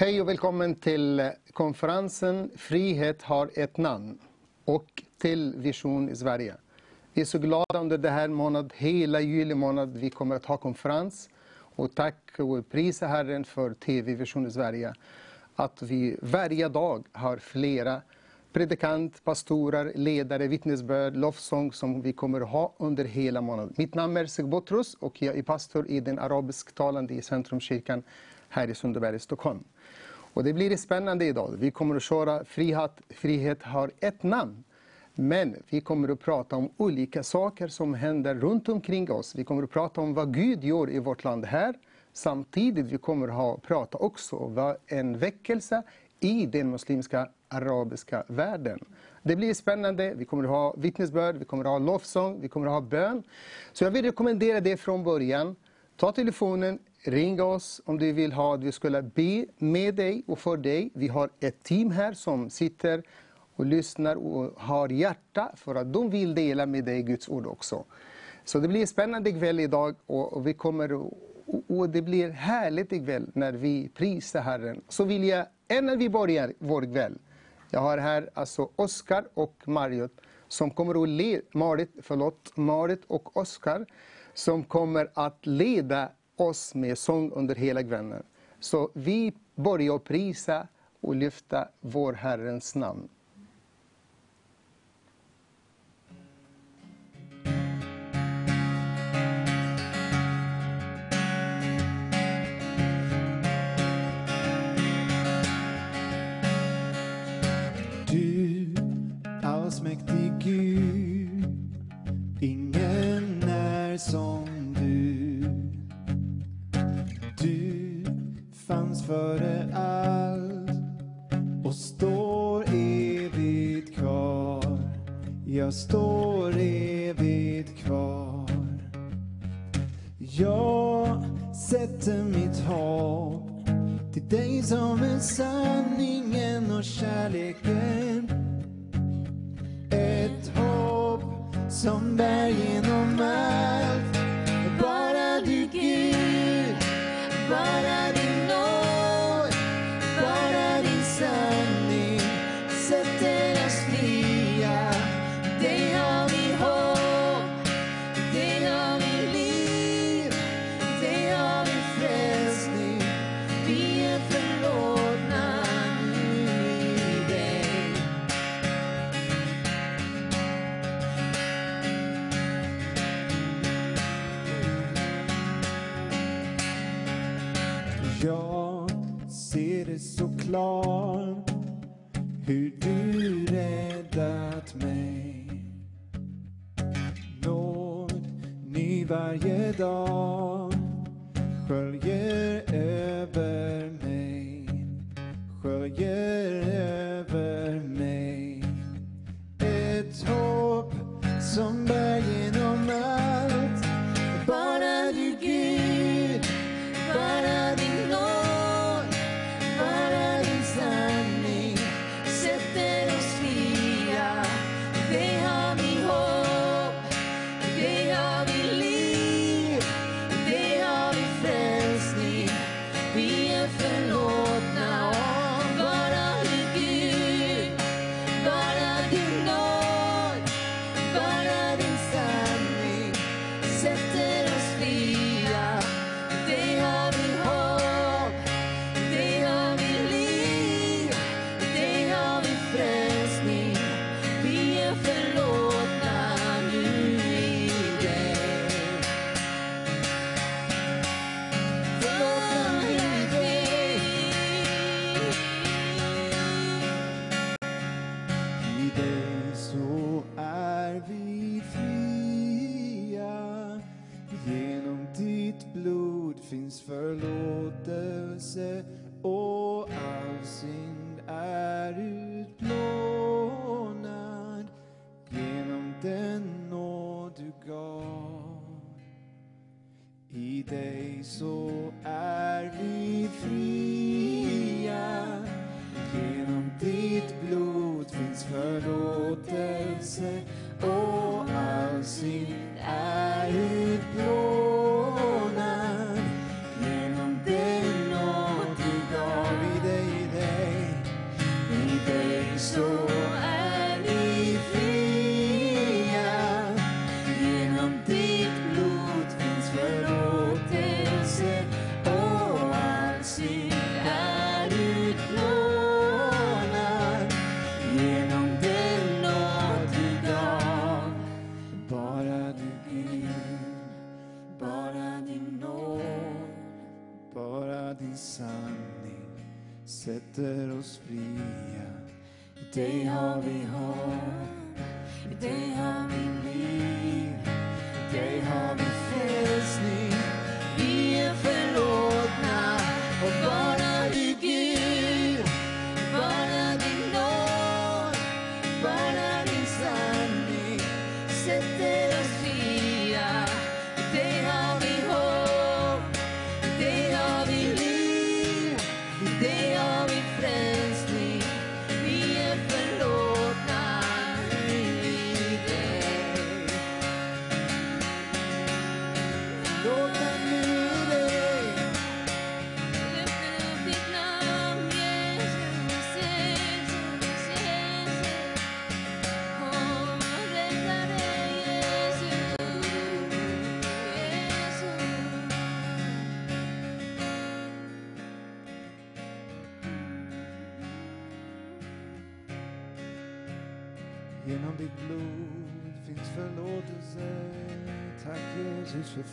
Hej och välkommen till konferensen Frihet har ett namn och till Vision i Sverige. Vi är så glada under den här månaden, hela juli månad, vi kommer att ha konferens. Och tack och prisa Herren för TV Vision i Sverige. Att vi varje dag har flera predikant, pastorer, ledare, vittnesbörd, lovsång som vi kommer att ha under hela månaden. Mitt namn är Sigbotrus och jag är pastor i den arabisktalande i Centrumkyrkan här i Sundbyberg i Stockholm. Och det blir spännande idag. Vi kommer att köra frihet, frihet har ett namn. Men vi kommer att prata om olika saker som händer runt omkring oss. Vi kommer att prata om vad Gud gör i vårt land här. Samtidigt vi kommer att ha, prata också om en väckelse i den muslimska arabiska världen. Det blir spännande. Vi kommer att ha vittnesbörd, vi kommer att ha lovsång, vi kommer att ha bön. Så jag vill rekommendera det från början. Ta telefonen, ring oss om du vill ha att vi skulle be med dig och för dig. Vi har ett team här som sitter och lyssnar och har hjärta för att de vill dela med dig Guds ord också. Så det blir en spännande kväll idag och vi kommer och det blir härligt ikväll när vi prisar Herren. Så vill jag, innan vi börjar vår kväll, jag har här alltså Oskar och Marit som kommer att leda, Marit, förlåt, Marit och Oskar som kommer att leda oss med sång under hela kvällen. Så vi börjar prisa och lyfta vår Herrens namn. Du, allsmäktig Gud, ingen är som före allt och står evigt kvar. Jag står evigt kvar. Jag sätter mitt hopp till dig som är sanningen och kärleken. Ett hopp som bär genom allt. Bara du Gud, bara du klar hur du räddat mig. Nåd ny varje dag sköljer över mig, sköljer över mig. Ett hopp som bär så är vi fria. Genom ditt blod finns förlåtelse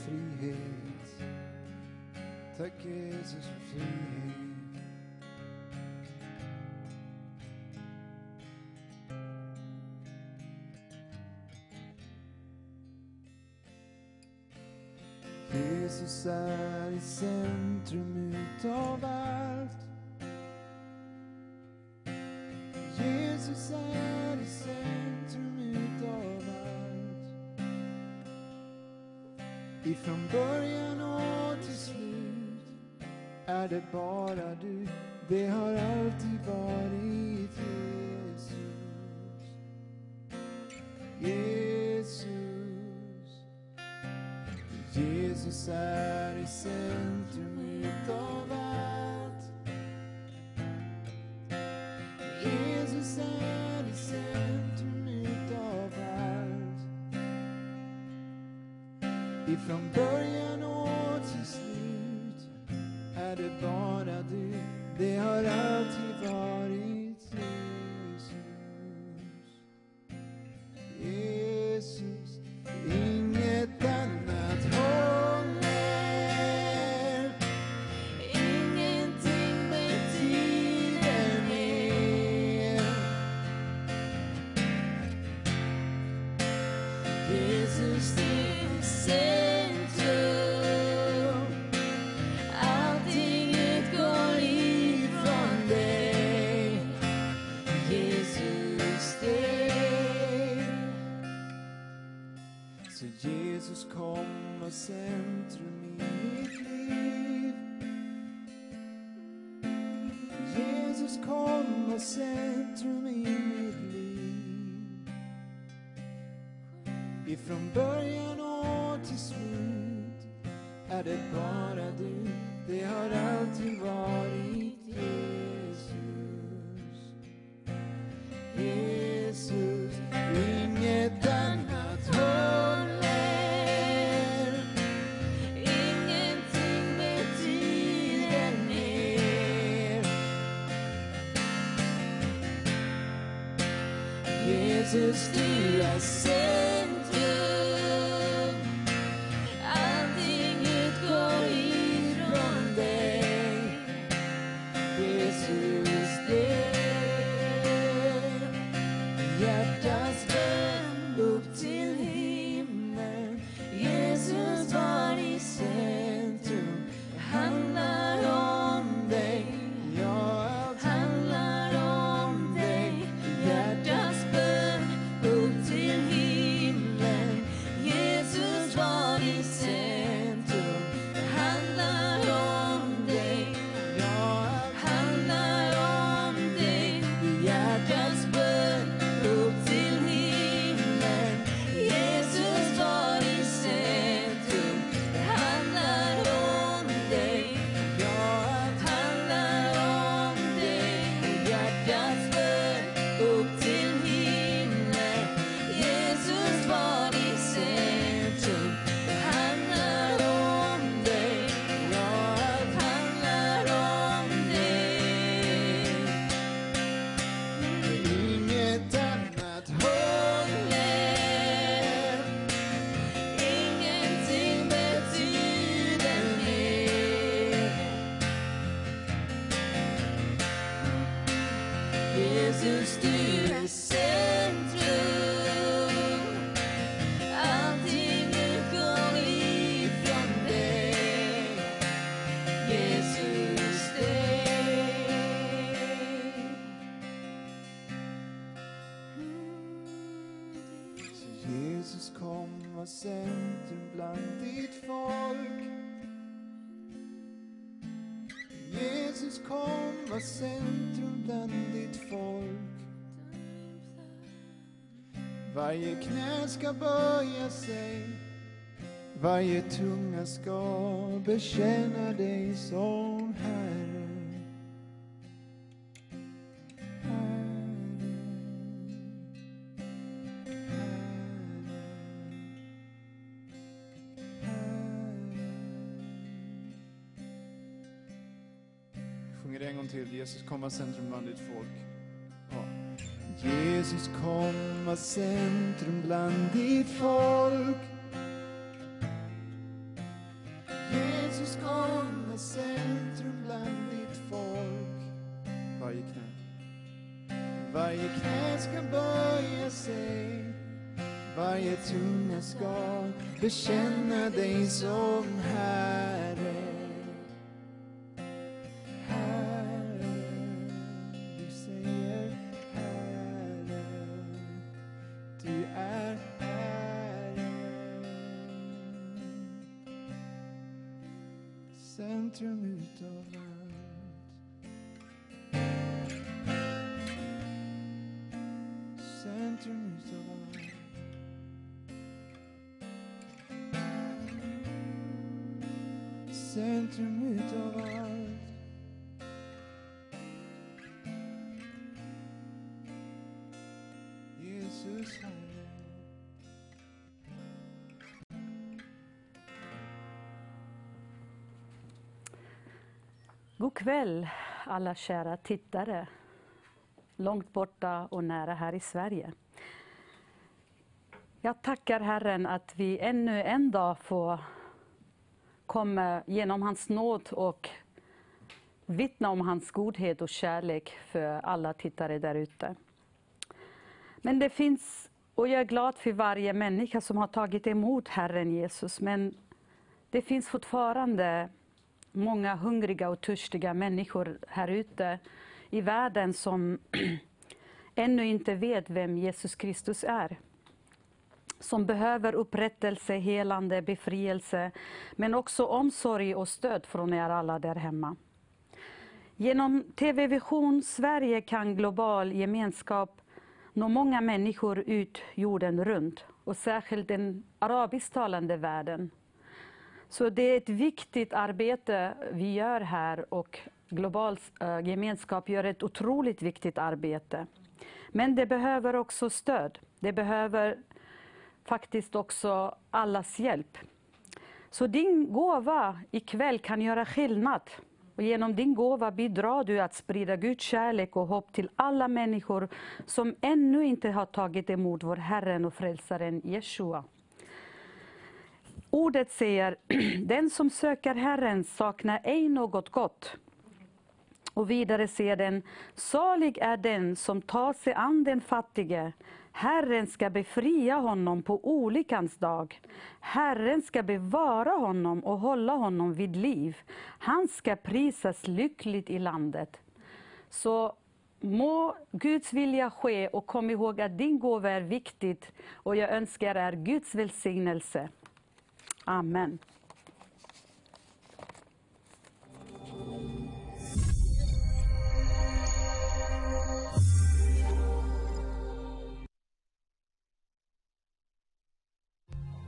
free hands. Take Jesus for free hands. Esse sai centro me tomar. Ifrån början och till slut är det bara du. Det har alltid varit Jesus. Jesus. Jesus är i centrum utav from burying. Ifrån början och till slut är det bara du. Det har alltid varit Jesus. Jesus, inget annat håller. Ingenting betyder mer. Jesus, du har sett Varje knä ska böja sig, varje tunga ska bekänna dig som Herre. Herre, Herre. Sjunger en gång till. Jesus kom var centrum bland ditt folk. Jesus kom var centrum bland ditt folk. Jesus kom var centrum bland ditt folk. Varje knä. Varje knä ska böja sig. Varje tunga ska bekänna dig som här kväll alla kära tittare, långt borta och nära här i Sverige. Jag tackar Herren att vi ännu en dag får komma genom hans nåd och vittna om hans godhet och kärlek för alla tittare där ute. Men det finns, och jag är glad för varje människa som har tagit emot Herren Jesus, men det finns fortfarande många hungriga och törstiga människor här ute i världen som ännu inte vet vem Jesus Kristus är. Som behöver upprättelse, helande, befrielse, men också omsorg och stöd från er alla där hemma. Genom TV Vision Sverige kan global gemenskap nå många människor ut jorden runt och särskilt den arabisktalande världen. Så det är ett viktigt arbete vi gör här och global eh, gemenskap gör ett otroligt viktigt arbete. Men det behöver också stöd. Det behöver faktiskt också allas hjälp. Så din gåva ikväll kan göra skillnad. Och genom din gåva bidrar du att sprida Guds kärlek och hopp till alla människor som ännu inte har tagit emot vår Herren och Frälsaren Jeshua. Ordet säger, den som söker Herren saknar ej något gott. Och vidare säger den, salig är den som tar sig an den fattige. Herren ska befria honom på olyckans dag. Herren ska bevara honom och hålla honom vid liv. Han ska prisas lyckligt i landet. Så må Guds vilja ske och kom ihåg att din gåva är viktigt och jag önskar er Guds välsignelse. Amen.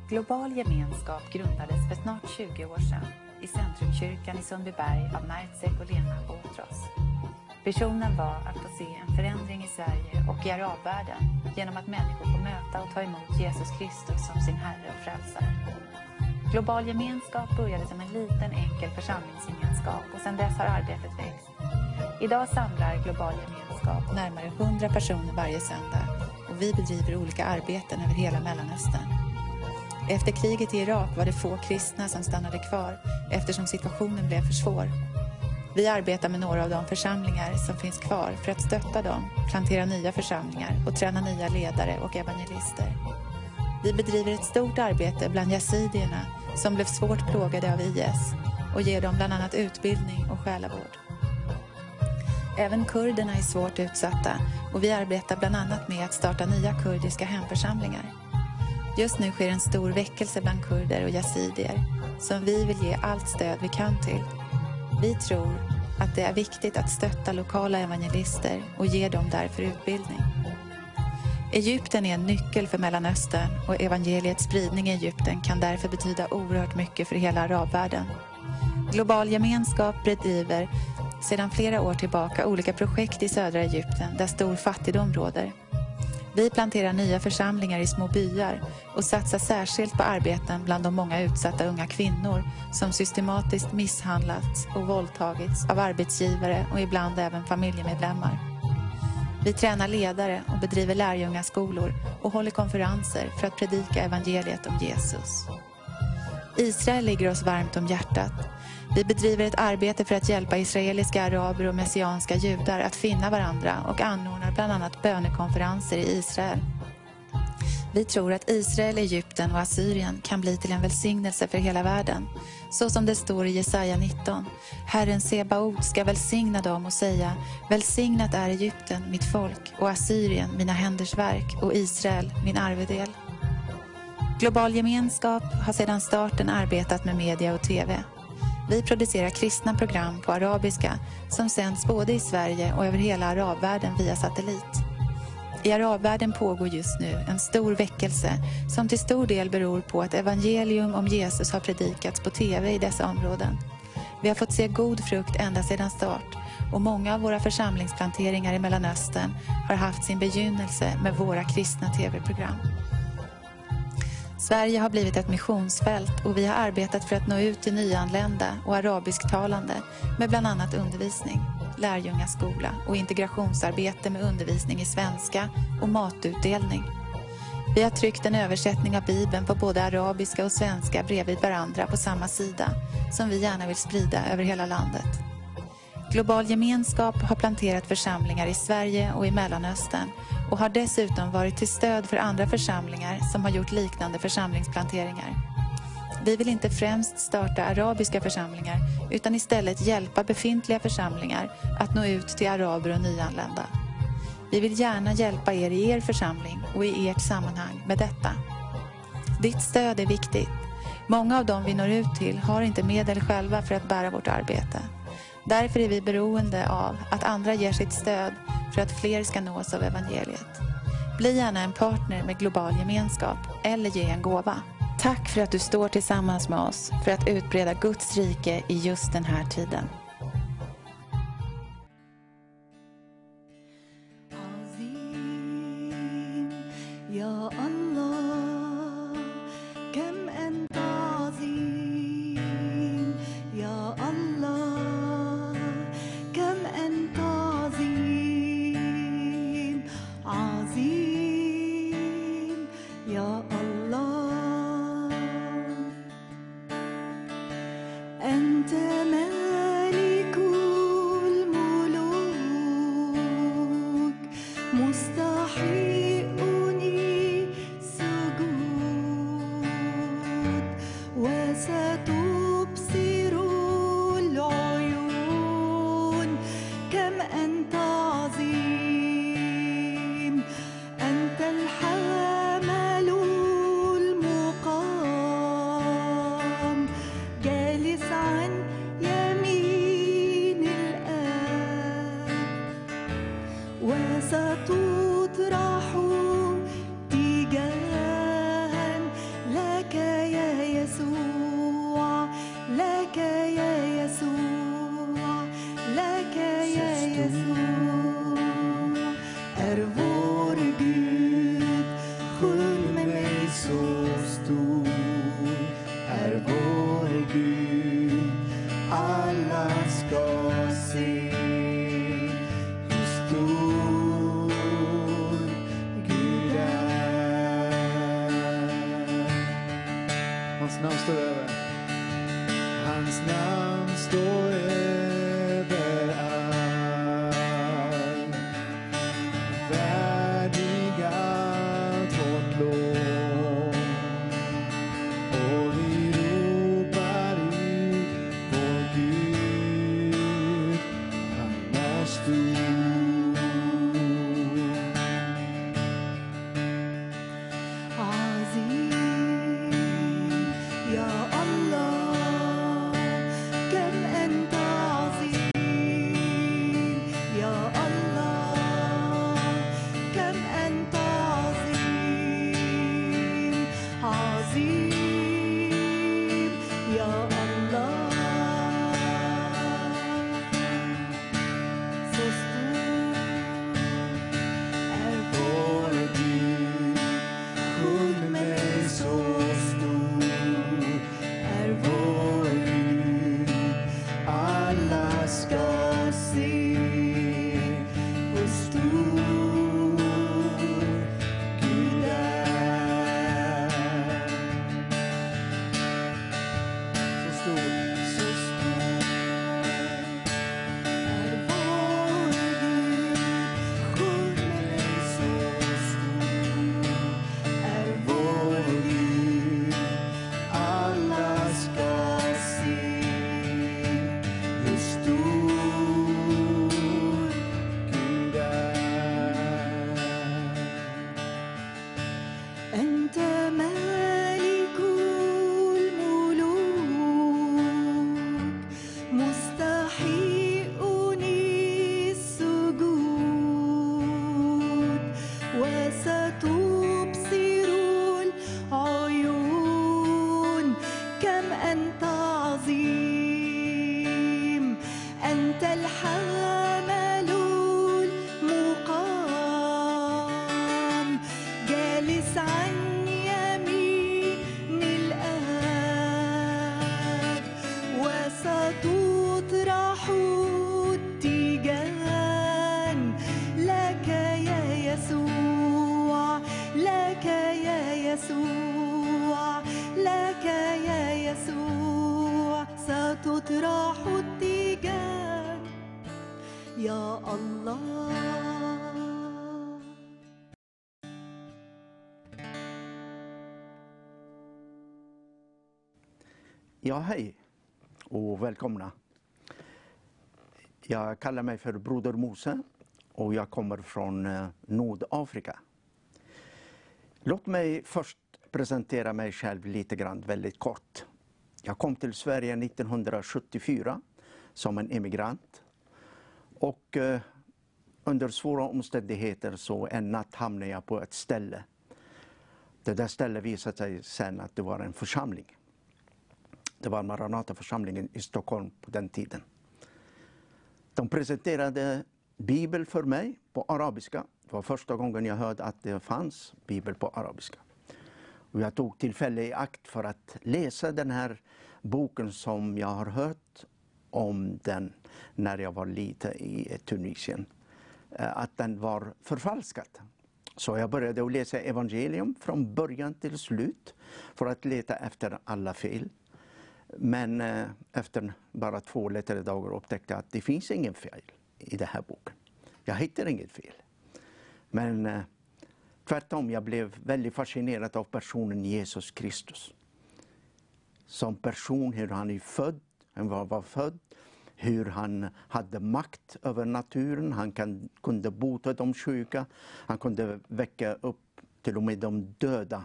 Global gemenskap grundades för snart 20 år sedan i Centrumkyrkan i Sundbyberg av Mertzek och Lena Botros. Visionen var att få se en förändring i Sverige och i arabvärlden genom att människor får möta och ta emot Jesus Kristus som sin Herre och Frälsare. Global gemenskap började som en liten enkel församlingsgemenskap och sedan dess har arbetet växt. Idag samlar Global gemenskap närmare 100 personer varje söndag och vi bedriver olika arbeten över hela Mellanöstern. Efter kriget i Irak var det få kristna som stannade kvar eftersom situationen blev för svår. Vi arbetar med några av de församlingar som finns kvar för att stötta dem, plantera nya församlingar och träna nya ledare och evangelister. Vi bedriver ett stort arbete bland yazidierna som blev svårt plågade av IS och ger dem bland annat utbildning och själavård. Även kurderna är svårt utsatta och vi arbetar bland annat med att starta nya kurdiska hemförsamlingar. Just nu sker en stor väckelse bland kurder och yazidier som vi vill ge allt stöd vi kan till. Vi tror att det är viktigt att stötta lokala evangelister och ge dem därför utbildning. Egypten är en nyckel för Mellanöstern och evangeliets spridning i Egypten kan därför betyda oerhört mycket för hela arabvärlden. Global gemenskap bedriver sedan flera år tillbaka olika projekt i södra Egypten där stor fattigdom råder. Vi planterar nya församlingar i små byar och satsar särskilt på arbeten bland de många utsatta unga kvinnor som systematiskt misshandlats och våldtagits av arbetsgivare och ibland även familjemedlemmar. Vi tränar ledare och bedriver lärjungaskolor och håller konferenser för att predika evangeliet om Jesus. Israel ligger oss varmt om hjärtat. Vi bedriver ett arbete för att hjälpa israeliska araber och messianska judar att finna varandra och anordnar bland annat bönekonferenser i Israel. Vi tror att Israel, Egypten och Assyrien kan bli till en välsignelse för hela världen. Så som det står i Jesaja 19. Herren Sebaot ska välsigna dem och säga Välsignat är Egypten, mitt folk, och Assyrien, mina händers verk, och Israel, min arvedel. Global gemenskap har sedan starten arbetat med media och TV. Vi producerar kristna program på arabiska som sänds både i Sverige och över hela arabvärlden via satellit. I arabvärlden pågår just nu en stor väckelse som till stor del beror på att evangelium om Jesus har predikats på TV i dessa områden. Vi har fått se god frukt ända sedan start och många av våra församlingsplanteringar i Mellanöstern har haft sin begynnelse med våra kristna TV-program. Sverige har blivit ett missionsfält och vi har arbetat för att nå ut till nyanlända och arabisktalande med bland annat undervisning, lärjungaskola och integrationsarbete med undervisning i svenska och matutdelning. Vi har tryckt en översättning av Bibeln på både arabiska och svenska bredvid varandra på samma sida som vi gärna vill sprida över hela landet. Global gemenskap har planterat församlingar i Sverige och i Mellanöstern och har dessutom varit till stöd för andra församlingar som har gjort liknande församlingsplanteringar. Vi vill inte främst starta arabiska församlingar utan istället hjälpa befintliga församlingar att nå ut till araber och nyanlända. Vi vill gärna hjälpa er i er församling och i ert sammanhang med detta. Ditt stöd är viktigt. Många av dem vi når ut till har inte medel själva för att bära vårt arbete. Därför är vi beroende av att andra ger sitt stöd för att fler ska nås av evangeliet. Bli gärna en partner med global gemenskap eller ge en gåva. Tack för att du står tillsammans med oss för att utbreda Guds rike i just den här tiden. your Ja, hej och välkomna. Jag kallar mig för Broder Mose och jag kommer från eh, Nordafrika. Låt mig först presentera mig själv lite grann, väldigt kort. Jag kom till Sverige 1974 som en emigrant. Och eh, under svåra omständigheter så en natt hamnade jag på ett ställe. Det där stället visade sig sen att det var en församling. Det var Maranataförsamlingen i Stockholm på den tiden. De presenterade Bibel för mig på arabiska. Det var första gången jag hörde att det fanns Bibel på arabiska. Och jag tog tillfälle i akt för att läsa den här boken som jag har hört om den när jag var liten i Tunisien. Eh, att den var förfalskad. Så jag började att läsa evangelium från början till slut för att leta efter alla fel. Men eh, efter bara två eller tre dagar upptäckte jag att det finns ingen fel i den här boken. Jag hittar inget fel. Men eh, tvärtom, jag blev väldigt fascinerad av personen Jesus Kristus. Som person, hur han är född, han var, var född, hur han hade makt över naturen, han kan, kunde bota de sjuka, han kunde väcka upp till och med de döda.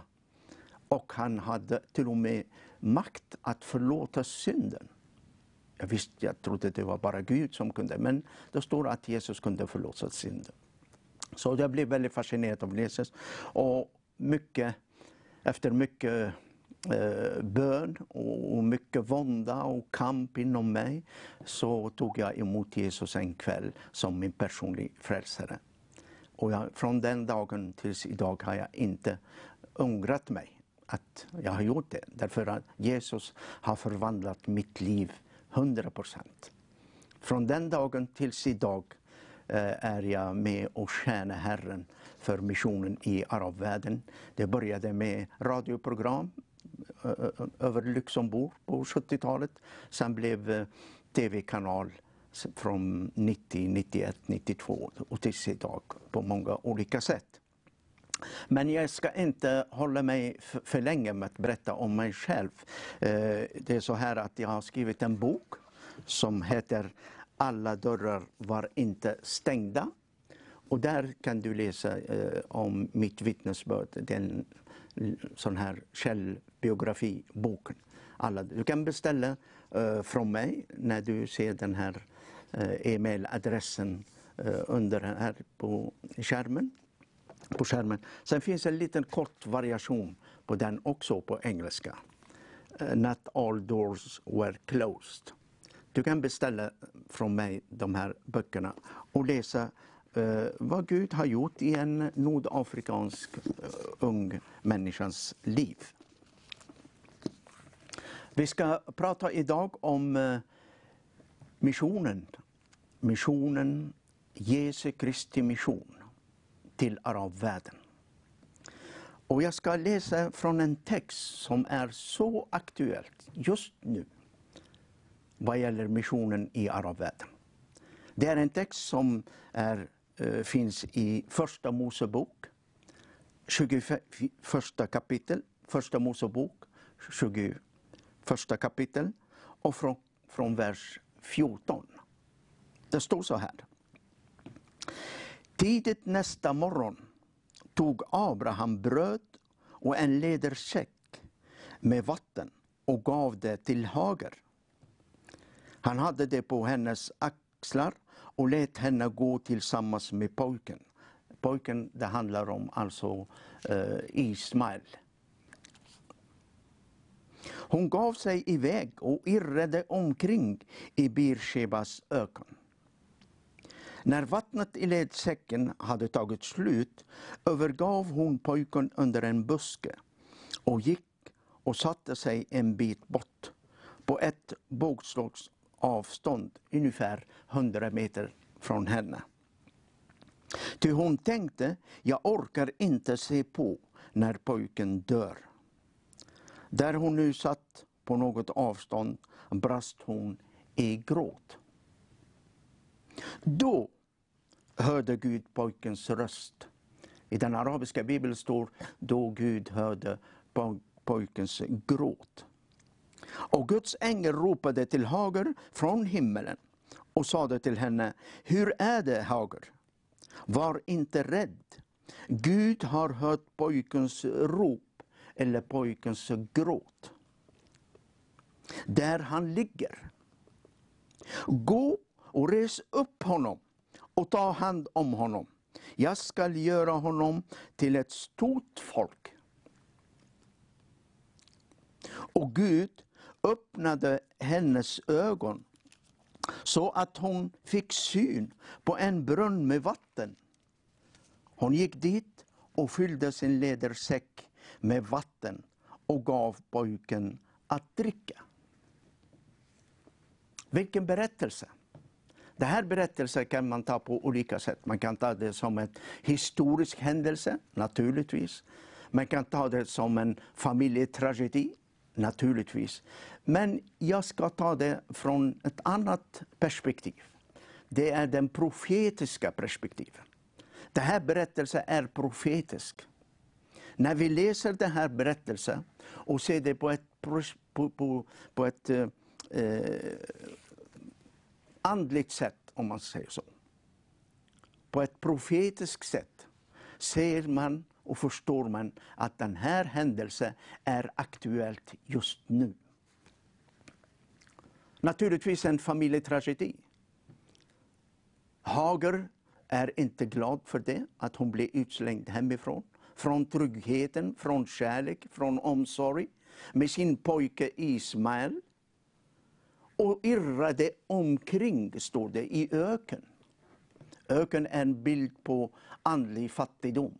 Och han hade till och med makt att förlåta synden. Jag visste, jag trodde det var bara Gud som kunde, men det står att Jesus kunde förlåta synden. Så jag blev väldigt fascinerad av Jesus. Och mycket, efter mycket eh, bön och mycket vånda och kamp inom mig så tog jag emot Jesus en kväll som min personliga frälsare. Och jag, från den dagen tills idag har jag inte ångrat mig att jag har gjort det. Därför att Jesus har förvandlat mitt liv 100 procent. Från den dagen tills idag eh, är jag med och tjänar Herren för missionen i arabvärlden. Det började med radioprogram eh, eh, över Luxemburg på 70-talet. Sen blev tv-kanal från 90, 91, 92 och tills idag på många olika sätt. Men jag ska inte hålla mig för länge med att berätta om mig själv. Eh, det är så här att jag har skrivit en bok som heter Alla dörrar var inte stängda. Och där kan du läsa eh, om mitt vittnesbörd, den sån här källbiografiboken. Alla, du kan beställa eh, från mig när du ser den här e-mailadressen under här på skärmen på skärmen. Sen finns en liten kort variation på den också på engelska. Eh, Not all doors were closed. Du kan beställa från mig de här böckerna och läsa eh, vad Gud har gjort i en nordafrikansk eh, ung människans liv. Vi ska prata idag om eh, missionen. Missionen, Jesu Kristi mission till arabvärlden. Och jag ska läsa från en text som är så aktuell just nu vad gäller missionen i arabvärlden. Det är en text som är, eh, finns i Första Mosebok, 21 kapitel, Första Mosebok, 21 kapitel och från, från vers 14. Det står så här. Tidigt nästa morgon tog Abraham bröd och en lädersäck med vatten och gav det till Hager. Han hade det på hennes axlar och lät henne gå tillsammans med pojken. Pojken, det handlar om alltså eh, Ismael. Hon gav sig iväg och irrade omkring i Birshebas öken. När vattnet i ledsäcken hade tagit slut övergav hon pojken under en buske och gick och satte sig en bit bort på ett bågslågs avstånd, ungefär 100 meter från henne. Ty hon tänkte, jag orkar inte se på när pojken dör. Där hon nu satt på något avstånd brast hon i gråt. Då hörde Gud pojkens röst. I den arabiska bibeln står då Gud hörde pojkens gråt. Och Guds ängel ropade till Hager från himmelen och sade till henne, hur är det Hager? Var inte rädd. Gud har hört pojkens rop eller pojkens gråt. Där han ligger. Gå och res upp honom och ta hand om honom. Jag skall göra honom till ett stort folk. Och Gud öppnade hennes ögon så att hon fick syn på en brunn med vatten. Hon gick dit och fyllde sin lädersäck med vatten och gav pojken att dricka. Vilken berättelse! Den här berättelsen kan man ta på olika sätt. Man kan ta det som en historisk händelse, naturligtvis. Man kan ta det som en familjetragedi, naturligtvis. Men jag ska ta det från ett annat perspektiv. Det är den profetiska perspektivet. Den här berättelsen är profetisk. När vi läser den här berättelsen och ser det på ett, på, på, på ett eh, eh andligt sätt, om man säger så. På ett profetiskt sätt ser man och förstår man att den här händelsen är aktuellt just nu. Naturligtvis en familjetragedi. Hager är inte glad för det, att hon blev utslängd hemifrån. Från tryggheten, från kärlek, från omsorg. Med sin pojke Ismael. Och irrade omkring, står det, i öken. Öken är en bild på andlig fattigdom.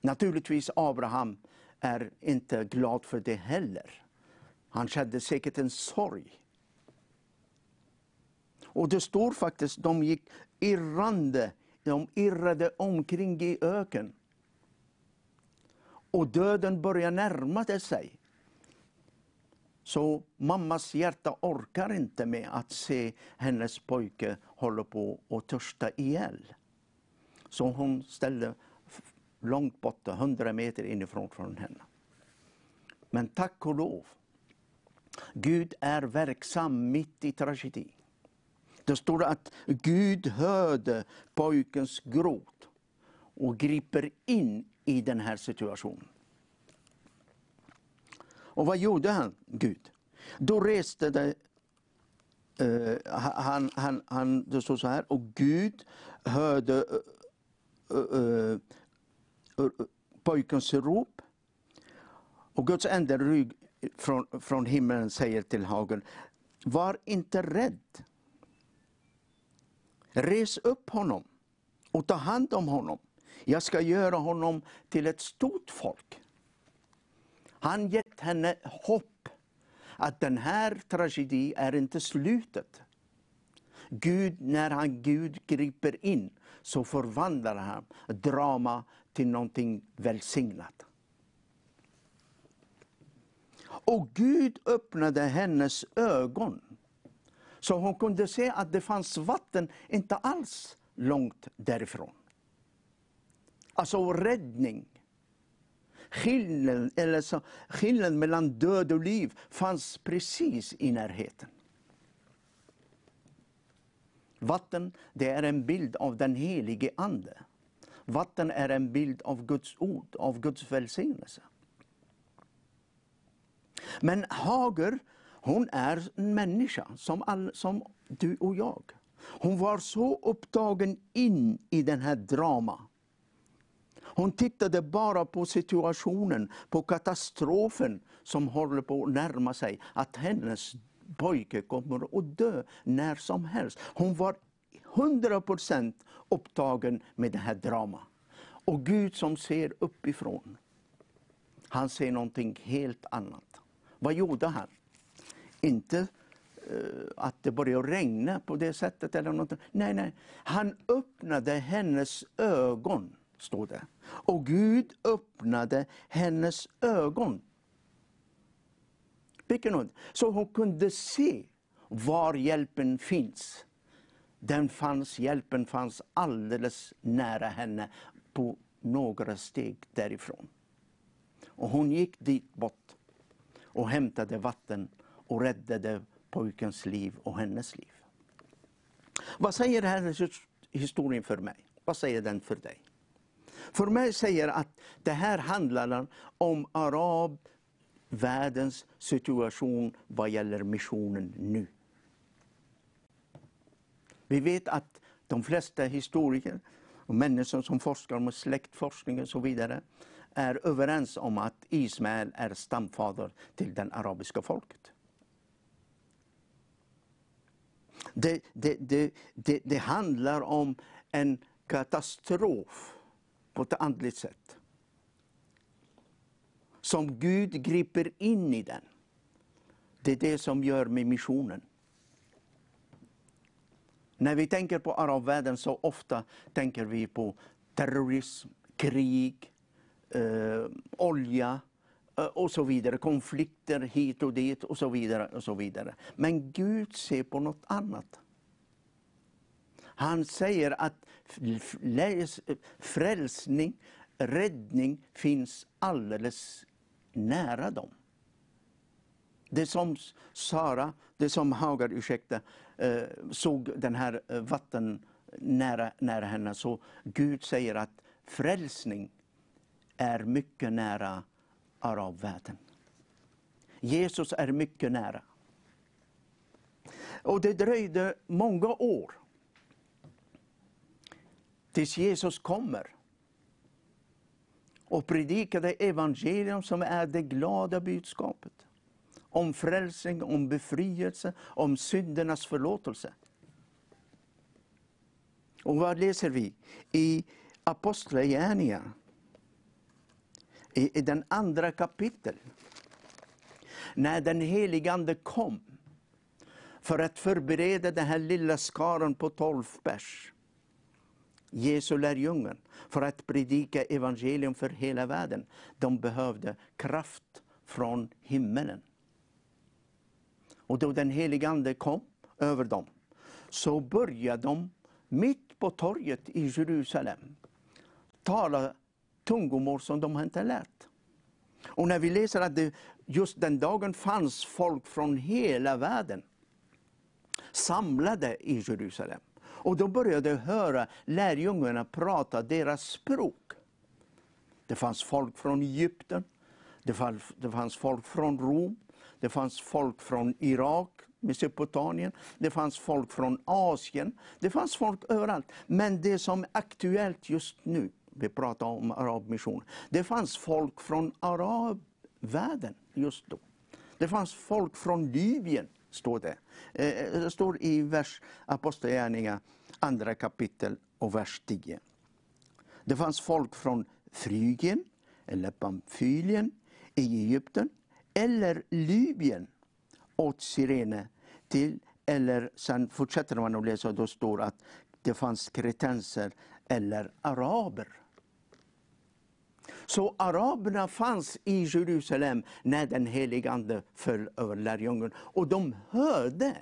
Naturligtvis Abraham är inte glad för det heller. Han kände säkert en sorg. Och det står faktiskt, de gick irrande, de irrade omkring i öken. Och döden började närma sig. Så mammas hjärta orkar inte med att se hennes pojke hålla på att törsta ihjäl. Så hon ställde långt borta, 100 meter inifrån från henne. Men tack och lov, Gud är verksam mitt i tragedi. Det står att Gud hörde pojkens gråt och griper in i den här situationen. Och vad gjorde han, Gud? Då reste det, eh, han, han, han, det står så här, och Gud hörde uh, uh, uh, pojkens rop. Och Guds ände rygg från, från himlen säger till Hagen, var inte rädd. Res upp honom och ta hand om honom. Jag ska göra honom till ett stort folk. Han gett henne hopp att den här tragedin är inte slutet. Gud, när han Gud griper in så förvandlar han drama till någonting välsignat. Och Gud öppnade hennes ögon så hon kunde se att det fanns vatten inte alls långt därifrån. Alltså räddning. Skillnaden, eller så, skillnaden mellan död och liv fanns precis i närheten. Vatten det är en bild av den helige Ande. Vatten är en bild av Guds ord, av Guds välsignelse. Men Hager, hon är en människa som, all, som du och jag. Hon var så upptagen in i den här drama hon tittade bara på situationen, på katastrofen som håller på att närma sig. Att hennes pojke kommer att dö när som helst. Hon var 100% upptagen med det här dramat. Och Gud som ser uppifrån, han ser någonting helt annat. Vad gjorde han? Inte eh, att det började regna på det sättet eller något. Nej, nej. Han öppnade hennes ögon, står det. Och Gud öppnade hennes ögon. Vilken ord? Så hon kunde se var hjälpen finns. Den fanns, hjälpen fanns alldeles nära henne på några steg därifrån. Och hon gick dit bort och hämtade vatten och räddade pojkens liv och hennes liv. Vad säger den här historien för mig? Vad säger den för dig? För mig säger att det här handlar om arabvärldens situation vad gäller missionen nu. Vi vet att de flesta historiker och människor som forskar om släktforskning och så vidare är överens om att Ismael är stamfader till det arabiska folket. Det, det, det, det, det handlar om en katastrof på ett andligt sätt. Som Gud griper in i den. Det är det som gör med missionen. När vi tänker på arabvärlden så ofta tänker vi på terrorism, krig, eh, olja eh, och så vidare. Konflikter hit och dit och så vidare. och så vidare. Men Gud ser på något annat. Han säger att frälsning, räddning finns alldeles nära dem. Det som Sara, det som Hagar, ursäkta, eh, såg den här eh, vatten nära, nära henne. Så Gud säger att frälsning är mycket nära arabvärlden. Jesus är mycket nära. Och det dröjde många år tills Jesus kommer och predikade evangelium som är det glada budskapet. Om frälsning, om befrielse, om syndernas förlåtelse. Och vad läser vi? I Apostlagärningarna, i, i den andra kapitel. När den helige Ande kom för att förbereda den här lilla skaran på tolv pers. Jesu lärjungar, för att predika evangelium för hela världen. De behövde kraft från himmelen. Och då den helige Ande kom över dem, så började de mitt på torget i Jerusalem tala tungomål som de inte lärt. Och när vi läser att det just den dagen fanns folk från hela världen samlade i Jerusalem. Och då började jag höra lärjungarna prata deras språk. Det fanns folk från Egypten, det fanns, det fanns folk från Rom, det fanns folk från Irak, Mesopotamien, det fanns folk från Asien, det fanns folk överallt. Men det som är aktuellt just nu, vi pratar om arabmission, det fanns folk från arabvärlden just då. Det fanns folk från Libyen, står det. Eh, eh, det står i vers Apostlagärningarna, andra kapitel och vers 10. Det fanns folk från Frygien, eller Pamfylien i Egypten, eller Libyen åt Sirene till, eller sen fortsätter man att läsa och då står att det fanns kretenser eller araber. Så araberna fanns i Jerusalem när den helige Ande föll över lärjungarna. Och de hörde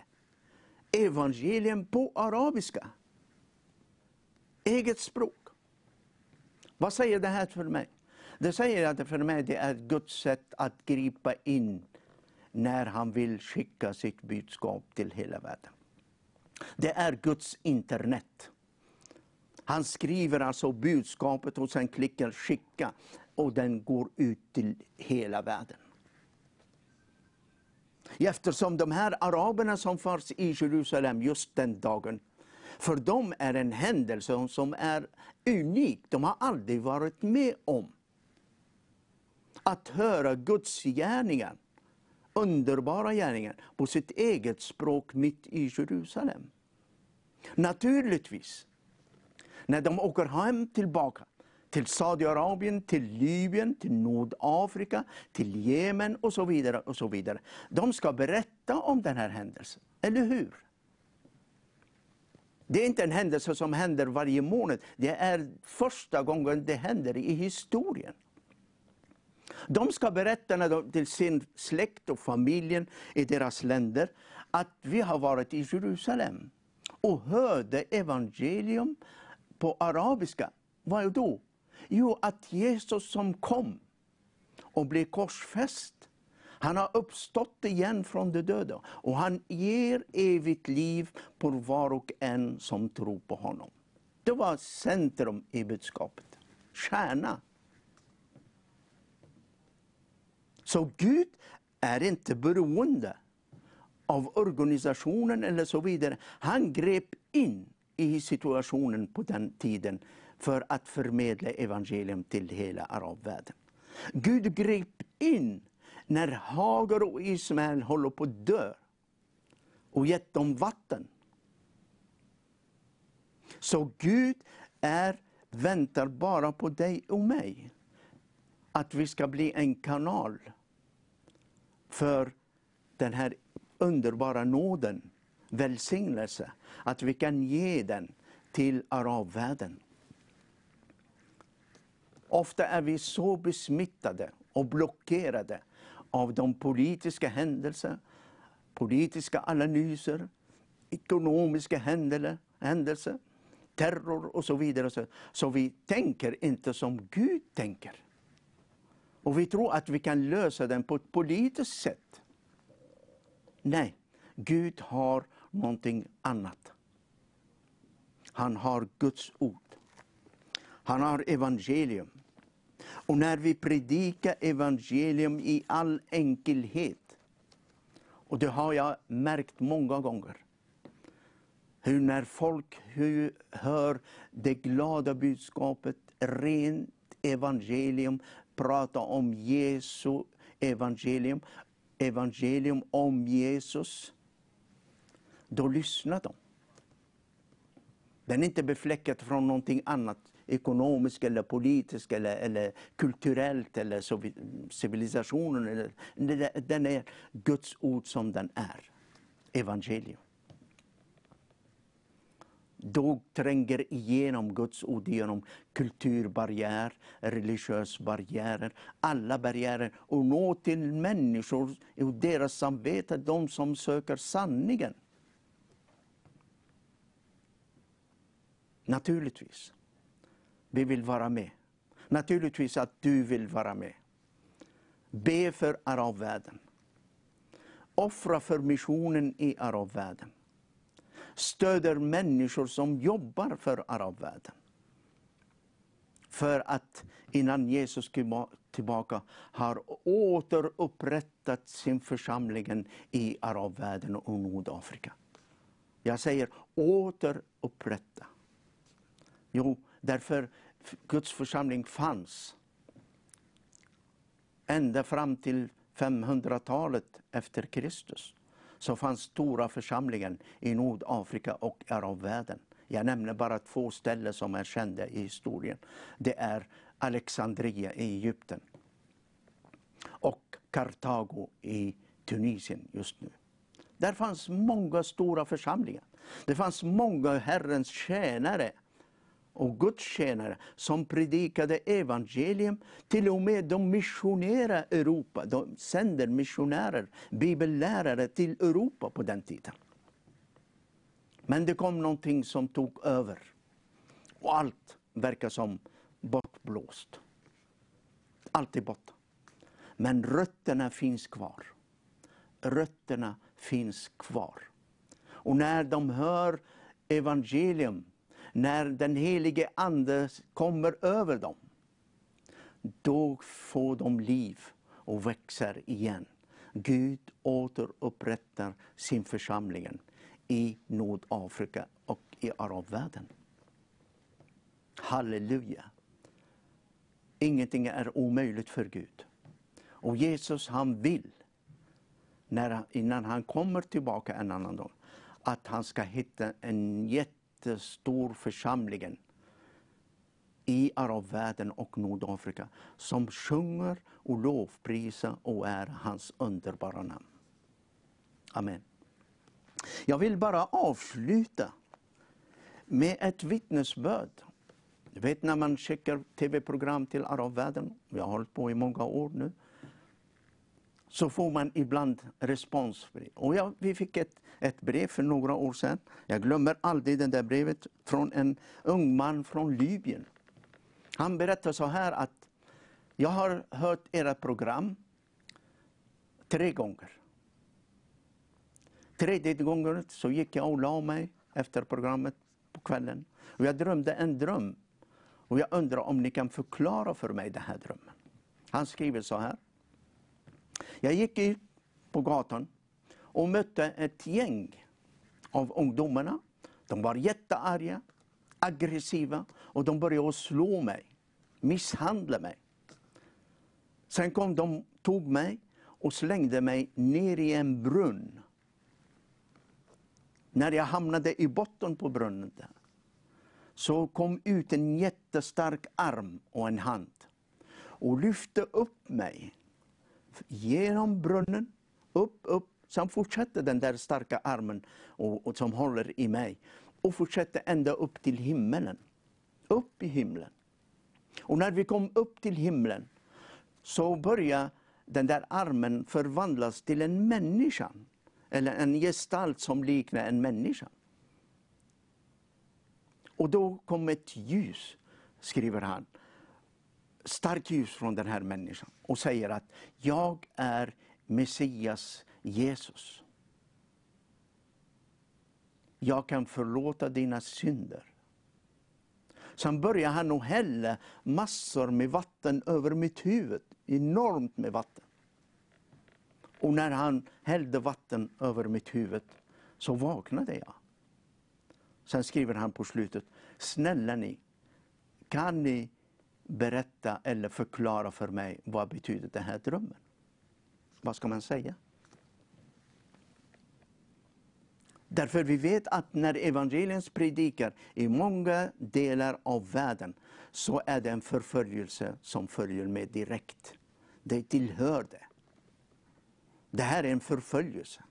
evangelium på arabiska. Eget språk. Vad säger det här för mig? Det säger att för mig det är Guds sätt att gripa in när han vill skicka sitt budskap till hela världen. Det är Guds internet. Han skriver alltså budskapet och sen klickar skicka och den går ut till hela världen. Eftersom de här araberna som fanns i Jerusalem just den dagen För dem är en händelse som är unik. De har aldrig varit med om att höra Guds gärningar, underbara gärningar, på sitt eget språk mitt i Jerusalem. Naturligtvis, när de åker hem tillbaka till Saudiarabien, till Libyen, till Nordafrika, till Jemen och så vidare. och så vidare. De ska berätta om den här händelsen, eller hur? Det är inte en händelse som händer varje månad. Det är första gången det händer i historien. De ska berätta när de, till sin släkt och familjen i deras länder att vi har varit i Jerusalem och hörde evangelium på arabiska. Vad då? Jo, att Jesus som kom och blev korsfäst, han har uppstått igen från de döda och han ger evigt liv på var och en som tror på honom. Det var centrum i budskapet, kärna. Så Gud är inte beroende av organisationen eller så vidare. Han grep in i situationen på den tiden för att förmedla evangelium till hela arabvärlden. Gud grep in när Hagar och Ismael håller på att dö och gett dem vatten. Så Gud är, väntar bara på dig och mig. Att vi ska bli en kanal för den här underbara nåden, välsignelse. Att vi kan ge den till arabvärlden. Ofta är vi så besmittade och blockerade av de politiska händelser, politiska analyser, ekonomiska händelser, terror och så vidare. Så, så vi tänker inte som Gud tänker. Och vi tror att vi kan lösa den på ett politiskt sätt. Nej, Gud har någonting annat. Han har Guds ord. Han har evangelium. Och när vi predikar evangelium i all enkelhet, och det har jag märkt många gånger, hur när folk hur, hör det glada budskapet, rent evangelium, prata om Jesu evangelium, evangelium om Jesus, då lyssnar de. Den är inte befläckad från någonting annat, ekonomiskt eller politiskt eller, eller kulturellt eller civilisationen. Eller, den är Guds ord som den är, evangelium. Då tränger igenom Guds ord genom kulturbarriär, religiös barriärer, alla barriärer och nå till människor och deras samvete, de som söker sanningen. Naturligtvis. Vi vill vara med. Naturligtvis att du vill vara med. Be för arabvärlden. Offra för missionen i arabvärlden. Stöder människor som jobbar för arabvärlden. För att innan Jesus kom tillbaka har återupprättat sin församling i arabvärlden och Nordafrika. Jag säger återupprätta. Jo, därför Guds församling fanns ända fram till 500-talet efter Kristus så fanns stora församlingen i Nordafrika och arabvärlden. Jag nämner bara två ställen som är kända i historien. Det är Alexandria i Egypten och Kartago i Tunisien just nu. Där fanns många stora församlingar. Det fanns många Herrens tjänare och gudstjänare som predikade evangelium. Till och med de missionerade Europa. De sänder missionärer, bibellärare till Europa på den tiden. Men det kom någonting som tog över. Och allt verkar som bortblåst. Allt är borta. Men rötterna finns kvar. Rötterna finns kvar. Och när de hör evangelium när den helige Ande kommer över dem, då får de liv och växer igen. Gud återupprättar sin församling i Nordafrika och i arabvärlden. Halleluja! Ingenting är omöjligt för Gud. Och Jesus han vill, när, innan han kommer tillbaka en annan dag, att han ska hitta en jätte jättestor församling i arabvärlden och Nordafrika som sjunger och lovprisar och är hans underbara namn. Amen. Jag vill bara avsluta med ett vittnesbörd. Du vet när man skickar tv-program till arabvärlden, jag har hållit på i många år nu, så får man ibland respons. Och jag, vi fick ett, ett brev för några år sedan. Jag glömmer aldrig det där brevet från en ung man från Libyen. Han berättade så här att jag har hört era program tre gånger. Tredje gången så gick jag och la mig efter programmet på kvällen. Och jag drömde en dröm. Och jag undrar om ni kan förklara för mig den här drömmen. Han skriver så här. Jag gick ut på gatan och mötte ett gäng av ungdomarna. De var jättearga, aggressiva och de började slå mig, misshandla mig. Sen kom de, tog mig och slängde mig ner i en brunn. När jag hamnade i botten på brunnen där, så kom ut en jättestark arm och en hand och lyfte upp mig genom brunnen, upp, upp. Sen fortsätter den där starka armen och, och som håller i mig och fortsätter ända upp till himmelen. Upp i himlen. Och när vi kom upp till himlen så började den där armen förvandlas till en människa. Eller en gestalt som liknar en människa. Och då kom ett ljus, skriver han. Starkt ljus från den här människan och säger att jag är Messias Jesus. Jag kan förlåta dina synder. Sen börjar han att hälla massor med vatten över mitt huvud. Enormt med vatten. Och när han hällde vatten över mitt huvud så vaknade jag. Sen skriver han på slutet, snälla ni, kan ni berätta eller förklara för mig vad betyder den här drömmen? Vad ska man säga? Därför vi vet att när evangeliet predikar i många delar av världen så är det en förföljelse som följer med direkt. Det tillhör det. Det här är en förföljelse.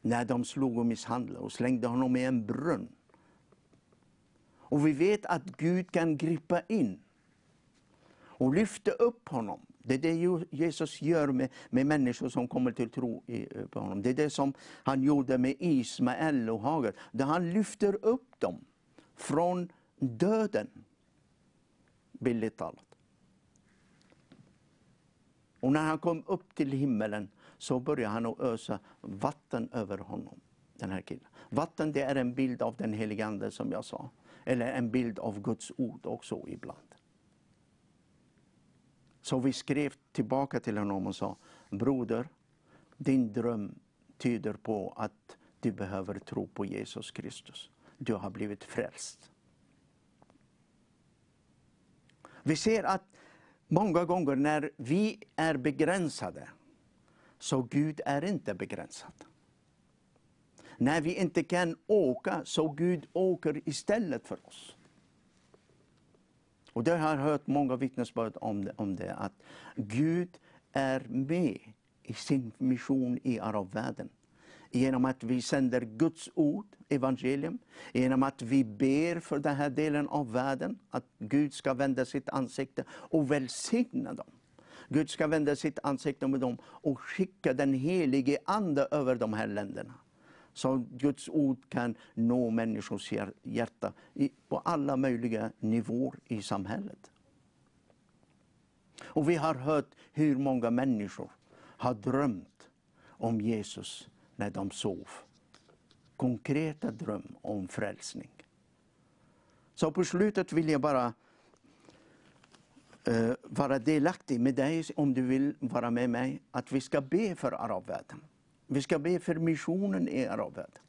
När de slog och misshandlade och slängde honom i en brunn. Och vi vet att Gud kan gripa in och lyfta upp honom. Det är det Jesus gör med, med människor som kommer till tro eh, på honom. Det är det som han gjorde med Ismael och Hagar. Där han lyfter upp dem från döden. Billigt talat. Och när han kom upp till himmelen så började han att ösa vatten över honom. Den här killen. Vatten det är en bild av den helige Ande som jag sa. Eller en bild av Guds ord också ibland. Så vi skrev tillbaka till honom och sa, broder, din dröm tyder på att du behöver tro på Jesus Kristus. Du har blivit frälst. Vi ser att många gånger när vi är begränsade, så Gud är inte begränsad. När vi inte kan åka, så Gud åker istället för oss. Och det har jag hört många vittnesbörd om det, om det, att Gud är med i sin mission i arabvärlden. Genom att vi sänder Guds ord, evangelium, genom att vi ber för den här delen av världen, att Gud ska vända sitt ansikte och välsigna dem. Gud ska vända sitt ansikte med dem och skicka den helige Ande över de här länderna. Så Guds ord kan nå människors hjärta på alla möjliga nivåer i samhället. Och vi har hört hur många människor har drömt om Jesus när de sov. Konkreta dröm om frälsning. Så på slutet vill jag bara uh, vara delaktig med dig, om du vill vara med mig, att vi ska be för arabvärlden. Vi ska be för missionen i arabvärlden.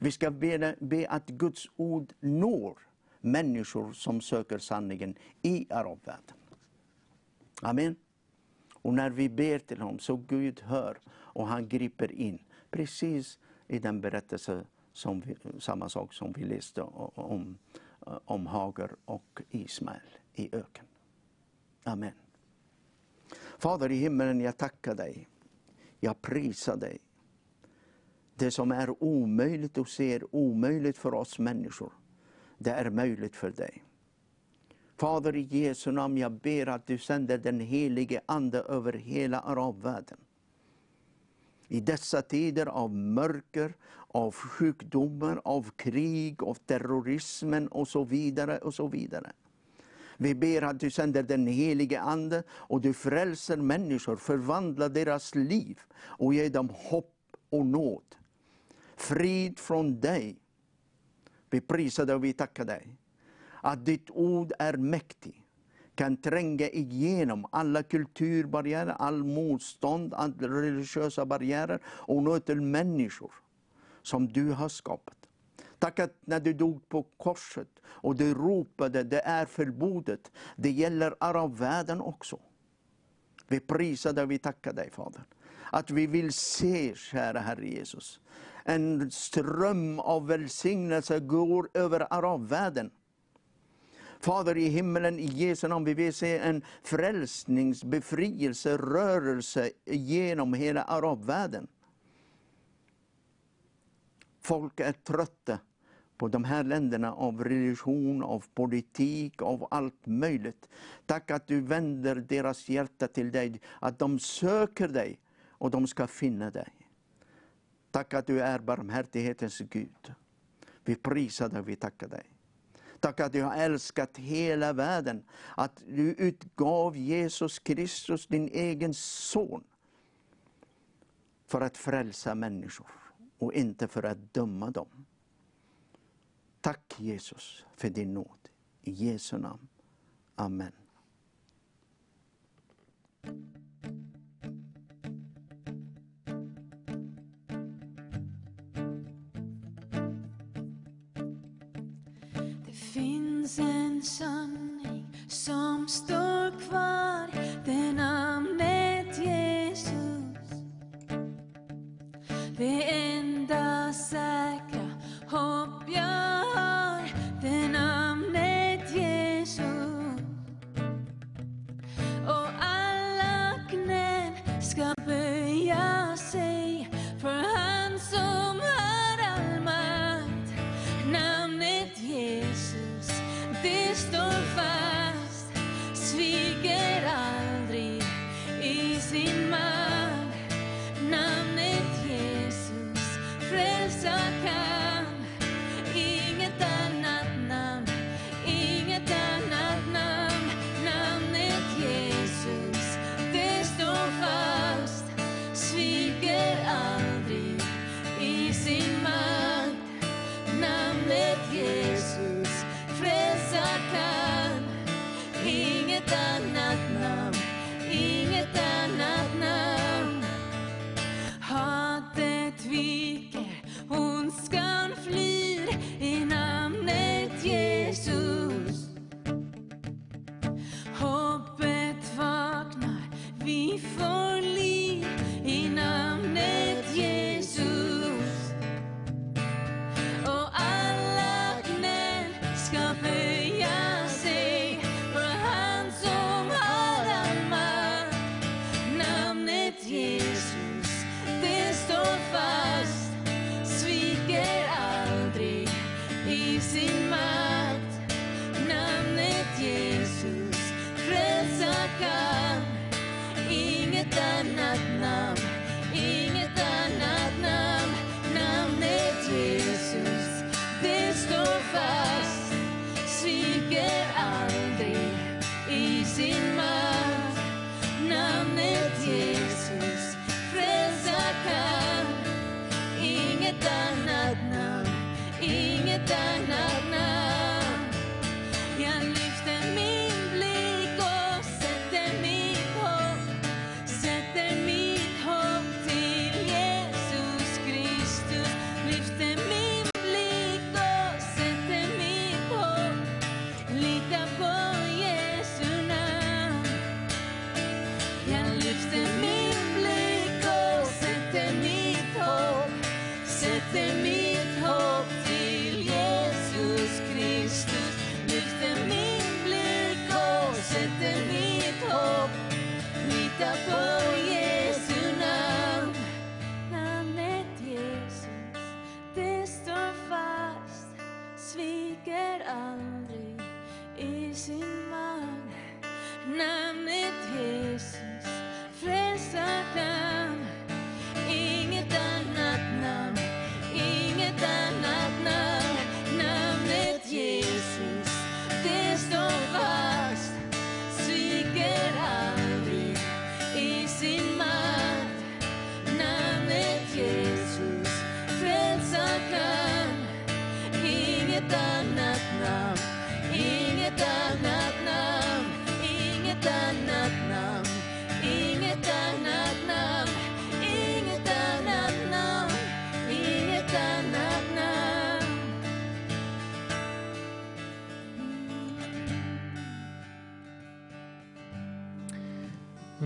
Vi ska be, be att Guds ord når människor som söker sanningen i arabvärlden. Amen. Och när vi ber till honom så Gud hör och han griper in. Precis i den berättelse, som vi, samma sak som vi läste om, eh, om Hager och Ismael i öken. Amen. Fader i himmelen, jag tackar dig. Jag prisar dig. Det som är omöjligt och ser omöjligt för oss människor, det är möjligt för dig. Fader, i Jesu namn, jag ber att du sänder den helige Ande över hela arabvärlden. I dessa tider av mörker, av sjukdomar, av krig, av terrorismen och så vidare och så vidare. Vi ber att du sänder den helige Ande och du frälser människor, förvandlar deras liv och ger dem hopp och nåd. Frid från dig. Vi prisar dig och vi tackar dig. Att ditt ord är mäktigt kan tränga igenom alla kulturbarriärer, all motstånd, alla religiösa barriärer och nå till människor som du har skapat. Tack att när du dog på korset och du ropade det är förbudet, det gäller arabvärlden också. Vi prisar dig och vi tackar dig Fader. Att vi vill se, kära Herre Jesus, en ström av välsignelse går över arabvärlden. Fader i himmelen, i Jesu namn, vi vill se en frälsnings, befrielse, rörelse genom hela arabvärlden. Folk är trötta på de här länderna av religion, av politik, av allt möjligt. Tack att du vänder deras hjärta till dig, att de söker dig och de ska finna dig. Tack att du är barmhärtighetens Gud. Vi prisar dig och vi tackar dig. Tack att du har älskat hela världen, att du utgav Jesus Kristus, din egen son, för att frälsa människor och inte för att döma dem. Tack Jesus för din nåd. I Jesu namn. Amen. Det finns en sanning som står kvar, det namnet Jesus. Det enda säkra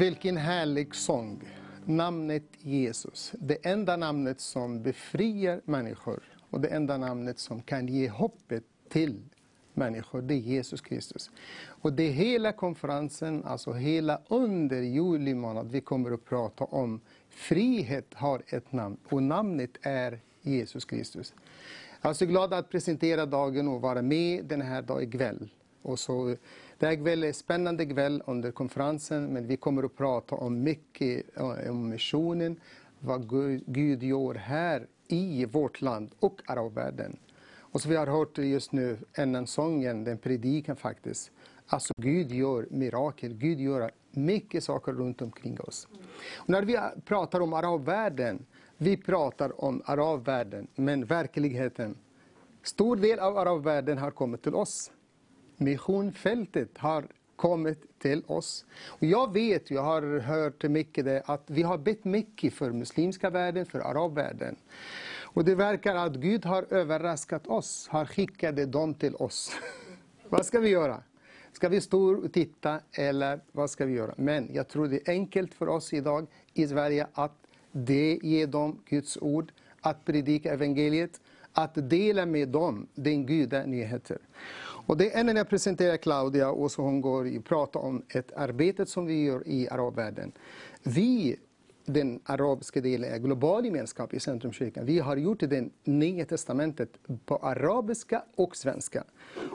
Vilken härlig sång. Namnet Jesus. Det enda namnet som befriar människor och det enda namnet som kan ge hoppet till människor, det är Jesus Kristus. Och det är hela konferensen, alltså hela under juli månad, vi kommer att prata om frihet har ett namn och namnet är Jesus Kristus. Jag är så glad att presentera dagen och vara med den här dagen ikväll. Och så, det här kväll är en spännande kväll under konferensen, men vi kommer att prata om mycket eh, om missionen, vad Gud- Gud gör här i vårt land och arabvärlden. Och så vi har hört just nu innan sången, den predikan faktiskt. Alltså Gud gör mirakel, Gud gör mycket saker runt omkring oss. Och när vi pratar om arabvärlden, vi pratar om arabvärlden, men verkligheten, stor del av arabvärlden har kommit till oss. Missionfältet har kommit till oss. Och jag vet, jag har hört mycket det, att vi har bett mycket för muslimska världen, för arabvärlden. Och det verkar att Gud har överraskat oss, har skickat dem till oss. vad ska vi göra? Ska vi stå och titta eller vad ska vi göra? Men jag tror det är enkelt för oss idag i Sverige att det ge dem Guds ord, att predika evangeliet, att dela med dem den goda nyheter. Och det är när jag presenterar Claudia och så hon går och pratar om ett arbete som vi gör i arabvärlden. Vi, den arabiska delen, är global gemenskap i Centrumkyrkan. Vi har gjort det Nya Testamentet på arabiska och svenska.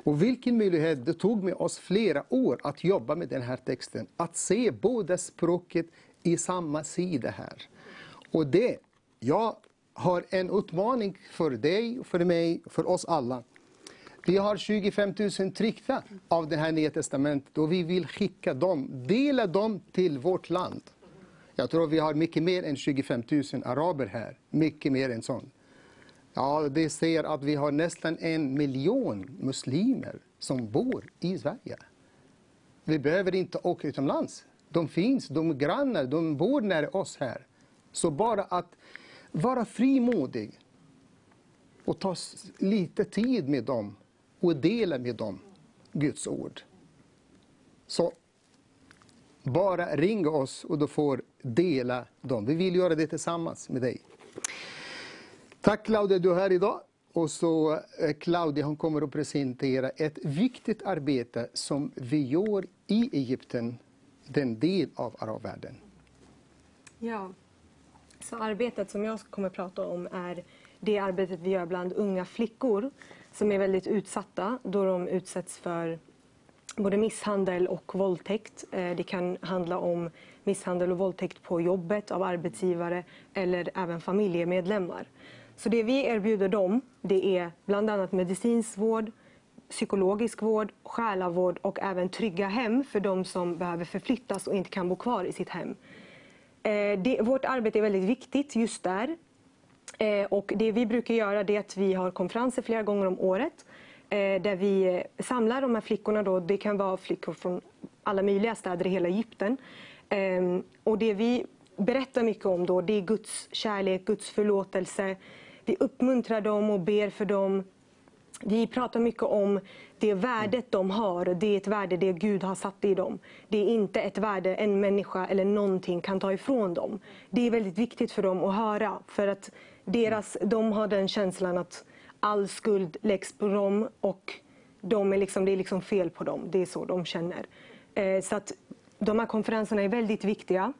Och vilken möjlighet det tog med oss flera år att jobba med den här texten. Att se båda språket i samma sida här. Och det, jag har en utmaning för dig, för mig, för oss alla. Vi har 25 000 tryckta av det här Nya Testamentet och vi vill skicka dem, dela dem till vårt land. Jag tror vi har mycket mer än 25 000 araber här, mycket mer än sånt. Ja, det säger att vi har nästan en miljon muslimer som bor i Sverige. Vi behöver inte åka utomlands. De finns, de är grannar, de bor nära oss här. Så bara att vara frimodig och ta lite tid med dem och dela med dem Guds ord. Så bara ring oss och du får dela dem. Vi vill göra det tillsammans med dig. Tack Claudia, du är här idag. Och så eh, Claudia hon kommer att presentera ett viktigt arbete som vi gör i Egypten, den del av arabvärlden. Ja, så arbetet som jag kommer att prata om är det arbetet vi gör bland unga flickor som är väldigt utsatta då de utsätts för både misshandel och våldtäkt. Eh, det kan handla om misshandel och våldtäkt på jobbet av arbetsgivare eller även familjemedlemmar. Så det vi erbjuder dem det är bland annat medicinsk vård, psykologisk vård, själavård och även trygga hem för de som behöver förflyttas och inte kan bo kvar i sitt hem. Eh, det, vårt arbete är väldigt viktigt just där. Eh, och det vi brukar göra är att vi har konferenser flera gånger om året eh, där vi eh, samlar de här flickorna. Då. Det kan vara flickor från alla möjliga städer i hela Egypten. Och det vi berättar mycket om då, det är Guds kärlek, Guds förlåtelse. Vi uppmuntrar dem och ber för dem. Vi pratar mycket om det värdet de har. Det är ett värde det Gud har satt i dem. Det är inte ett värde en människa eller någonting kan ta ifrån dem. Det är väldigt viktigt för dem att höra. För att deras, de har den känslan att all skuld läggs på dem och de är liksom, det är liksom fel på dem. Det är så de känner. Eh, så att de här konferenserna är väldigt viktiga.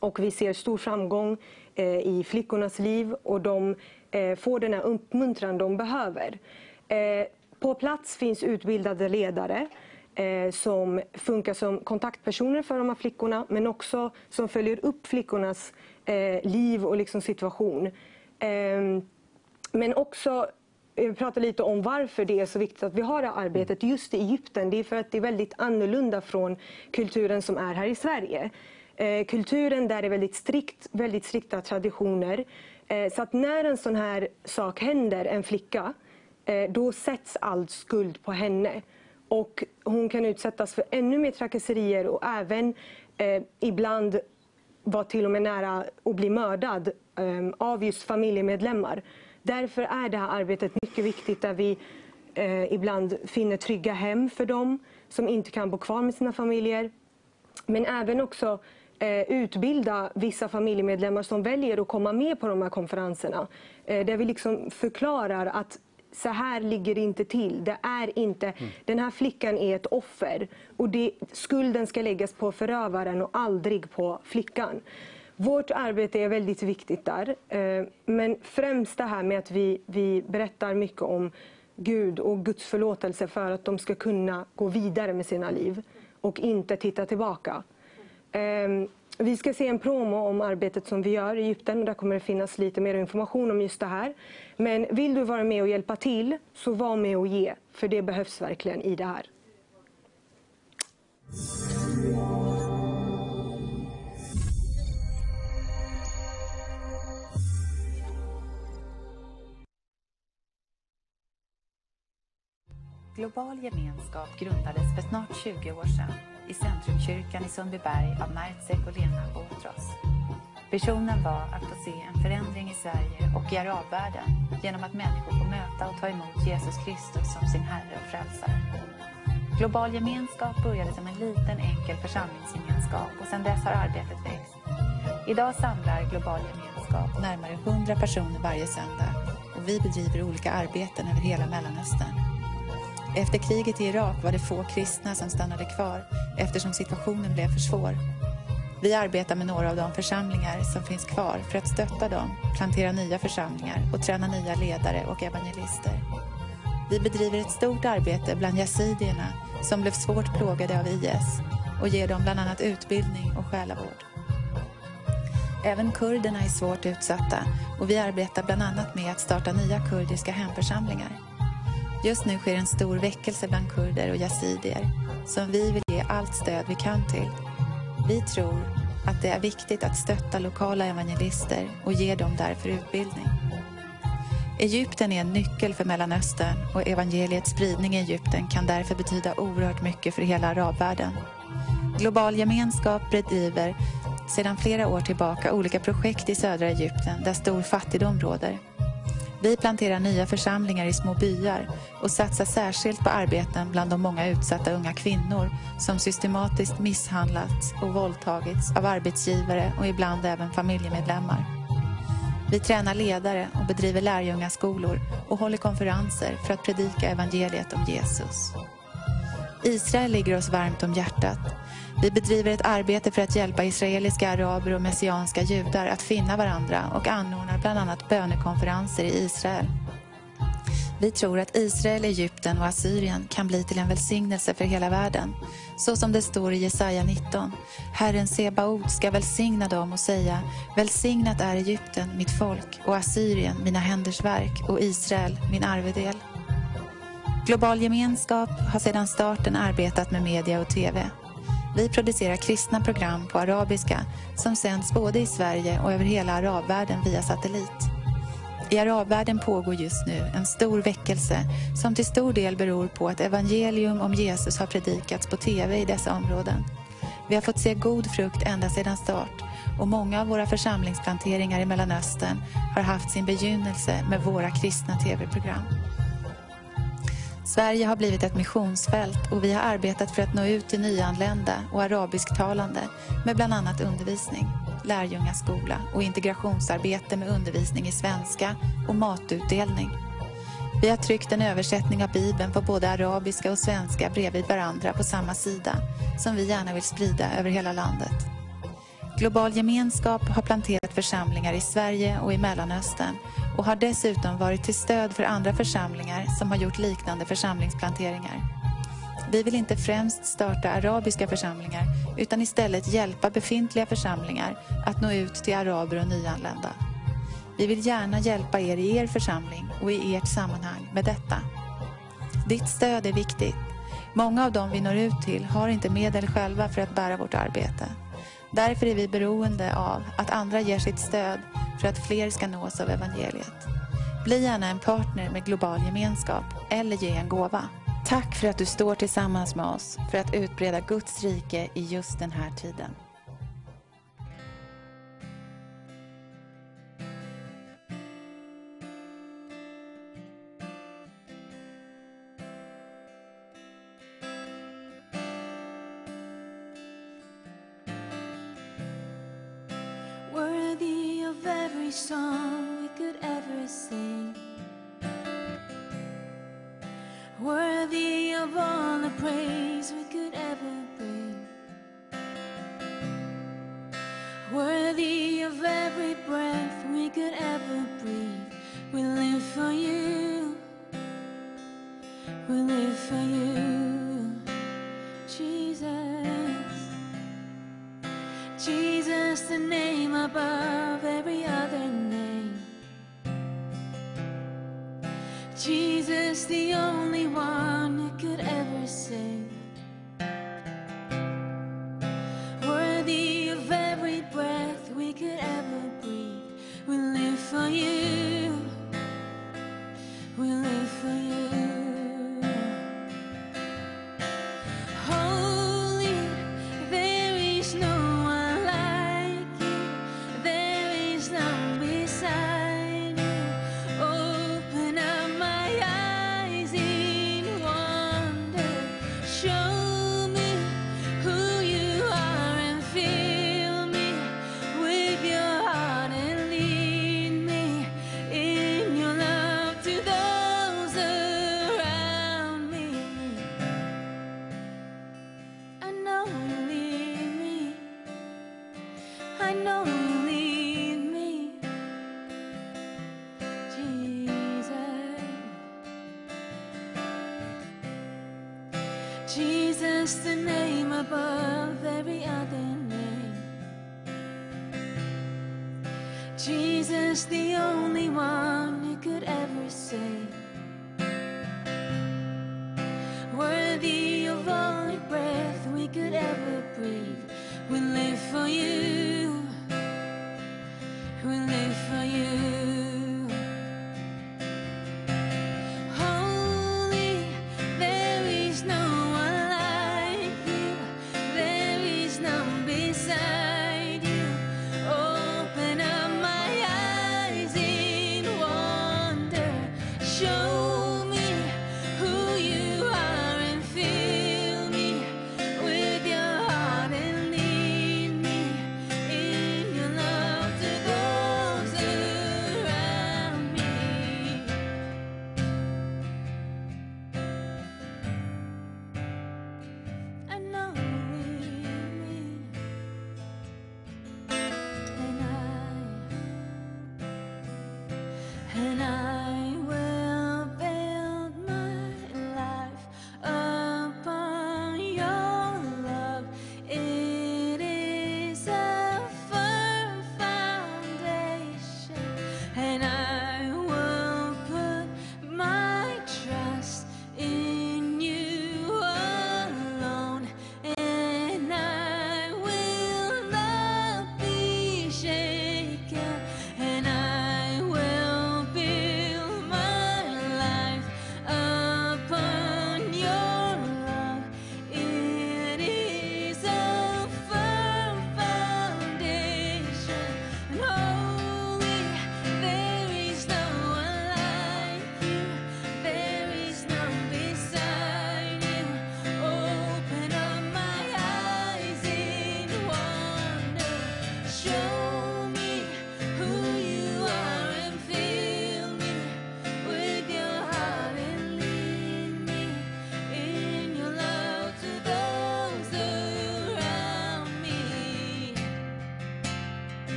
Och vi ser stor framgång eh, i flickornas liv och de eh, får den här uppmuntran de behöver. Eh, på plats finns utbildade ledare eh, som funkar som kontaktpersoner för de här flickorna men också som följer upp flickornas eh, liv och liksom situation. Ehm, men också eh, prata lite om varför det är så viktigt att vi har det här arbetet just i Egypten. Det är för att det är väldigt annorlunda från kulturen som är här i Sverige. Eh, kulturen där är väldigt strikt, väldigt strikta traditioner. Eh, så att när en sån här sak händer, en flicka, då sätts all skuld på henne. Och hon kan utsättas för ännu mer trakasserier och även eh, ibland var till och med nära att bli mördad ehm, av just familjemedlemmar. Därför är det här arbetet mycket viktigt där vi eh, ibland finner trygga hem för dem som inte kan bo kvar med sina familjer. Men även också eh, utbilda vissa familjemedlemmar som väljer att komma med på de här konferenserna. Eh, där vi liksom förklarar att så här ligger det inte till. Det är inte, Den här flickan är ett offer och det, skulden ska läggas på förövaren och aldrig på flickan. Vårt arbete är väldigt viktigt där. eh, Men främst det här med att vi, vi berättar mycket om Gud och Guds förlåtelse för att de ska kunna gå vidare med sina liv och inte titta tillbaka. Vi ska se en promo om arbetet som vi gör i Egypten och där kommer det finnas lite mer information om just det här. Men vill du vara med och hjälpa till så var med och ge, för det behövs verkligen i det här. Global gemenskap grundades för snart 20 år sedan i Centrumkyrkan i Sundbyberg av Naitzek och Lena Botros. Visionen var att få se en förändring i Sverige och i arabvärlden genom att människor får möta och ta emot Jesus Kristus som sin Herre och Frälsare. Global gemenskap började som en liten enkel församlingsgemenskap och sedan dess har arbetet växt. Idag samlar Global gemenskap närmare 100 personer varje söndag och vi bedriver olika arbeten över hela Mellanöstern. Efter kriget i Irak var det få kristna som stannade kvar eftersom situationen blev för svår. Vi arbetar med några av de församlingar som finns kvar för att stötta dem, plantera nya församlingar och träna nya ledare och evangelister. Vi bedriver ett stort arbete bland yazidierna som blev svårt plågade av IS och ger dem bland annat utbildning och själavård. Även kurderna är svårt utsatta och vi arbetar bland annat med att starta nya kurdiska hemförsamlingar. Just nu sker en stor väckelse bland kurder och yazidier som vi vill ge allt stöd vi kan till. Vi tror att det är viktigt att stötta lokala evangelister och ge dem därför utbildning. Egypten är en nyckel för Mellanöstern och evangeliets spridning i Egypten kan därför betyda oerhört mycket för hela arabvärlden. Global gemenskap bedriver sedan flera år tillbaka olika projekt i södra Egypten där stor fattigdom råder. Vi planterar nya församlingar i små byar och satsar särskilt på arbeten bland de många utsatta unga kvinnor som systematiskt misshandlats och våldtagits av arbetsgivare och ibland även familjemedlemmar. Vi tränar ledare och bedriver lärjungaskolor och håller konferenser för att predika evangeliet om Jesus. Israel ligger oss varmt om hjärtat. Vi bedriver ett arbete för att hjälpa israeliska araber och messianska judar att finna varandra och anordnar bland annat bönekonferenser i Israel. Vi tror att Israel, Egypten och Assyrien kan bli till en välsignelse för hela världen. Så som det står i Jesaja 19. Herren Sebaot ska välsigna dem och säga Välsignat är Egypten, mitt folk, och Assyrien, mina händers verk, och Israel, min arvedel. Global gemenskap har sedan starten arbetat med media och TV. Vi producerar kristna program på arabiska som sänds både i Sverige och över hela arabvärlden via satellit. I arabvärlden pågår just nu en stor väckelse som till stor del beror på att evangelium om Jesus har predikats på TV i dessa områden. Vi har fått se god frukt ända sedan start och många av våra församlingsplanteringar i Mellanöstern har haft sin begynnelse med våra kristna TV-program. Sverige har blivit ett missionsfält och vi har arbetat för att nå ut till nyanlända och arabisktalande med bland annat undervisning, lärjungaskola och integrationsarbete med undervisning i svenska och matutdelning. Vi har tryckt en översättning av Bibeln på både arabiska och svenska bredvid varandra på samma sida som vi gärna vill sprida över hela landet. Global gemenskap har planterat församlingar i Sverige och i Mellanöstern och har dessutom varit till stöd för andra församlingar som har gjort liknande församlingsplanteringar. Vi vill inte främst starta arabiska församlingar utan istället hjälpa befintliga församlingar att nå ut till araber och nyanlända. Vi vill gärna hjälpa er i er församling och i ert sammanhang med detta. Ditt stöd är viktigt. Många av dem vi når ut till har inte medel själva för att bära vårt arbete. Därför är vi beroende av att andra ger sitt stöd för att fler ska nås av evangeliet. Bli gärna en partner med Global gemenskap eller ge en gåva. Tack för att du står tillsammans med oss för att utbreda Guds rike i just den här tiden. Of every song we could ever sing. Worthy of all the praise we could ever bring. Worthy of every breath we could ever breathe. We live for you. We live for you, Jesus. Jesus, the name above every other name. Jesus, the only one who could ever save. Worthy of every breath we could ever breathe. We live for you. We live for you.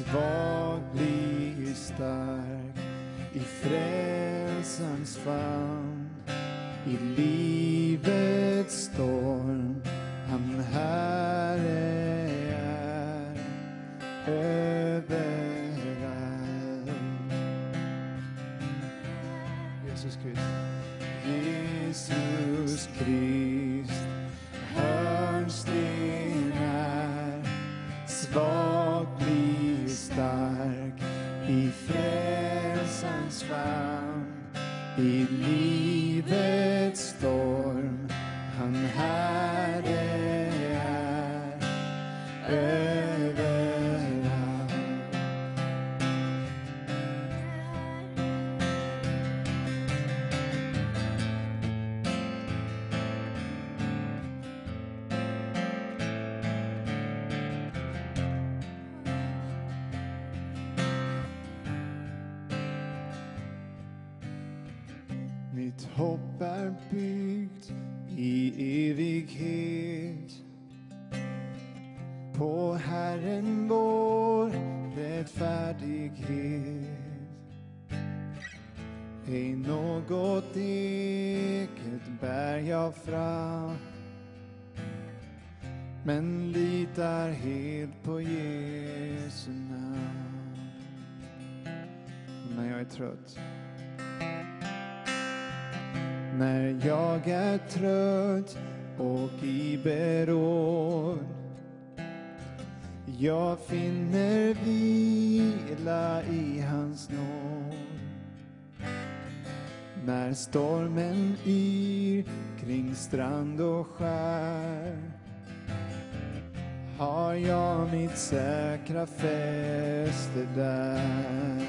svag blir stark i frälsarens famn, i liv. stormen yr kring strand och skär. Har jag mitt säkra fäste där?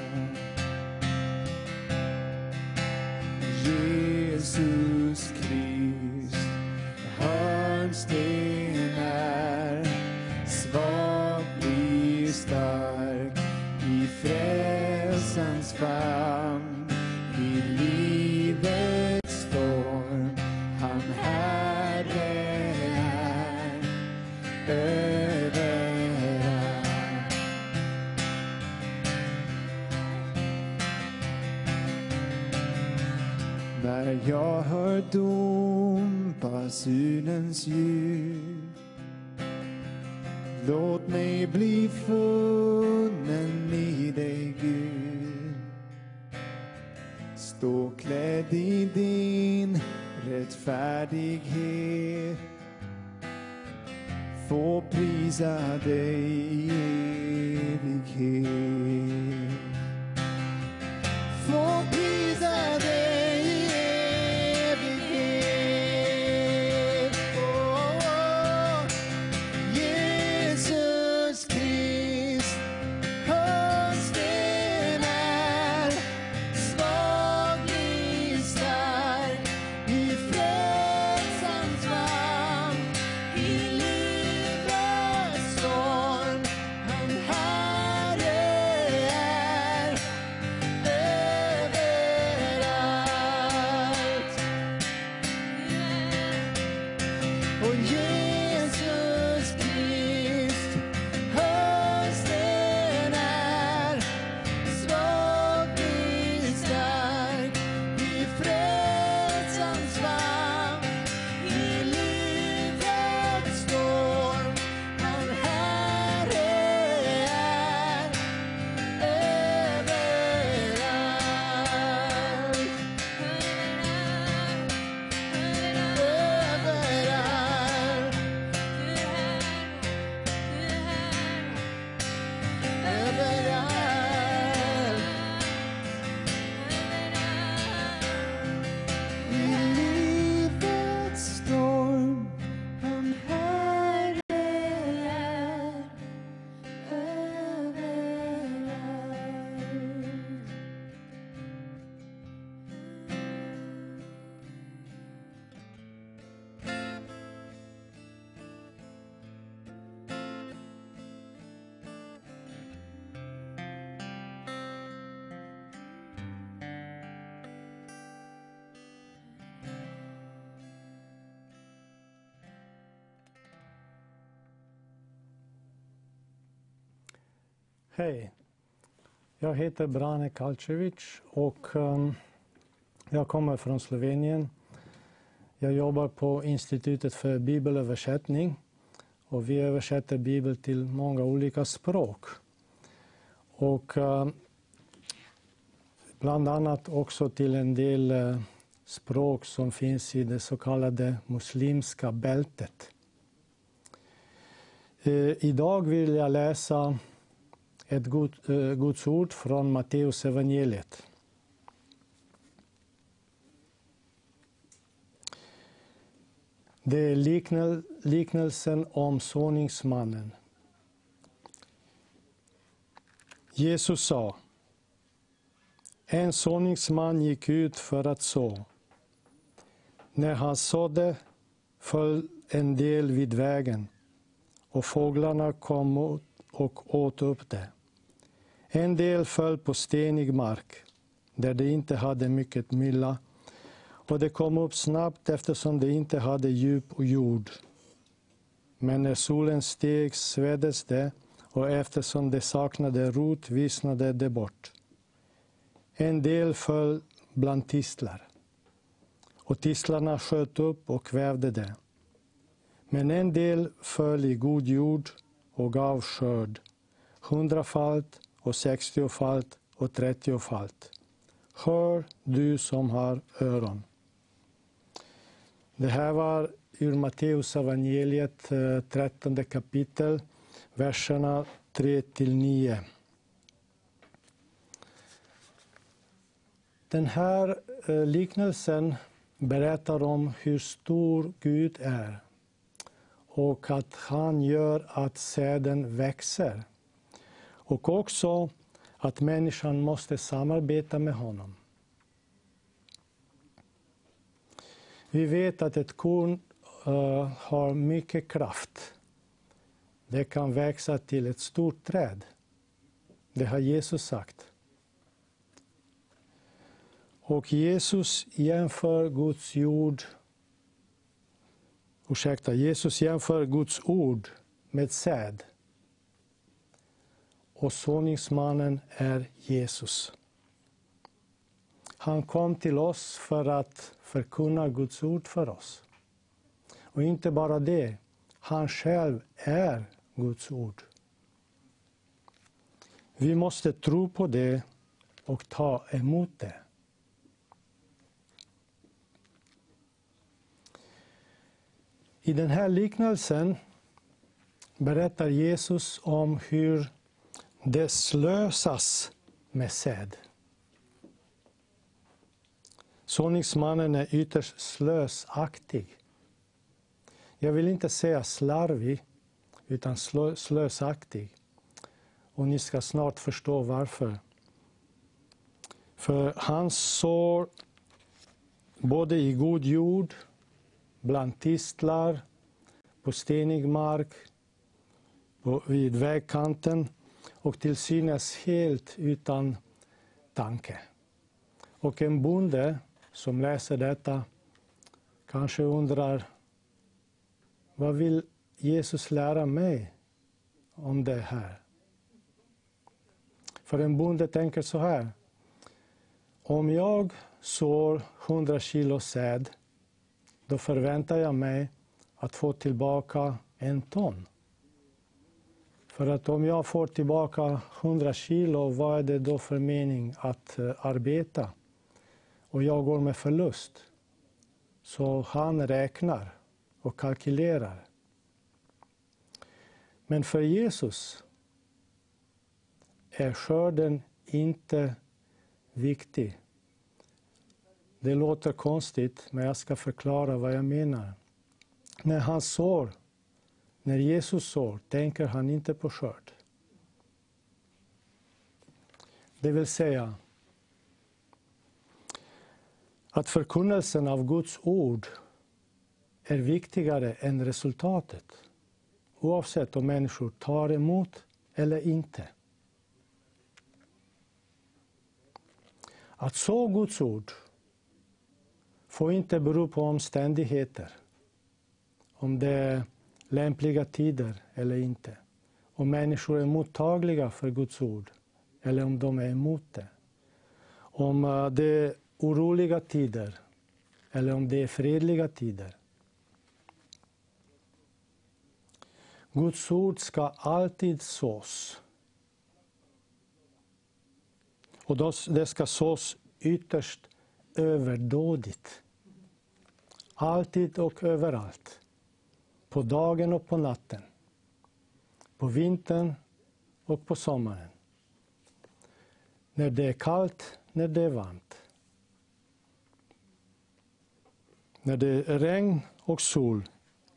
stå klädd i din rättfärdighet. Få prisa dig i evighet. Hej. Jag heter Brane Kalcevic och um, jag kommer från Slovenien. Jag jobbar på Institutet för bibelöversättning och vi översätter Bibeln till många olika språk. Och ehm, bland annat också till en del uh, språk som finns i det så kallade muslimska bältet. Uh, idag vill jag läsa ett god, uh, Guds ord från Matteus evangeliet. Det är liknel, liknelsen om såningsmannen. Jesus sa En såningsman gick ut för att så. När han sådde föll en del vid vägen och fåglarna kom och åt upp det. En del föll på stenig mark där de inte hade mycket mylla och det kom upp snabbt eftersom det inte hade djup och jord. Men när solen steg sveddes det och eftersom det saknade rot vissnade det bort. En del föll bland tistlar och tistlarna sköt upp och kvävde det. Men en del föll i god jord och gav skörd, hundrafalt och sextiofalt och trettiofalt. Hör du som har öron. Det här var ur Matteus evangeliet eh, 13 kapitel, verserna 3 till 9. Den här eh, liknelsen berättar om hur stor Gud är och att han gör att säden växer. Och också att människan måste samarbeta med honom. Vi vet att ett korn uh, har mycket kraft. Det kan växa till ett stort träd. Det har Jesus sagt. Och Jesus jämför Guds jord Ursäkta, Jesus jämför Guds ord med säd. Och såningsmannen är Jesus. Han kom till oss för att förkunna Guds ord för oss. Och inte bara det, han själv är Guds ord. Vi måste tro på det och ta emot det. I den här liknelsen berättar Jesus om hur det slösas med säd. Såningsmannen är ytterst slösaktig. Jag vill inte säga slarvig, utan slösaktig. Och ni ska snart förstå varför. För han sår både i god jord, bland tistlar, på stenig mark, på, vid vägkanten och till synes helt utan tanke. Och en bonde som läser detta kanske undrar vad vill Jesus lära mig om det här? För en bonde tänker så här. Om jag sår 100 kilo säd, då förväntar jag mig att få tillbaka en ton. För att om jag får tillbaka 100 kilo, vad är det då för mening att eh, arbeta? och jag går med förlust. Så han räknar och kalkylerar. Men för Jesus är skörden inte viktig. Det låter konstigt, men jag ska förklara vad jag menar. När han sår, när Jesus sår, tänker han inte på skörd. Det vill säga, att förkunnelsen av Guds ord är viktigare än resultatet. Oavsett om människor tar emot eller inte. Att så Guds ord får inte bero på omständigheter. Om det är lämpliga tider eller inte. om människor är mottagliga för Guds ord eller om de är emot det. Om eh, det är oroliga tider eller om det är fredliga tider. Guds ord ska alltid sås. Och det ska sås ytterst överdådigt. Alltid och överallt. På dagen och på natten. På vintern och på sommaren. När det är kallt, när det är varmt. När det är regn och sol,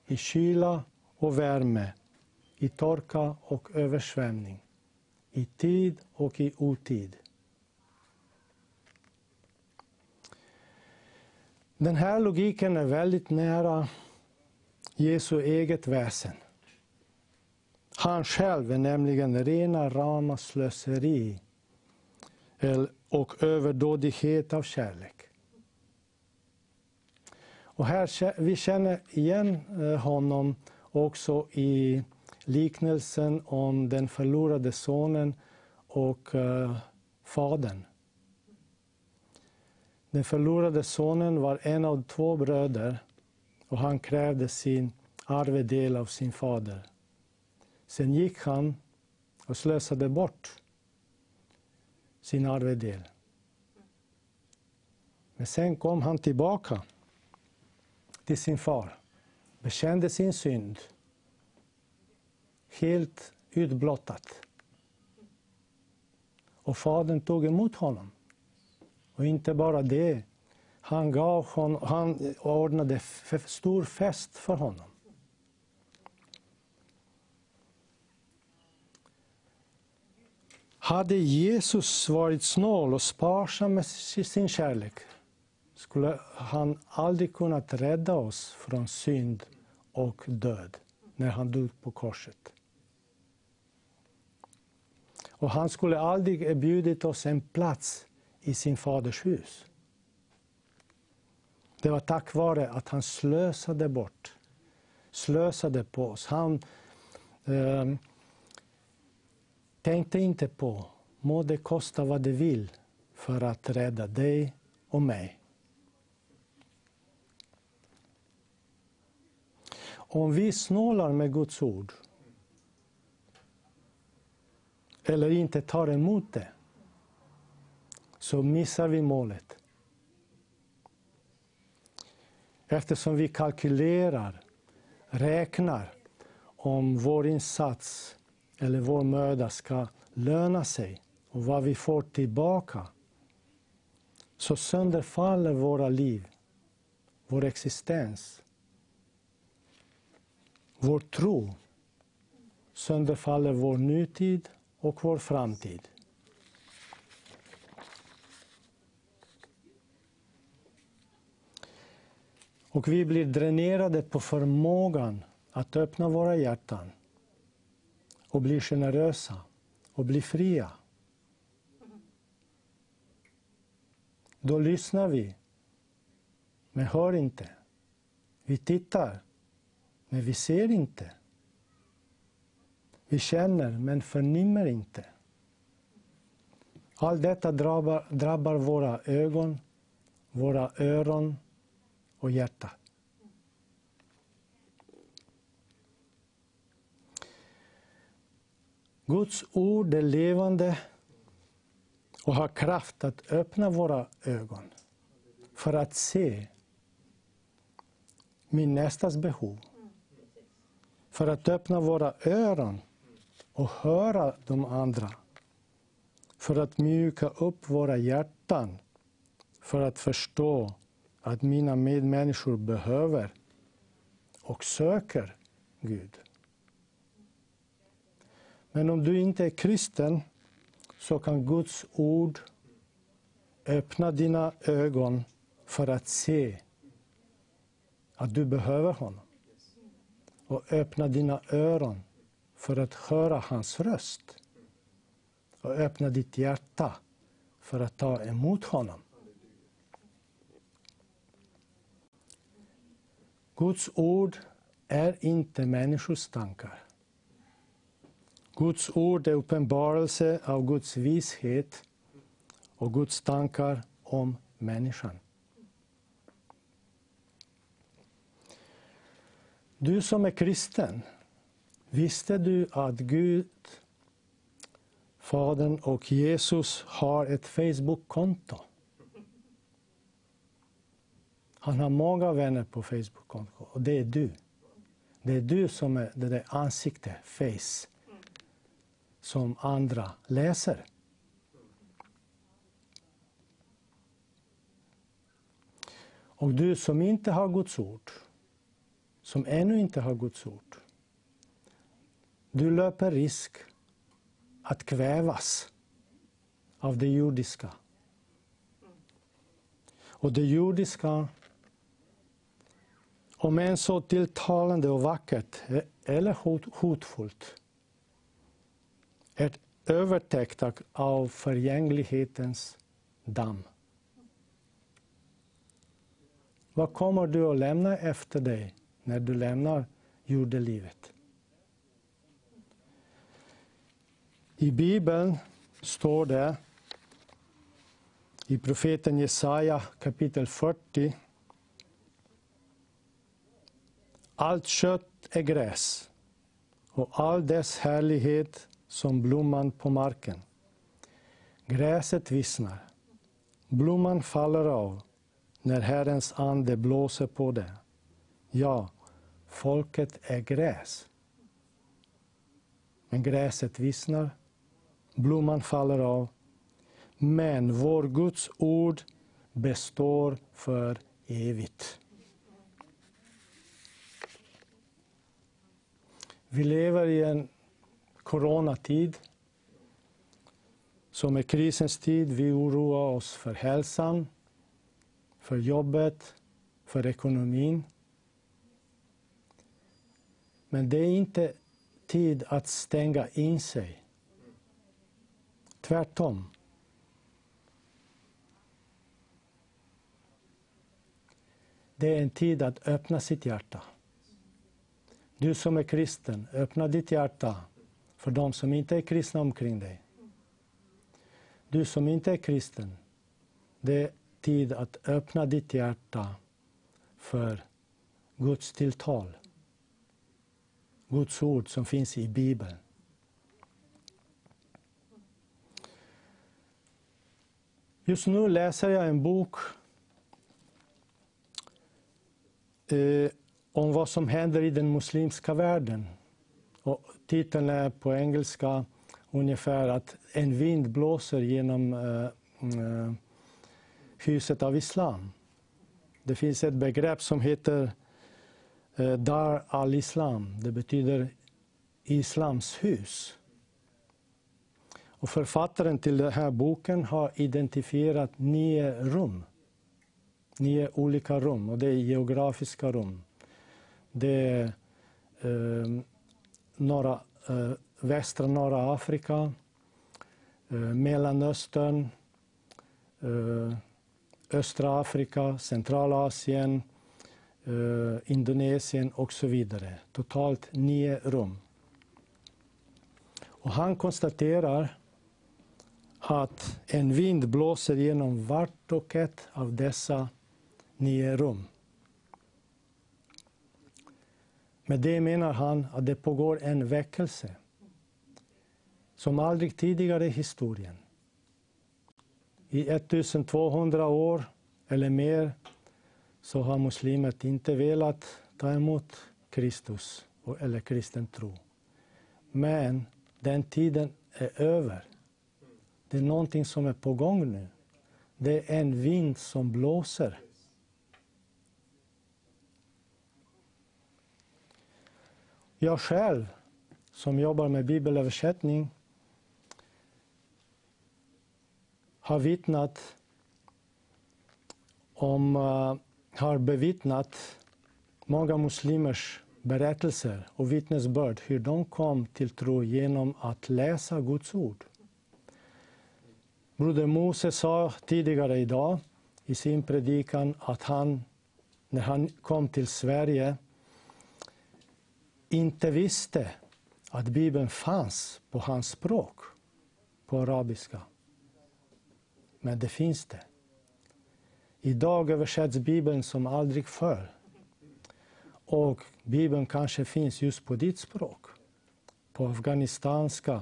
i kyla och värme, i torka och översvämning, i tid och i otid. Den här logiken är väldigt nära Jesu eget väsen. Han själv är nämligen rena rama slöseri och överdådighet av kärlek. Och här, vi känner igen eh, honom också i liknelsen om den förlorade sonen och eh, fadern. Den förlorade sonen var en av två bröder och han krävde sin arvedel av sin fader. Sen gick han och slösade bort sin arvedel. Men sen kom han tillbaka till sin far, bekände sin synd, helt utblottat. Och fadern tog emot honom. Och inte bara det, han, gav hon, han ordnade stor fest för honom. Hade Jesus varit snål och sparsam med sin kärlek skulle han aldrig kunnat rädda oss från synd och död när han dog på korset. Och han skulle aldrig erbjudit oss en plats i sin faders hus. Det var tack vare att han slösade bort, slösade på oss. Han eh, tänkte inte på, må det kosta vad det vill för att rädda dig och mig. Om vi snålar med Guds ord eller inte tar emot det så missar vi målet. Eftersom vi kalkylerar, räknar om vår insats eller vår möda ska löna sig och vad vi får tillbaka så sönderfaller våra liv, vår existens, vår tro sönderfaller vår nutid och vår framtid. Och vi blir dränerade på förmågan att öppna våra hjärtan och bli generösa och bli fria. Då lyssnar vi, men hör inte. Vi tittar, men vi ser inte. Vi känner, men förnimmer inte. Allt detta drabbar, drabbar våra ögon, våra öron och hjärta. Guds ord är levande och har kraft att öppna våra ögon för att se min nästas behov. För att öppna våra öron och höra de andra. För att mjuka upp våra hjärtan. För att förstå att mina medmänniskor behöver och söker Gud. Men om du inte är kristen så kan Guds ord öppna dina ögon för att se att du behöver honom. Och öppna dina öron för att höra hans röst. Och öppna ditt hjärta för att ta emot honom. Guds ord är inte människors tankar. Guds ord är uppenbarelse av Guds vishet och Guds tankar om människan. Du som är kristen, visste du att Gud, Fadern och Jesus har ett Facebook-konto? Han har många vänner på Facebook, och det är du. Det är du som är det där ansiktet, face, som andra läser. Och du som inte har Guds ord, som ännu inte har Guds ord, du löper risk att kvävas av det jordiska. Och det jordiska, om än så tilltalande och vackert eh, eller hot, hotfullt, är övertäckt av förgänglighetens damm. Vad kommer du att lämna efter dig när du lämnar jordelivet? I Bibeln står det i profeten Jesaja kapitel 40 Allt kött är gräs och all dess härlighet som blomman på marken. Gräset vissnar, blomman faller av när Herrens ande blåser på det. Ja, folket är gräs. Men gräset vissnar, blomman faller av. Men vår Guds ord består för evigt. Vi lever i en coronatid som är krisens tid. Vi oroar oss för hälsan, för jobbet, för ekonomin. Men det är inte tid att stänga in sig. Tvärtom. Det är en tid att öppna sitt hjärta. Du som är kristen, öppna ditt hjärta för de som inte är kristna omkring dig. Du som inte är kristen, det är tid att öppna ditt hjärta för Guds tilltal. Guds ord som finns i Bibeln. Just nu läser jag en bok eh, om vad som händer i den muslimska världen. Och titeln är på engelska ungefär att en vind blåser genom eh, mm, eh, huset av islam. Det finns ett begrepp som heter eh, Dar al-Islam. Det betyder islams hus. Och författaren till den här boken har identifierat nio rum. Nio olika rum, och det är geografiska rum. Det är eh, norra, eh, västra norra Afrika, eh, Mellanöstern, eh, östra Afrika, Centralasien, eh, Indonesien och så vidare. Totalt nio rum. Och han konstaterar att en vind blåser genom vart och ett av dessa nio rum. Med det menar han att det pågår en väckelse som aldrig tidigare i historien. I 1200 år eller mer så har muslimer inte velat ta emot Kristus eller kristen tro. Men den tiden är över. Det är någonting som är på gång nu. Det är en vind som blåser. Jag själv, som jobbar med bibelöversättning, har vittnat om, uh, har bevittnat många muslimers berättelser och vittnesbörd hur de kom till tro genom att läsa Guds ord. Broder Mose sa tidigare idag i sin predikan att han, när han kom till Sverige, inte visste att Bibeln fanns på hans språk, på arabiska. Men det finns det. Idag översätts Bibeln som aldrig förr. Och Bibeln kanske finns just på ditt språk. På afghanistanska,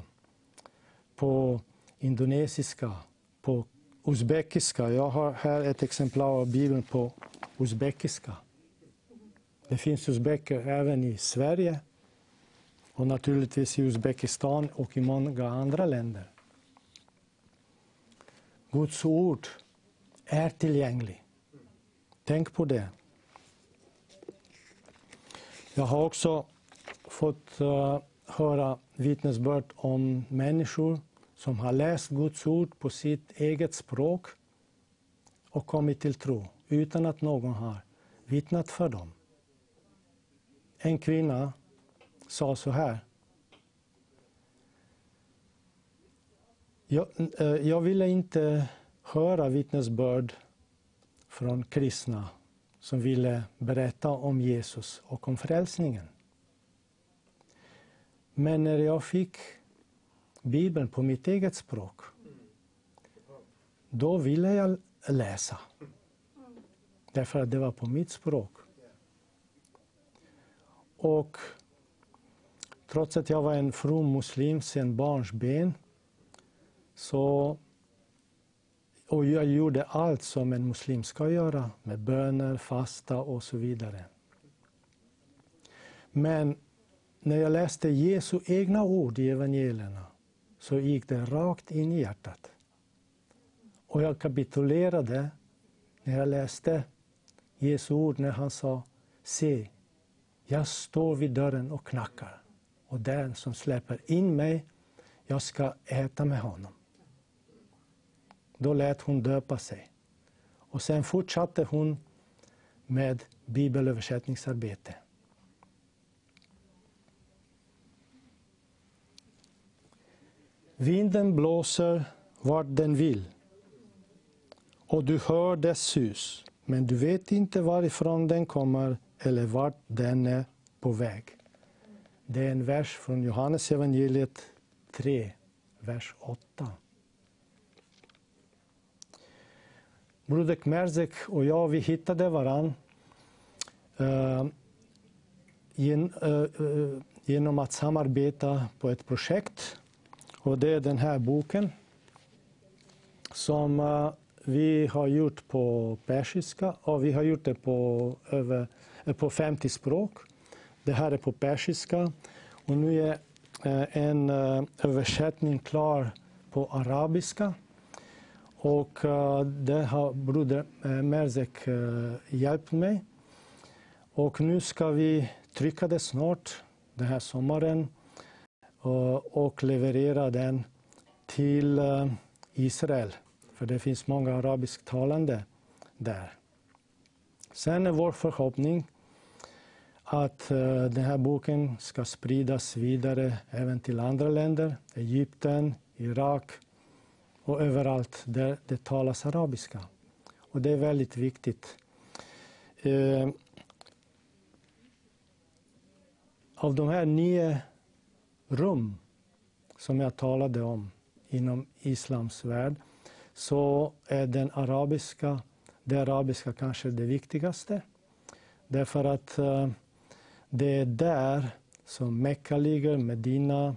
på indonesiska, på uzbekiska. Jag har här ett exemplar av Bibeln på uzbekiska. Det finns uzbeker även i Sverige och naturligtvis i Uzbekistan och i många andra länder. Guds ord är tillgängligt. Tänk på det. Jag har också fått eh, höra vittnesbörd om människor som har läst Guds ord på sitt eget språk och kommit till tro utan att någon har vittnat för dem. En kvinna sa så här. Jag, eh, jag ville inte höra vittnesbörd från kristna som ville berätta om Jesus och om frälsningen. Men när jag fick Bibeln på mitt eget språk, då ville jag läsa. Därför att det var på mitt språk. Och trots att jag var en from muslim sedan barnsben så och jag gjorde allt som en muslim ska göra med böner, fasta och så vidare. Men när jag läste Jesu egna ord i evangelierna så gick det rakt in i hjärtat. Och jag kapitulerade när jag läste Jesu ord när han sa Se, jag står vid dörren och knackar och den som släpper in mig, jag ska äta med honom. Då lät hon döpa sig. Och sen fortsatte hon med bibelöversättningsarbete. Vinden blåser vart den vill och du hör dess sus, men du vet inte varifrån den kommer eller vart den är på väg. Det är en vers från Johannes evangeliet 3, vers 8. Broder Kmerzek och jag, vi hittade varann uh, gen, uh, genom att samarbeta på ett projekt. Och det är den här boken som uh, vi har gjort på persiska och vi har gjort det på, över, på 50 språk. Det här är på persiska och nu är eh, en eh, översättning klar på arabiska. Och eh, det har broder Merzek hjälpt mig. Och nu ska vi trycka det snart, den här sommaren, och leverera den till Israel. För det finns många arabisktalande där. Sen är vår förhoppning att eh, den här boken ska spridas vidare även till andra länder. Egypten, Irak, och överallt där det talas arabiska. Och det är väldigt viktigt. Eh, av de här nio rum som jag talade om inom islams värld så är den arabiska, det arabiska kanske det viktigaste. Därför att eh, det är där som Mekka ligger, Medina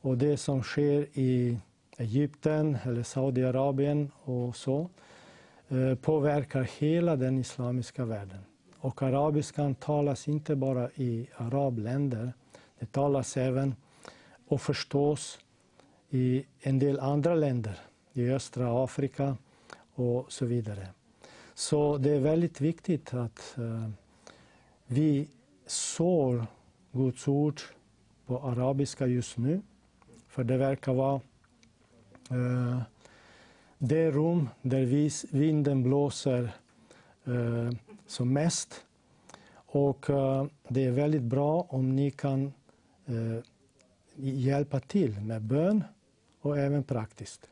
och det som sker i Egypten eller Saudiarabien och så eh, påverkar hela den islamiska världen. Och arabiskan talas inte bara i arabländer, det talas även och förstås i en del andra länder, i östra Afrika och så vidare. Så det är väldigt viktigt att eh, vi sår Guds ord på arabiska just nu, för det verkar vara Eh, det rum där vinden blåser eh, som mest. Och eh, det är väldigt bra om ni kan eh, hjälpa till med bön och även praktiskt.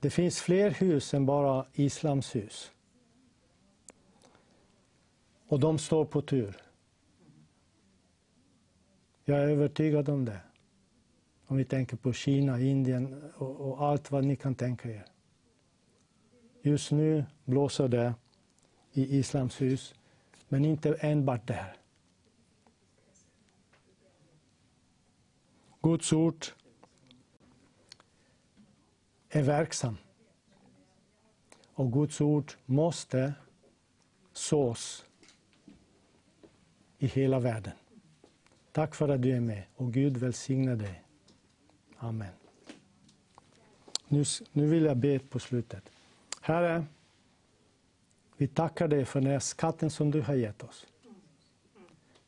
Det finns fler hus än bara Islams hus. Och de står på tur. Jag är övertygad om det. Om vi tänker på Kina, Indien och, och allt vad ni kan tänka er. Just nu blåser det i Islams hus, men inte enbart där. Guds ord är verksam. Och Guds ord måste sås i hela världen. Tack för att du är med och Gud välsigne dig. Amen. Nu, nu vill jag be på slutet. Herre, vi tackar dig för den här skatten som du har gett oss.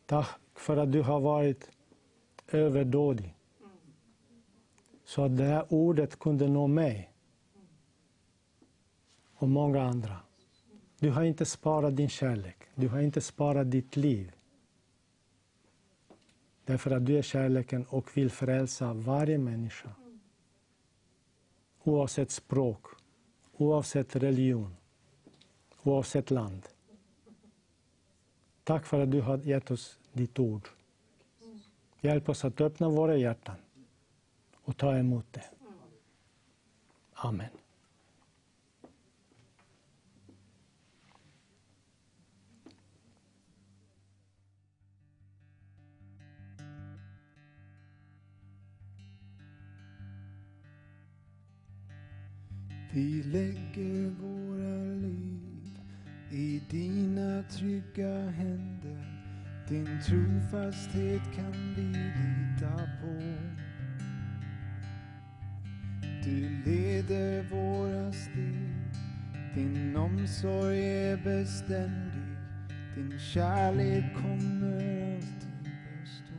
Tack för att du har varit överdådig. Så att det här ordet kunde nå mig och många andra. Du har inte sparat din kärlek. Du har inte sparat ditt liv. Därför att du är kärleken och vill frälsa varje människa. Oavsett språk, oavsett religion, oavsett land. Tack för att du har gett oss ditt ord. Hjälp oss att öppna våra hjärtan och ta emot det. Amen. Vi lägger våra liv i dina trygga händer. Din trofasthet kan vi lita på. Du leder våra steg. Din omsorg är beständig. Din kärlek kommer alltid bestå.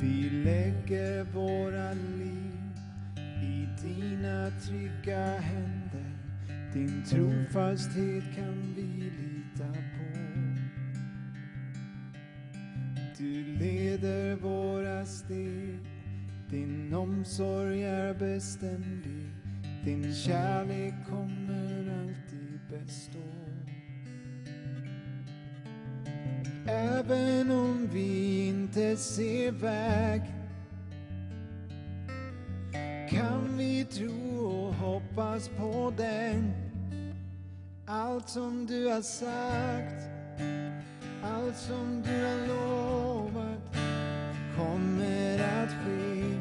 Vi lägger våra liv dina trygga händer. Din trofasthet kan vi lita på. Du leder våra steg. Din omsorg är beständig. Din kärlek kommer alltid bestå. Även om vi inte ser väg kan vi tro och hoppas på den. Allt som du har sagt, allt som du har lovat kommer att ske.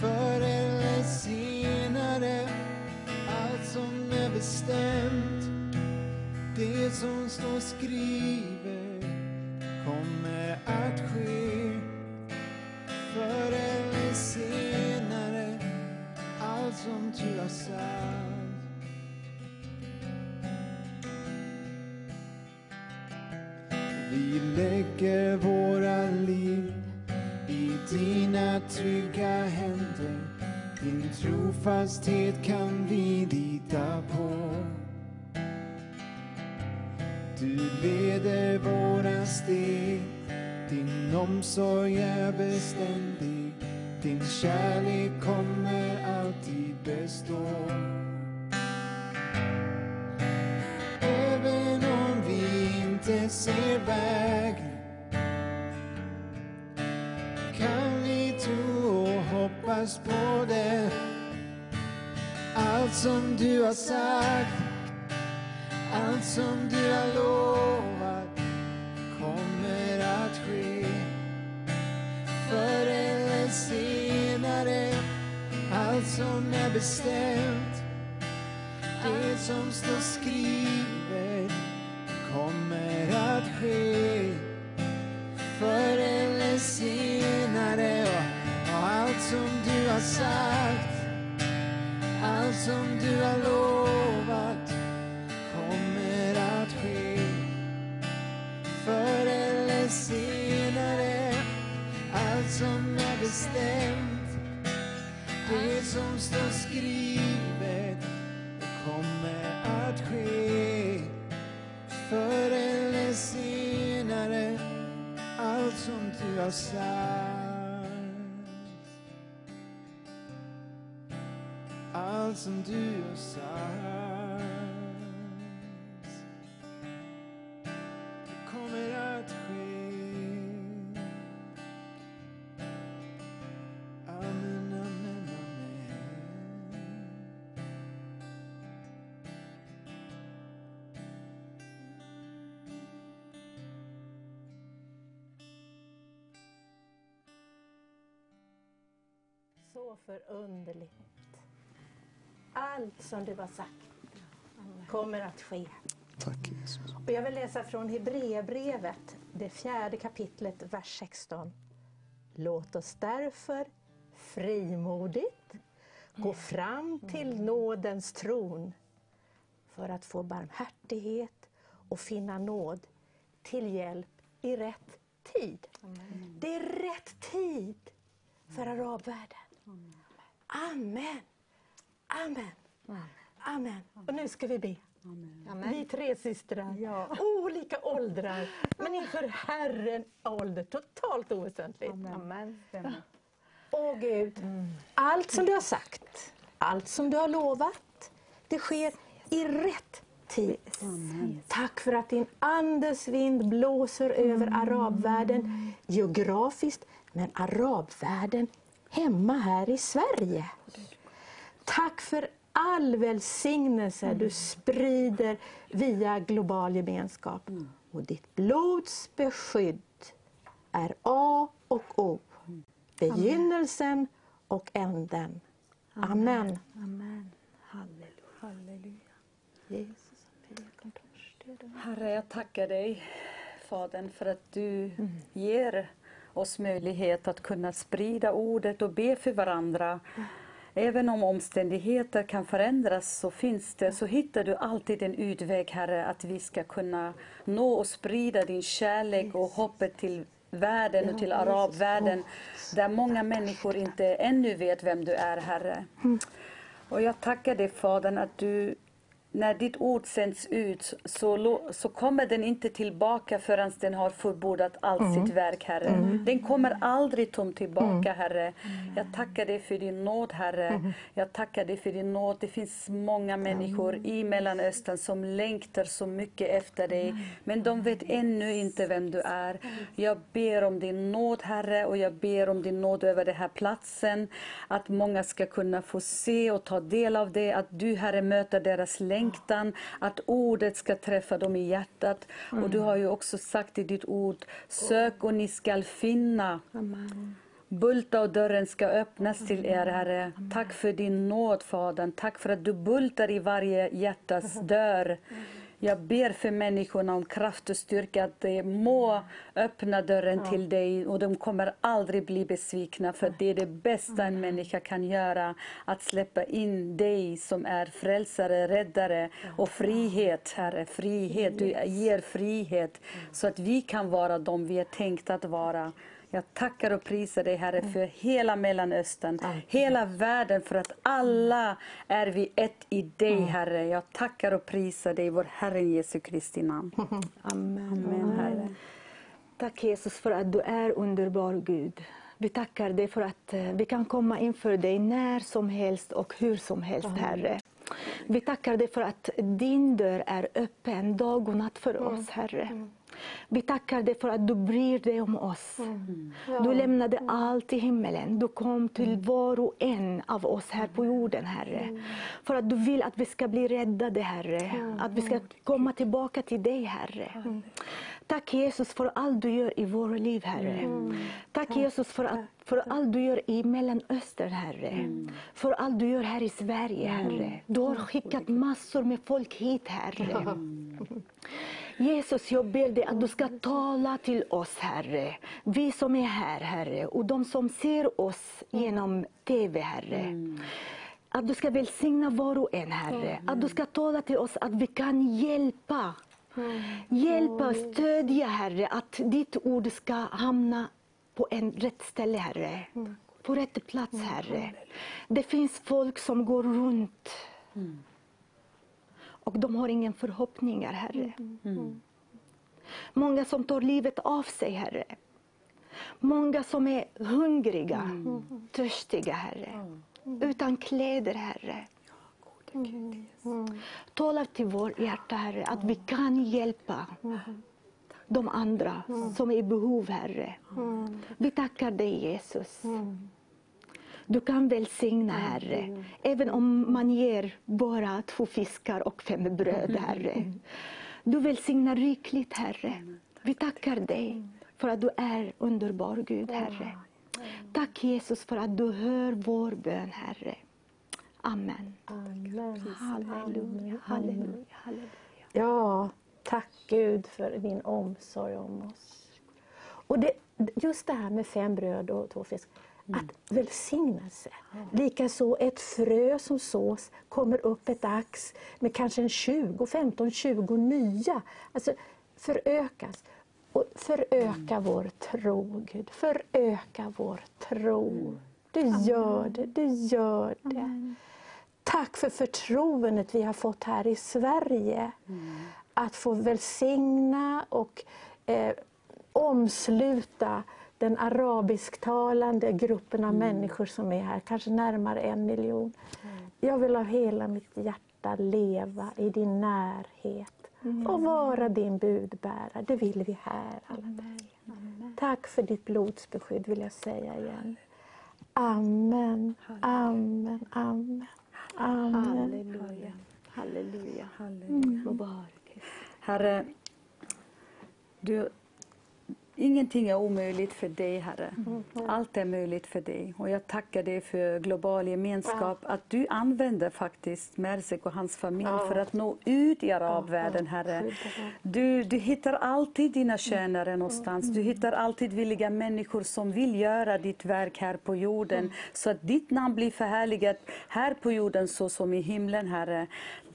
Förr eller senare, allt som är bestämt, det som står skrivet kommer att ske. Förr eller senare, allt som du har sagt. Vi lägger våra liv i dina trygga händer. Din trofasthet kan vi lita på. Du leder våra steg. Din omsorg är beständig. Din kärlek kommer alltid bestå. Även om vi inte ser vägen kan vi tro och hoppas på det. Allt som du har sagt, allt som du har lovat kommer att ske. För senare, allt som är bestämt, det som står skrivet kommer att ske. Förr eller senare, och allt som du har sagt, allt som du har lovat bestämt, det som står skrivet kommer att ske. Förr eller senare, allt som du har sagt. Allt som du har sagt. Så förunderligt. Allt som du har sagt kommer att ske. Tack Jesus. Och jag vill läsa från Hebreerbrevet, det fjärde kapitlet, vers 16. Låt oss därför frimodigt gå fram till nådens tron för att få barmhärtighet och finna nåd till hjälp i rätt tid. Det är rätt tid för arabvärlden. Amen. Amen. Amen. Och nu ska vi be. Vi tre systrar, olika åldrar, men inför Herren ålder totalt oväsentligt. Amen. Åh Gud, allt som du har sagt, allt som du har lovat, det sker i rätt tid. Tack för att din Andes vind blåser över arabvärlden geografiskt, men arabvärlden hemma här i Sverige. Tack för all välsignelse du sprider via global gemenskap. Och ditt blods beskydd är A och O. Begynnelsen och änden. Amen. Amen. Halleluja. Halleluja. Jesus. Herre, jag tackar dig, Fadern, för att du ger oss möjlighet att kunna sprida ordet och be för varandra. Även om omständigheter kan förändras så finns det, så hittar du alltid en utväg, Herre, att vi ska kunna nå och sprida din kärlek och hoppet till världen och till arabvärlden, där många människor inte ännu vet vem du är, Herre. Och jag tackar dig, Fadern, att du när ditt ord sänds ut så, så kommer den inte tillbaka förrän den har fullbordat allt Mm. sitt verk, Herre. Mm. Den kommer aldrig tom tillbaka, Herre. Jag tackar dig för din nåd, Herre. Mm. Jag tackar dig för din nåd. Det finns många människor i Mellanöstern som längtar så mycket efter dig, men de vet ännu inte vem du är. Jag ber om din nåd, Herre, och jag ber om din nåd över den här platsen, att många ska kunna få se och ta del av det, att du, Herre, möter deras längtan, att ordet ska träffa dem i hjärtat. Och du har ju också sagt i ditt ord, sök och ni skall finna. Bulta och dörren ska öppnas till er, Herre. Tack för din nåd, Fadern. Tack för att du bultar i varje hjärtas dörr. Jag ber för människorna om kraft och styrka att de må öppna dörren till dig och de kommer aldrig bli besvikna för det är det bästa en människa kan göra. Att släppa in dig som är frälsare, räddare och frihet, Herre. Frihet. Du ger frihet så att vi kan vara de vi är tänkta att vara. Jag tackar och prisar dig Herre för hela Mellanöstern, hela världen för att alla är vi ett i dig Herre. Jag tackar och prisar dig, vår Herre Jesu Kristi namn. Amen. Amen, Herre. Tack Jesus för att du är underbar Gud. Vi tackar dig för att eh, vi kan komma inför dig när som helst och hur som helst Herre. Vi tackar dig för att din dörr är öppen dag och natt för oss Herre. Vi tackar dig för att du bryr dig om oss. Du lämnade allt i himmelen. Du kom till var och en av oss här på jorden, Herre. För att du vill att vi ska bli räddade, Herre. Att vi ska komma tillbaka till dig, Herre. Tack Jesus för allt du gör i våra liv, Herre. Tack Jesus för, att, för allt du gör i Mellanöstern, Herre. För allt du gör här i Sverige, Herre. Du har skickat massor med folk hit, Herre. Jesus, jag ber dig att du ska tala till oss, Herre. Vi som är här, Herre, och de som ser oss genom TV, Herre. Att du ska välsigna var och en, Herre. Att du ska tala till oss att vi kan hjälpa. Hjälpa och stödja, Herre, att ditt ord ska hamna på en rätt ställe, Herre. På rätt plats, Herre. Det finns folk som går runt och de har ingen förhoppningar, Herre. Många som tar livet av sig, Herre. Många som är hungriga, törstiga, Herre. Utan kläder, Herre. Tala till vårt hjärta, Herre, att vi kan hjälpa de andra som är i behov, Herre. Vi tackar dig, Jesus. Du kan välsigna, Herre, även om man ger bara två fiskar och fem bröd, Herre. Du välsignar rikligt, Herre. Vi tackar dig för att du är underbar, Gud, Herre. Tack Jesus för att du hör vår bön, Herre. Amen. Amen. Halleluja, halleluja, halleluja. Ja, tack Gud för din omsorg om oss. Och det, just det här med fem bröd och två fisk, att välsignelse. Likaså ett frö som sås kommer upp ett ax med kanske en 20, 15, 20 nya. Alltså förökas. Och föröka vår tro, Gud. Föröka vår tro. Du gör det, du gör det. Tack för förtroendet vi har fått här i Sverige. Att få välsigna och eh, omsluta den arabisktalande gruppen av människor som är här, kanske närmare en miljon. Jag vill av hela mitt hjärta leva i din närhet och vara din budbärare. Det vill vi här alla. Tack för ditt blodsbeskydd vill jag säga igen. Amen, amen, amen. amen. Halleluja. Halleluja. Halleluja. Mubarak. Herre, du, ingenting är omöjligt för dig, Herre. Allt är möjligt för dig. Och jag tackar dig för global gemenskap, att du använder faktiskt Mersek och hans familj för att nå ut i arabvärlden, Herre. Du, du hittar alltid dina tjänare någonstans. Du hittar alltid villiga människor som vill göra ditt verk här på jorden, så att ditt namn blir förhärligat här på jorden så som i himlen, Herre.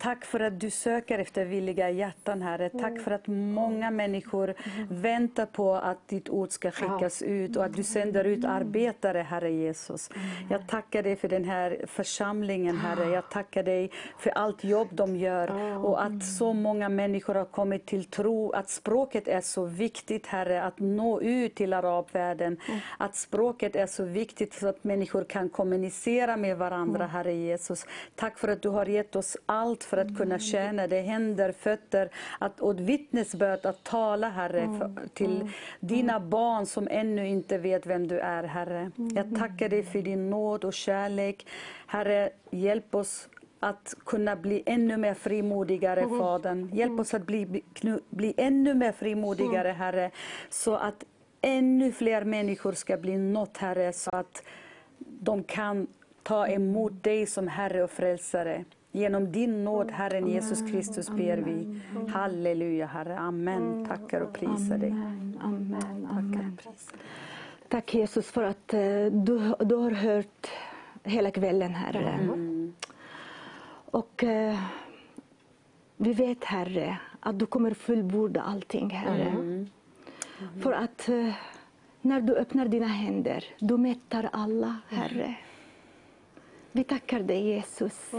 Tack för att du söker efter villiga hjärtan, Herre. Tack för att många människor väntar på att ditt ord ska skickas ut och att du sänder ut arbetare, Herre Jesus. Jag tackar dig för den här församlingen, Herre. Jag tackar dig för allt jobb de gör och att så många människor har kommit till tro att språket är så viktigt, Herre, att nå ut till arabvärlden. Att språket är så viktigt så att människor kan kommunicera med varandra, Herre Jesus. Tack för att du har gett oss allt för att kunna tjäna dig, händer, fötter att, och vittnesbörd att tala, Herre, för, till dina barn som ännu inte vet vem du är, Herre. Jag tackar dig för din nåd och kärlek. Herre, hjälp oss att kunna bli ännu mer frimodigare, Fadern. Hjälp oss att bli, bli ännu mer frimodigare, Herre, så att ännu fler människor ska bli nått, Herre, så att de kan ta emot dig som Herre och Frälsare. Genom din nåd, Herren Jesus Kristus, ber vi. Halleluja, Herre. Amen. Tackar och prisar dig. Amen, amen, amen. Tack Jesus för att eh, du, du har hört hela kvällen, Herre. Och eh, vi vet, Herre, att du kommer fullborda allting, Herre. För att eh, när du öppnar dina händer, du mättar alla, Herre. Vi tackar dig, Jesus.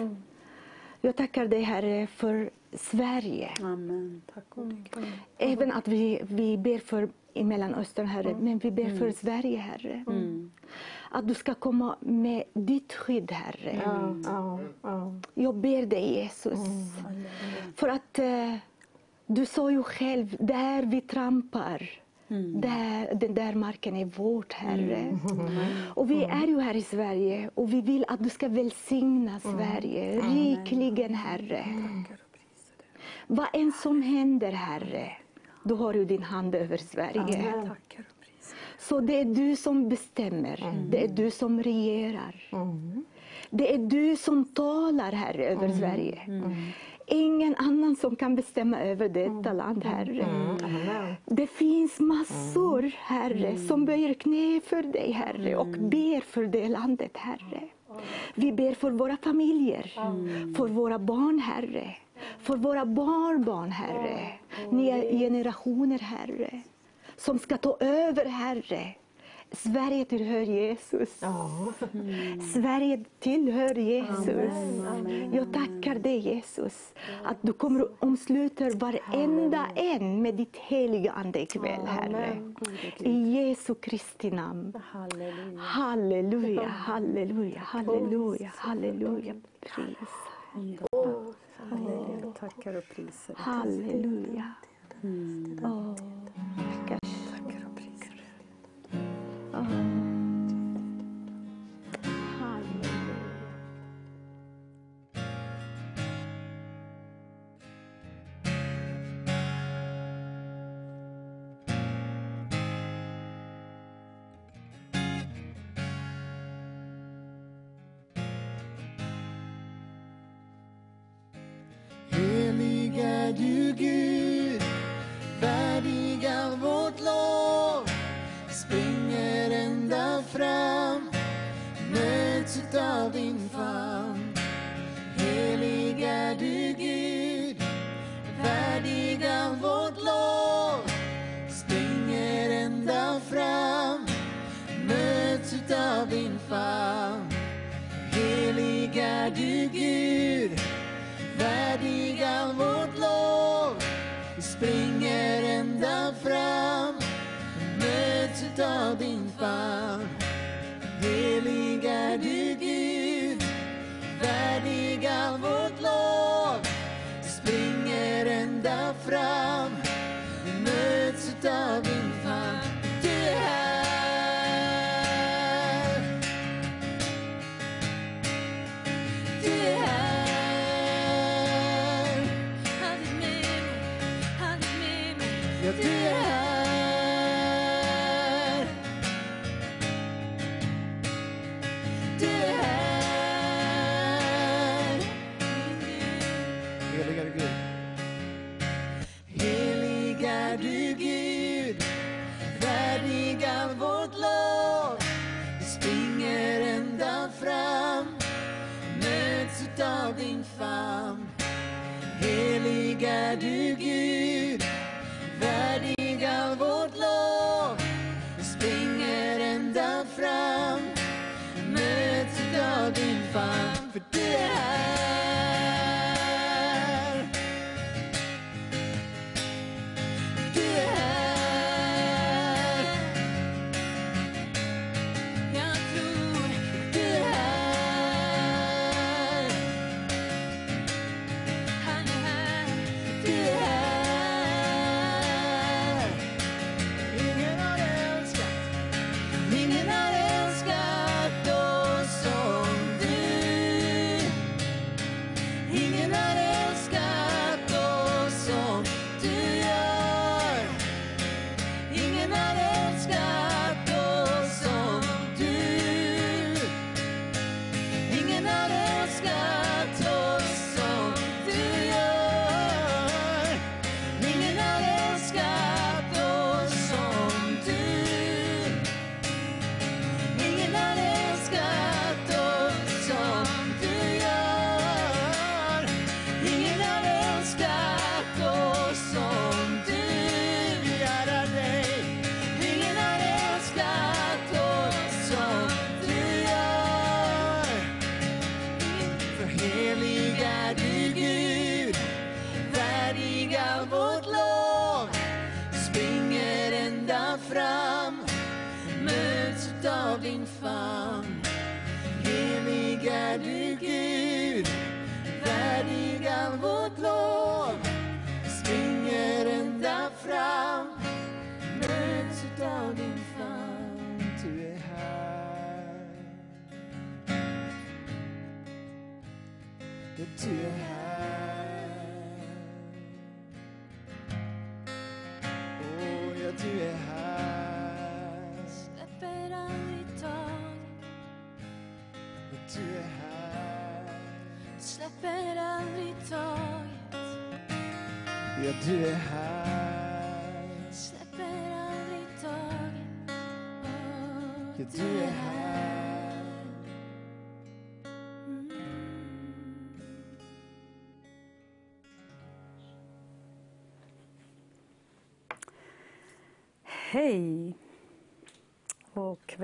Jag tackar dig, Herre, för Sverige. Amen. Tack Gud. Även att vi, vi ber för i Mellanöstern, Herre, men vi ber för Sverige, Herre. Att du ska komma med ditt skydd, Herre. Ja, ja. Jag ber dig, Jesus. För att eh, du sa ju själv, där vi trampar, där, den där marken är vårt, Herre. Och vi är ju här i Sverige och vi vill att du ska välsigna Sverige rikligen, Herre. Vad än som händer, Herre, du har ju din hand över Sverige. Så det är du som bestämmer, det är du som regerar. Det är du som talar, Herre, över Sverige. Ingen annan som kan bestämma över detta land, Herre. Det finns massor, Herre, som böjer knä för dig, Herre, och ber för det landet, Herre. Vi ber för våra familjer, för våra barn, Herre. För våra barnbarn, Herre. Nya generationer, Herre. Som ska ta över, Herre. Sverige tillhör Jesus. Sverige tillhör Jesus. Jag tackar dig Jesus att du kommer att omsluta varenda en med ditt heliga Ande ikväll Herre. I Jesu Kristi namn. Halleluja. Halleluja, halleluja, halleluja, halleluja. Pris. Halleluja. Tackar och prisar dig. Halleluja. Åh, tackar. Åh.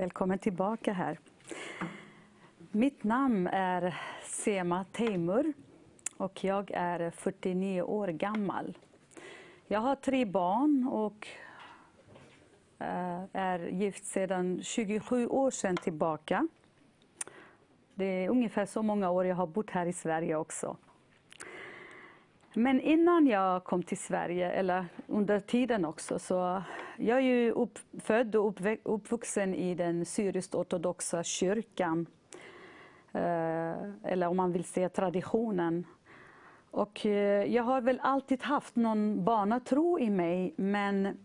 Välkommen tillbaka här. Mitt namn är Sema Teimur och jag är 49 år gammal. Jag har tre barn och eh, är gift sedan 27 år sedan tillbaka. Det är ungefär så många år jag har bott här i Sverige också. Men innan jag kom till Sverige, eller under tiden också, så jag är ju upp, född och uppvuxen i den syrisk-ortodoxa kyrkan. Eh, eller om man vill säga traditionen. Och eh, jag har väl alltid haft någon barnatro i mig, men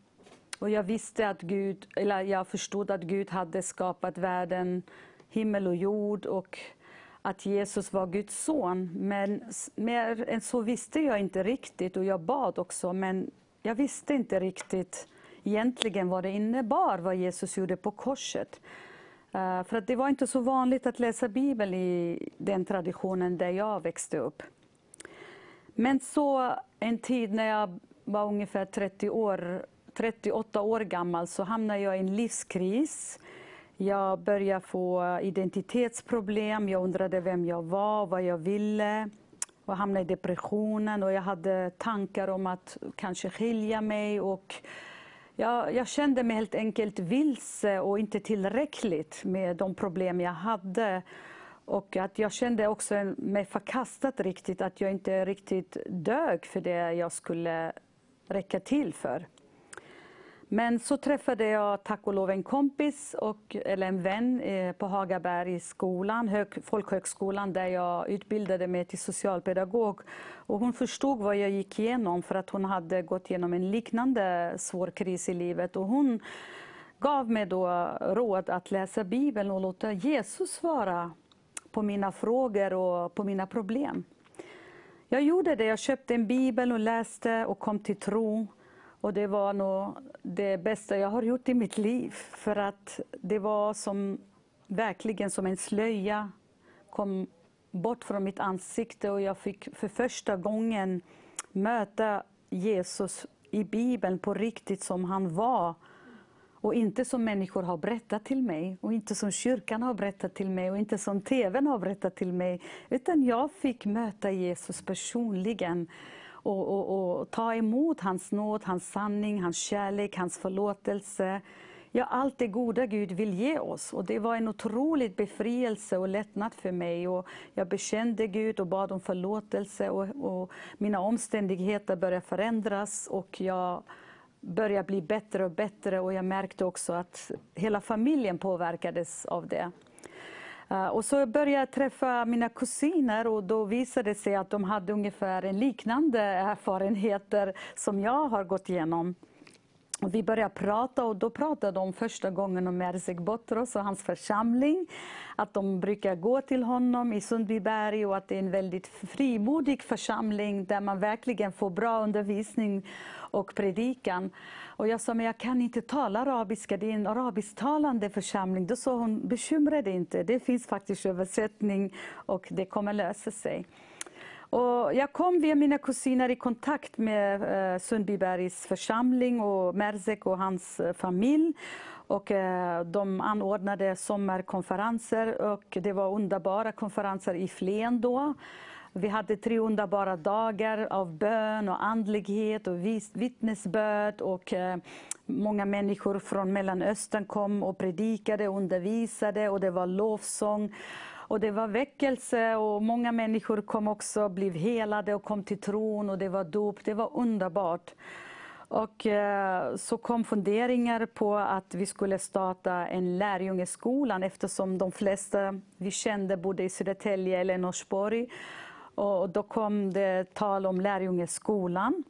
och jag visste att Gud, eller jag förstod att Gud hade skapat världen, himmel och jord och att Jesus var Guds son. Men mer än så visste jag inte riktigt och jag bad också. Men jag visste inte riktigt egentligen vad det innebar, vad Jesus gjorde på korset. Eh, för att det var inte så vanligt att läsa Bibeln i den traditionen där jag växte upp. Men så en tid när jag var ungefär 30 år, 38 år gammal så hamnade jag i en livskris. Jag började få identitetsproblem, jag undrade vem jag var, vad jag ville Jag hamnade i depressionen och jag hade tankar om att kanske skilja mig. Och jag, jag kände mig helt enkelt vilse och inte tillräckligt med de problem jag hade. Och att jag kände också mig förkastad riktigt, att jag inte riktigt dög för det jag skulle räcka till för. Men så träffade jag tack och lov en kompis, och, eller en vän eh, på Hagaberg skolan, hög, folkhögskolan där jag utbildade mig till socialpedagog. Och hon förstod vad jag gick igenom för att hon hade gått igenom en liknande svår kris i livet. Och hon gav mig då råd att läsa Bibeln och låta Jesus svara på mina frågor och på mina problem. Jag gjorde det. Jag köpte en bibel och läste och kom till tro. Och det var nog det bästa jag har gjort i mitt liv. För att det var som, verkligen som en slöja kom bort från mitt ansikte och jag fick för första gången möta Jesus i Bibeln på riktigt som han var. Och inte som människor har berättat till mig, och inte som kyrkan har berättat till mig, och inte som TVn har berättat till mig. Utan jag fick möta Jesus personligen och, och, och ta emot hans nåd, hans sanning, hans kärlek, hans förlåtelse. Ja, allt det goda Gud vill ge oss. Och det var en otrolig befrielse och lättnad för mig. Och jag bekände Gud och bad om förlåtelse och, och mina omständigheter började förändras. Och jag började bli bättre och bättre och jag märkte också att hela familjen påverkades av det. Eh, och så började jag träffa mina kusiner och då visade det sig att de hade ungefär en liknande erfarenheter som jag har gått igenom. Och vi började prata och då pratade de första gången om Merzik Botros och hans församling. Att de brukar gå till honom i Sundbyberg och att det är en väldigt frimodig församling där man verkligen får bra undervisning och predikan. Och jag sa, men jag kan inte tala arabiska, det är en arabisktalande församling. Då sa hon, bekymra dig inte, det finns faktiskt översättning och det kommer lösa sig. Och jag kom via mina kusiner i kontakt med eh, Sundbybergs församling och Merzek och hans eh, familj. Och, eh, de anordnade sommarkonferenser och det var underbara konferenser i Flen då. Vi hade tre underbara dagar av bön och andlighet och vittnesbörd. Och, eh, många människor från Mellanöstern kom och predikade och undervisade och det var lovsång. Och det var väckelse och många människor kom också, blev helade och kom till tron och det var dop. Det var underbart. Och eh, så kom funderingar på att vi skulle starta en lärjungeskolan eftersom de flesta vi kände bodde i Södertälje eller Norsborg. Och då kom det tal om lärjungeskolan.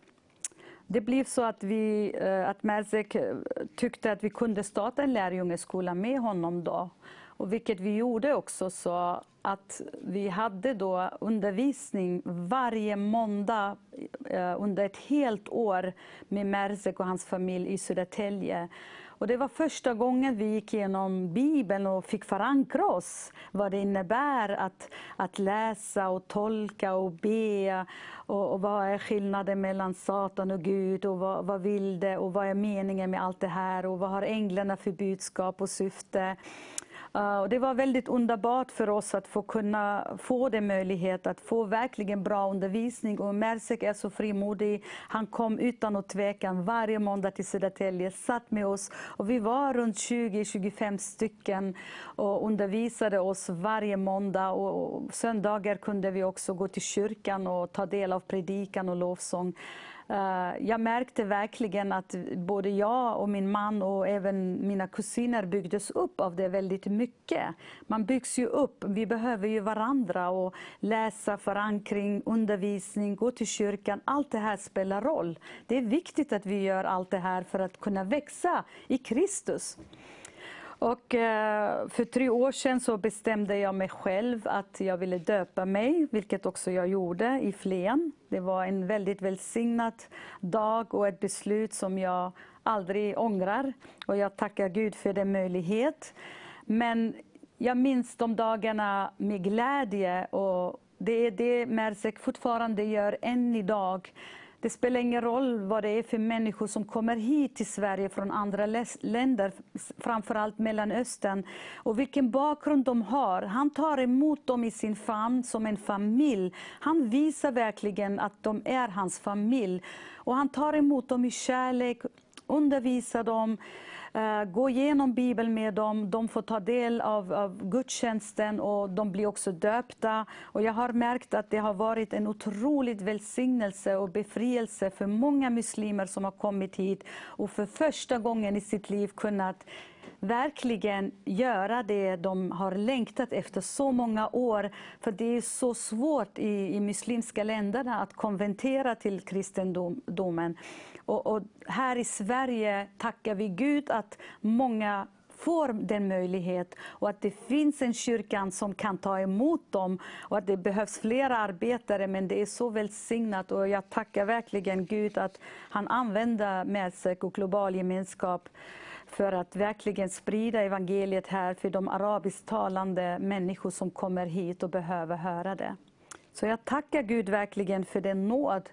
Det blev så att, vi, eh, att Merzek eh, tyckte att vi kunde starta en lärjungeskola med honom då. Och vilket vi gjorde också så att vi hade då undervisning varje måndag eh, under ett helt år med Merzek och hans familj i Södertälje. Och det var första gången vi gick igenom Bibeln och fick förankra oss vad det innebär att, att läsa och tolka och be. Och, och vad är skillnaden mellan Satan och Gud och vad, vad vill det och vad är meningen med allt det här och vad har änglarna för budskap och syfte. Eh, och det var väldigt underbart för oss att få kunna få den möjlighet att få verkligen bra undervisning. Och Mersek är så frimodig. Han kom utan att tvekan varje måndag till Södertälje, satt med oss och vi var runt 20-25 stycken och undervisade oss varje måndag. Och söndagar kunde vi också gå till kyrkan och ta del av predikan och lovsång. Eh, jag märkte verkligen att både jag och min man och även mina kusiner byggdes upp av det väldigt mycket. Man byggs ju upp, vi behöver ju varandra och läsa, förankring, undervisning, gå till kyrkan. Allt det här spelar roll. Det är viktigt att vi gör allt det här för att kunna växa i Kristus. Och eh, för tre år sedan så bestämde jag mig själv att jag ville döpa mig, vilket också jag gjorde i Flen. Det var en väldigt välsignad dag och ett beslut som jag aldrig ångrar. Och jag tackar Gud för den möjlighet. Men jag minns de dagarna med glädje och det är det Merzek fortfarande gör än idag. Det spelar ingen roll vad det är för människor som kommer hit till Sverige från andra länder, framförallt Mellanöstern, och vilken bakgrund de har. Han tar emot dem i sin famn som en familj. Han visar verkligen att de är hans familj. Och han tar emot dem i kärlek, undervisar dem, Eh, gå igenom Bibeln med dem. De får ta del av, av gudstjänsten och de blir också döpta. Och jag har märkt att det har varit en otrolig välsignelse och befrielse för många muslimer som har kommit hit och för första gången i sitt liv kunnat verkligen göra det de har längtat efter så många år. För det är så svårt i, i muslimska länderna att konvertera till kristendomen. Och, och här i Sverige tackar vi Gud att många får den möjlighet och att det finns en kyrkan som kan ta emot dem och att det behövs fler arbetare men det är så välsignat och jag tackar verkligen Gud att han använder Mersek och global gemenskap för att verkligen sprida evangeliet här för de arabisktalande människor som kommer hit och behöver höra det. Så jag tackar Gud verkligen för den nåd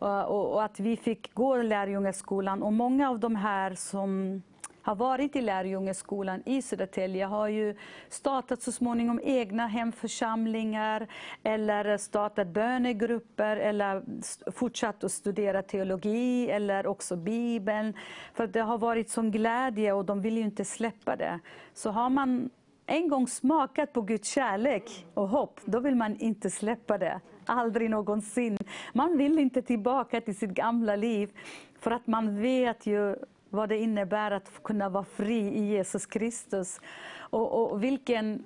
och, och, att vi fick gå lärjungaskolan. Och många av de här som har varit i lärjungaskolan i Södertälje har ju startat så småningom egna hemförsamlingar eller startat bönegrupper eller fortsatt att studera teologi eller också Bibeln. För det har varit sån glädje och de vill ju inte släppa det. Så har man en gång smakat på Guds kärlek och hopp, då vill man inte släppa det. Aldrig någonsin. Man vill inte tillbaka till sitt gamla liv, för att man vet ju vad det innebär att kunna vara fri i Jesus Kristus. Och, och vilken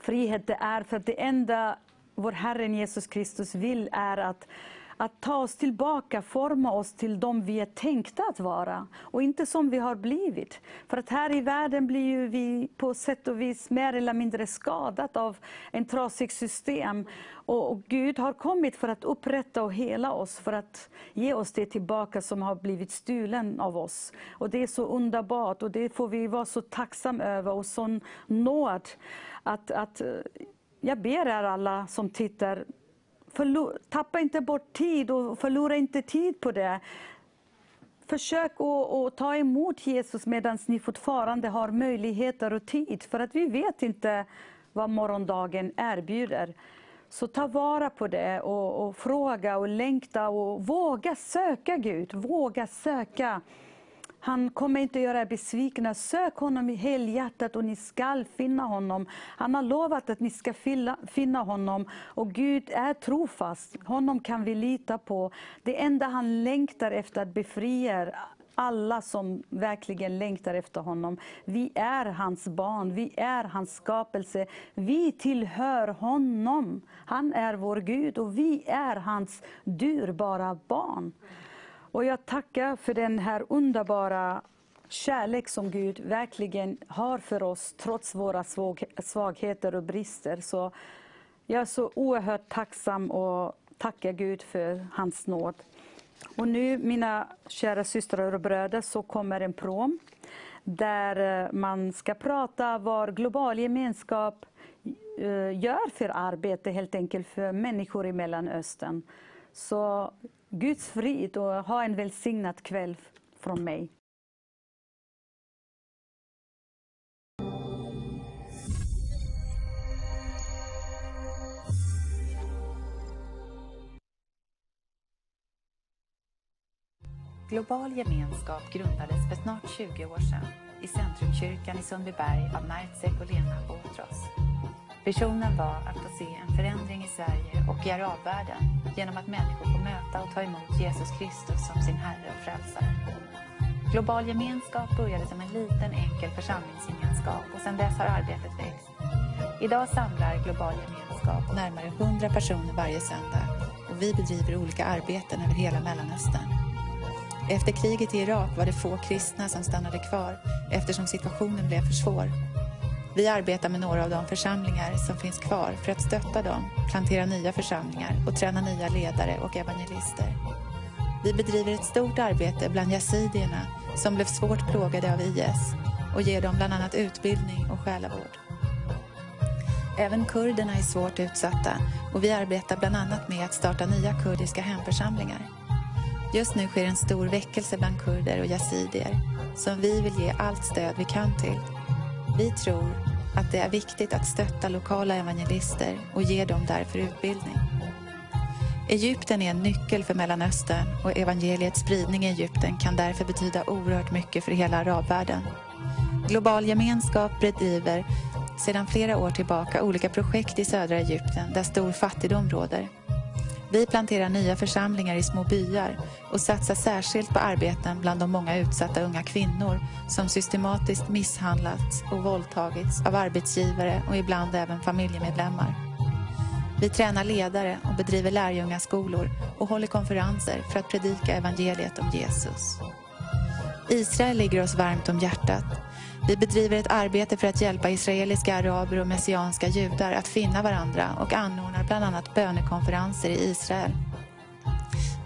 frihet det är, för att det enda vår Herren Jesus Kristus vill är att att ta oss tillbaka, forma oss till de vi är tänkta att vara och inte som vi har blivit. För att här i världen blir ju vi på sätt och vis mer eller mindre skadat av en trasig system. Och, och Gud har kommit för att upprätta och hela oss, för att ge oss det tillbaka som har blivit stulen av oss. Och det är så underbart och det får vi vara så tacksamma över och sån nåd att, att eh, jag ber er alla som tittar, tappa inte bort tid och förlora inte tid på det. Försök att, att ta emot Jesus medan ni fortfarande har möjligheter och tid. För att vi vet inte vad morgondagen erbjuder. Så ta vara på det och, och fråga och längta och våga söka Gud. Våga söka. Han kommer inte göra er besvikna. Sök honom i helhjärtat och ni skall finna honom. Han har lovat att ni ska finna, honom och Gud är trofast. Honom kan vi lita på. Det enda han längtar efter att befria er alla som verkligen längtar efter honom. Vi är hans barn, vi är hans skapelse. Vi tillhör honom. Han är vår Gud och vi är hans dyrbara barn. Och jag tackar för den här underbara kärlek som Gud verkligen har för oss trots våra svag- svagheter och brister. Så jag är så oerhört tacksam och tackar Gud för hans nåd. Och nu, mina kära systrar och bröder, så kommer en prom där eh, man ska prata vad global gemenskap eh, gör för arbete helt enkelt för människor i Mellanöstern. Så Guds frid och ha en välsignad kväll från mig. Global gemenskap grundades för snart 20 år sedan i Centrumkyrkan i Sundbyberg av Nertsek och Lena Botros. Visionen var att få se en förändring i Sverige och i arabvärlden genom att människor får möta och ta emot Jesus Kristus som sin Herre och Frälsare. Global gemenskap började som en liten enkel församlingsgemenskap och sedan dess har arbetet växt. Idag samlar Global gemenskap närmare 100 personer varje söndag och vi bedriver olika arbeten över hela Mellanöstern. Efter kriget i Irak var det få kristna som stannade kvar eftersom situationen blev för svår. Vi arbetar med några av de församlingar som finns kvar för att stötta dem, plantera nya församlingar och träna nya ledare och evangelister. Vi bedriver ett stort arbete bland yazidierna som blev svårt plågade av IS och ger dem bland annat utbildning och själavård. Även kurderna är svårt utsatta och vi arbetar bland annat med att starta nya kurdiska hemförsamlingar. Just nu sker en stor väckelse bland kurder och yazidier som vi vill ge allt stöd vi kan till. Vi tror att det är viktigt att stötta lokala evangelister och ge dem därför utbildning. Egypten är en nyckel för Mellanöstern och evangeliets spridning i Egypten kan därför betyda oerhört mycket för hela arabvärlden. Global gemenskap bedriver sedan flera år tillbaka olika projekt i södra Egypten där stor fattigdom råder. Vi planterar nya församlingar i små byar och satsar särskilt på arbeten bland de många utsatta unga kvinnor som systematiskt misshandlats och våldtagits av arbetsgivare och ibland även familjemedlemmar. Vi tränar ledare och bedriver lärjungaskolor och håller konferenser för att predika evangeliet om Jesus. Israel ligger oss varmt om hjärtat. Vi bedriver ett arbete för att hjälpa israeliska araber och messianska judar att finna varandra och anordnar bland annat bönekonferenser i Israel.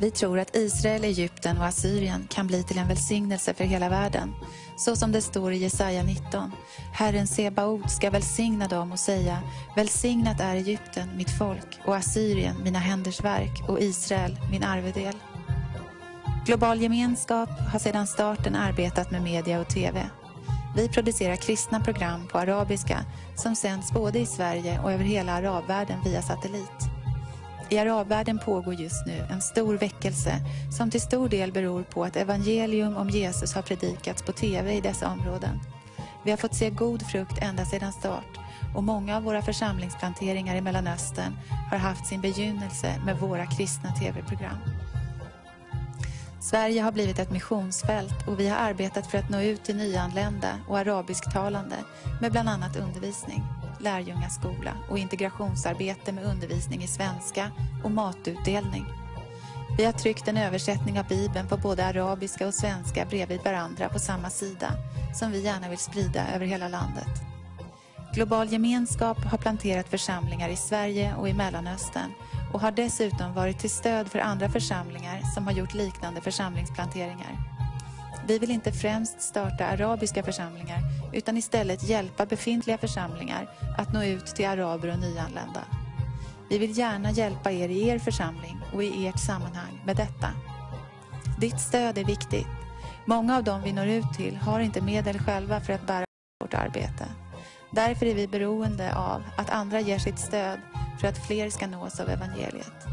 Vi tror att Israel, Egypten och Assyrien kan bli till en välsignelse för hela världen. Så som det står i Jesaja 19. Herren Sebaot ska välsigna dem och säga Välsignat är Egypten, mitt folk, och Assyrien, mina händers verk, och Israel, min arvedel. Global gemenskap har sedan starten arbetat med media och TV. Vi producerar kristna program på arabiska som sänds både i Sverige och över hela arabvärlden via satellit. I arabvärlden pågår just nu en stor väckelse som till stor del beror på att evangelium om Jesus har predikats på TV i dessa områden. Vi har fått se god frukt ända sedan start och många av våra församlingsplanteringar i Mellanöstern har haft sin begynnelse med våra kristna TV-program. Sverige har blivit ett missionsfält och vi har arbetat för att nå ut till nyanlända och arabisktalande med bland annat undervisning, lärjungaskola och integrationsarbete med undervisning i svenska och matutdelning. Vi har tryckt en översättning av Bibeln på både arabiska och svenska bredvid varandra på samma sida som vi gärna vill sprida över hela landet. Global gemenskap har planterat församlingar i Sverige och i Mellanöstern och har dessutom varit till stöd för andra församlingar som har gjort liknande församlingsplanteringar. Vi vill inte främst starta arabiska församlingar utan istället hjälpa befintliga församlingar att nå ut till araber och nyanlända. Vi vill gärna hjälpa er i er församling och i ert sammanhang med detta. Ditt stöd är viktigt. Många av dem vi når ut till har inte medel själva för att bära vårt arbete. Därför är vi beroende av att andra ger sitt stöd för att fler ska nås av evangeliet.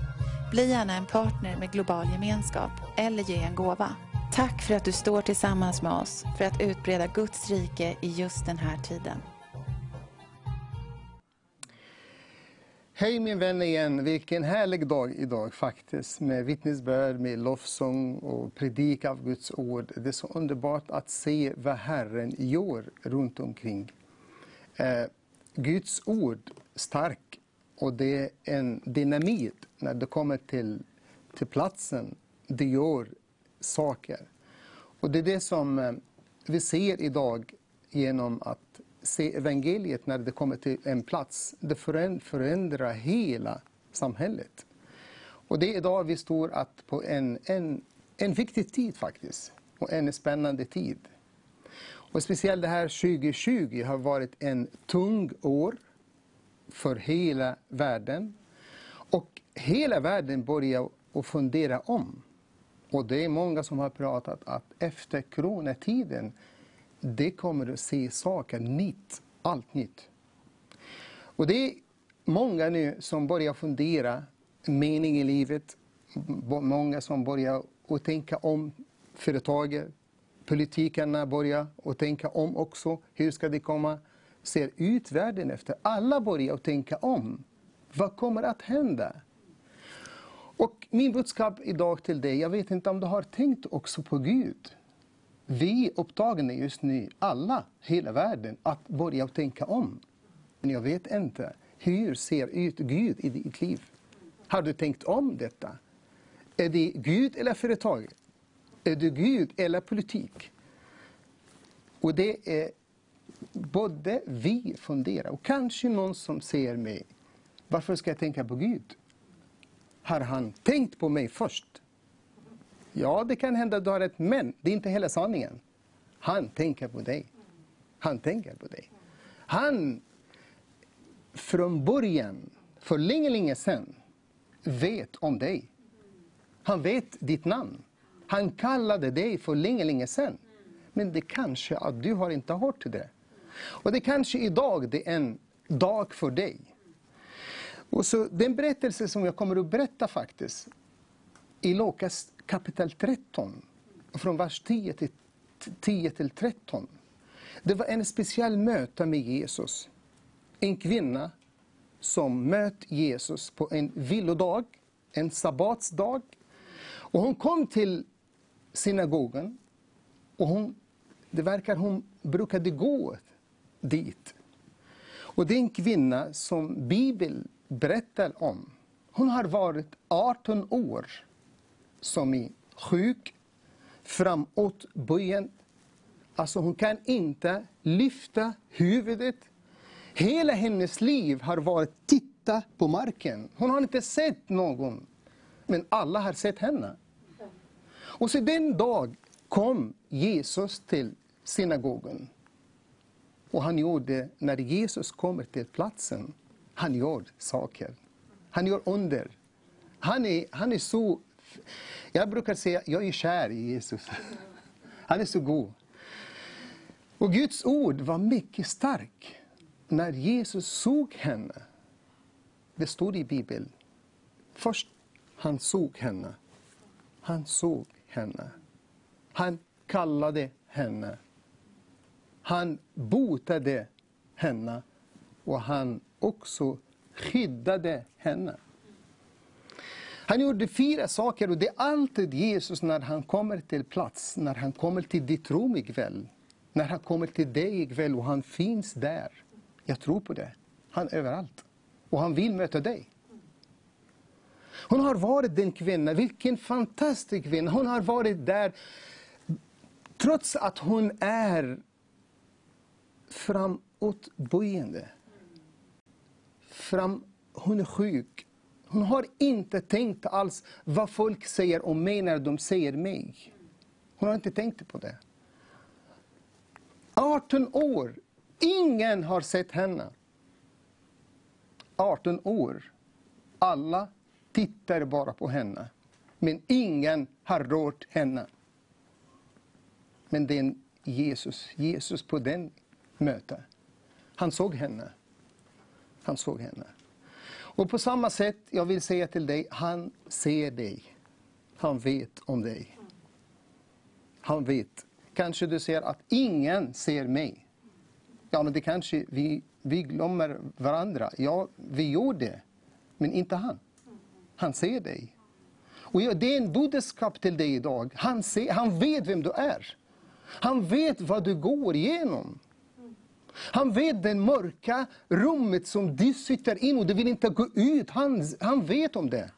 Bli gärna en partner med global gemenskap eller ge en gåva. Tack för att du står tillsammans med oss för att utbreda Guds rike i just den här tiden. Hej min vän igen, vilken härlig dag idag faktiskt med vittnesbörd, med lovsång och predik av Guds ord. Det är så underbart att se vad Herren gör runt omkring. Eh, Guds ord stark och det är en dynamit när det kommer till, till platsen. Det gör saker. Och det är det som eh, vi ser idag genom att se evangeliet när det kommer till en plats. Det förändrar hela samhället. Och det är idag vi står att på en, en, en viktig tid faktiskt. Och en spännande tid. Och speciellt det här 2020 har varit en tung år för hela världen. Och hela världen börjar att fundera om. Och det är många som har pratat att efter coronatiden, det kommer att se saker nytt, allt nytt. Och det är många nu som börjar fundera mening i livet. Många som börjar att tänka om företaget. Politikerna börjar och tänka om också. Hur ska det komma? ser ut världen efter. Alla börjar att tänka om. Vad kommer att hända? Och min budskap idag till dig, jag vet inte om du har tänkt också på Gud. Vi är upptagna just nu, alla, hela världen, att börja tänka om. Men jag vet inte, hur ser ut Gud i ditt liv? Har du tänkt om detta? Är det Gud eller företaget? Är du Gud eller politik? Och det är både vi funderar och kanske någon som säger mig, varför ska jag tänka på Gud? Har han tänkt på mig först? Ja, det kan hända att du har rätt, men det är inte hela sanningen. Han tänker på dig. Han tänker på dig. Han, från början, för länge, länge sedan, vet om dig. Han vet ditt namn. Han kallade dig för länge, länge sedan. Men det kanske att du har inte hört det. Och det kanske idag det är en dag för dig. Och så den berättelse som jag kommer att berätta faktiskt, i Lukas kapitel 13, från vers 10 till, 10 till 13. Det var en speciell möte med Jesus. En kvinna som mötte Jesus på en vilodag, en sabbatsdag. Och hon kom till synagogan och hon, det verkar hon brukade gå dit. Och det är en kvinna som Bibeln berättar om. Hon har varit 18 år som är sjuk, framåtböjd. Alltså hon kan inte lyfta huvudet. Hela hennes liv har varit titta på marken. Hon har inte sett någon, men alla har sett henne. Och så den dag kom Jesus till synagogan. Och han gjorde, när Jesus kommer till platsen, han gör saker. Han gör under. Han är, han är så... Jag brukar säga, jag är kär i Jesus. Han är så god. Och Guds ord var mycket starkt. När Jesus såg henne, det står i Bibeln, först han såg henne. Han såg henne. Han kallade henne. Han botade henne och han också skyddade henne. Han gjorde fyra saker och det är alltid Jesus när han kommer till plats, när han kommer till ditt rum ikväll, när han kommer till dig ikväll och han finns där. Jag tror på det. Han är överallt. Och han vill möta dig. Hon har varit den kvinna, vilken fantastisk kvinna. Hon har varit där trots att hon är framåtböjande. Fram, hon är sjuk. Hon har inte tänkt alls vad folk säger om mig när de säger mig. Hon har inte tänkt på det. 18 år. Ingen har sett henne. 18 år. Alla tittar bara på henne. Men ingen har rört henne. Men det är Jesus, Jesus på den mötet. Han såg henne. Han såg henne. Och på samma sätt, jag vill säga till dig, han ser dig. Han vet om dig. Han vet. Kanske du ser att ingen ser mig. Ja, men det kanske vi, vi glömmer varandra. Ja, vi gör det. Men inte han. Han ser dig. Och det är en budskap till dig idag. Han, ser, han vet vem du är. Han vet vad du går igenom. Han vet det mörka rummet som du sitter in och du vill inte gå ut. Han, han vet om det.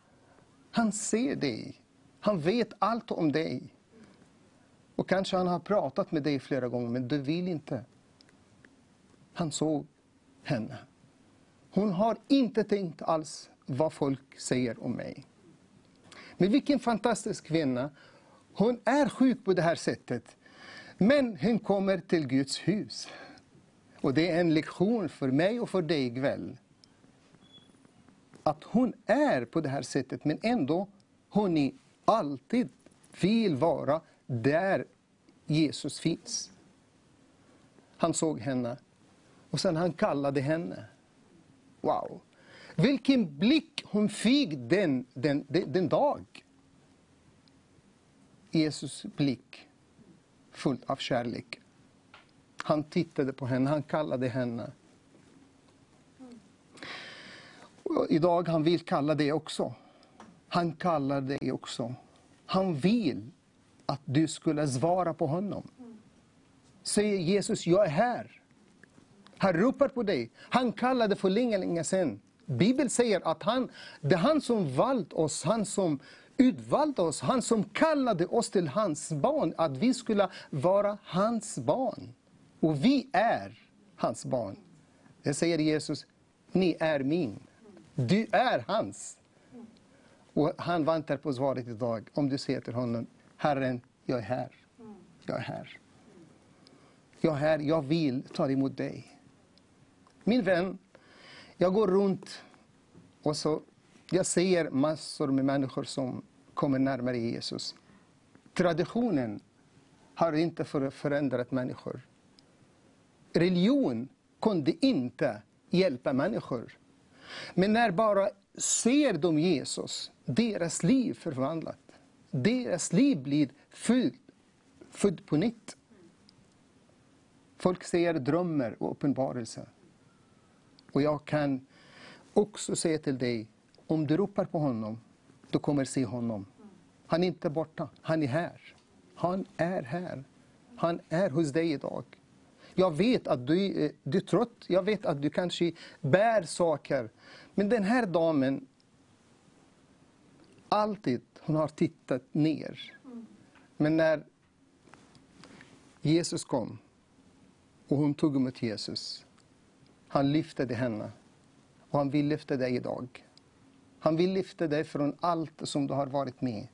Han ser dig. Han vet allt om dig. Och kanske han har pratat med dig flera gånger, men du vill inte. Han såg henne. Hon har inte tänkt alls vad folk säger om mig. Men vilken fantastisk kvinna. Hon är sjuk på det här sättet. Men hon kommer till Guds hus. Och det är en lektion för mig och för dig ikväll. Att hon är på det här sättet, men ändå hon är alltid vill vara där Jesus finns. Han såg henne och sen han kallade henne. Wow! Vilken blick hon fick den, den, den, den dag. Jesus blick full av kärlek. Han tittade på henne, han kallade henne. Och idag han vill kalla dig också. Han kallar dig också. Han vill att du skulle svara på honom. Säger Jesus, jag är här. Han ropar på dig. Han kallade för länge, länge sedan. Bibeln säger att han, det är han som valt oss, han som utvalde oss, han som kallade oss till hans barn, att vi skulle vara hans barn. Och vi är hans barn. Det säger Jesus, ni är min. Du är hans. Och han väntar på svaret idag. Om du säger till honom, Herren, jag är här. Jag är här. Jag är här, jag vill ta emot dig. Min vän, jag går runt och så jag ser massor med människor som kommer närmare Jesus. Traditionen har inte förändrat människor. Religion kunde inte hjälpa människor. Men när bara ser de Jesus, deras liv förvandlat. Deras liv blir fyllt, född på nytt. Folk ser drömmar och uppenbarelser. Och jag kan också säga till dig, om du ropar på honom, du kommer se honom. Han är inte borta, han är här. Han är här. Han är hos dig idag. Jag vet att du, är- du är trött, jag vet att du kanske bär saker. Men den här damen, alltid, hon har tittat ner. Men när Jesus kom och hon tog emot Jesus, han lyfte henne. Och han vill lyfta dig idag. Han vill lyfta dig från allt som du har varit med.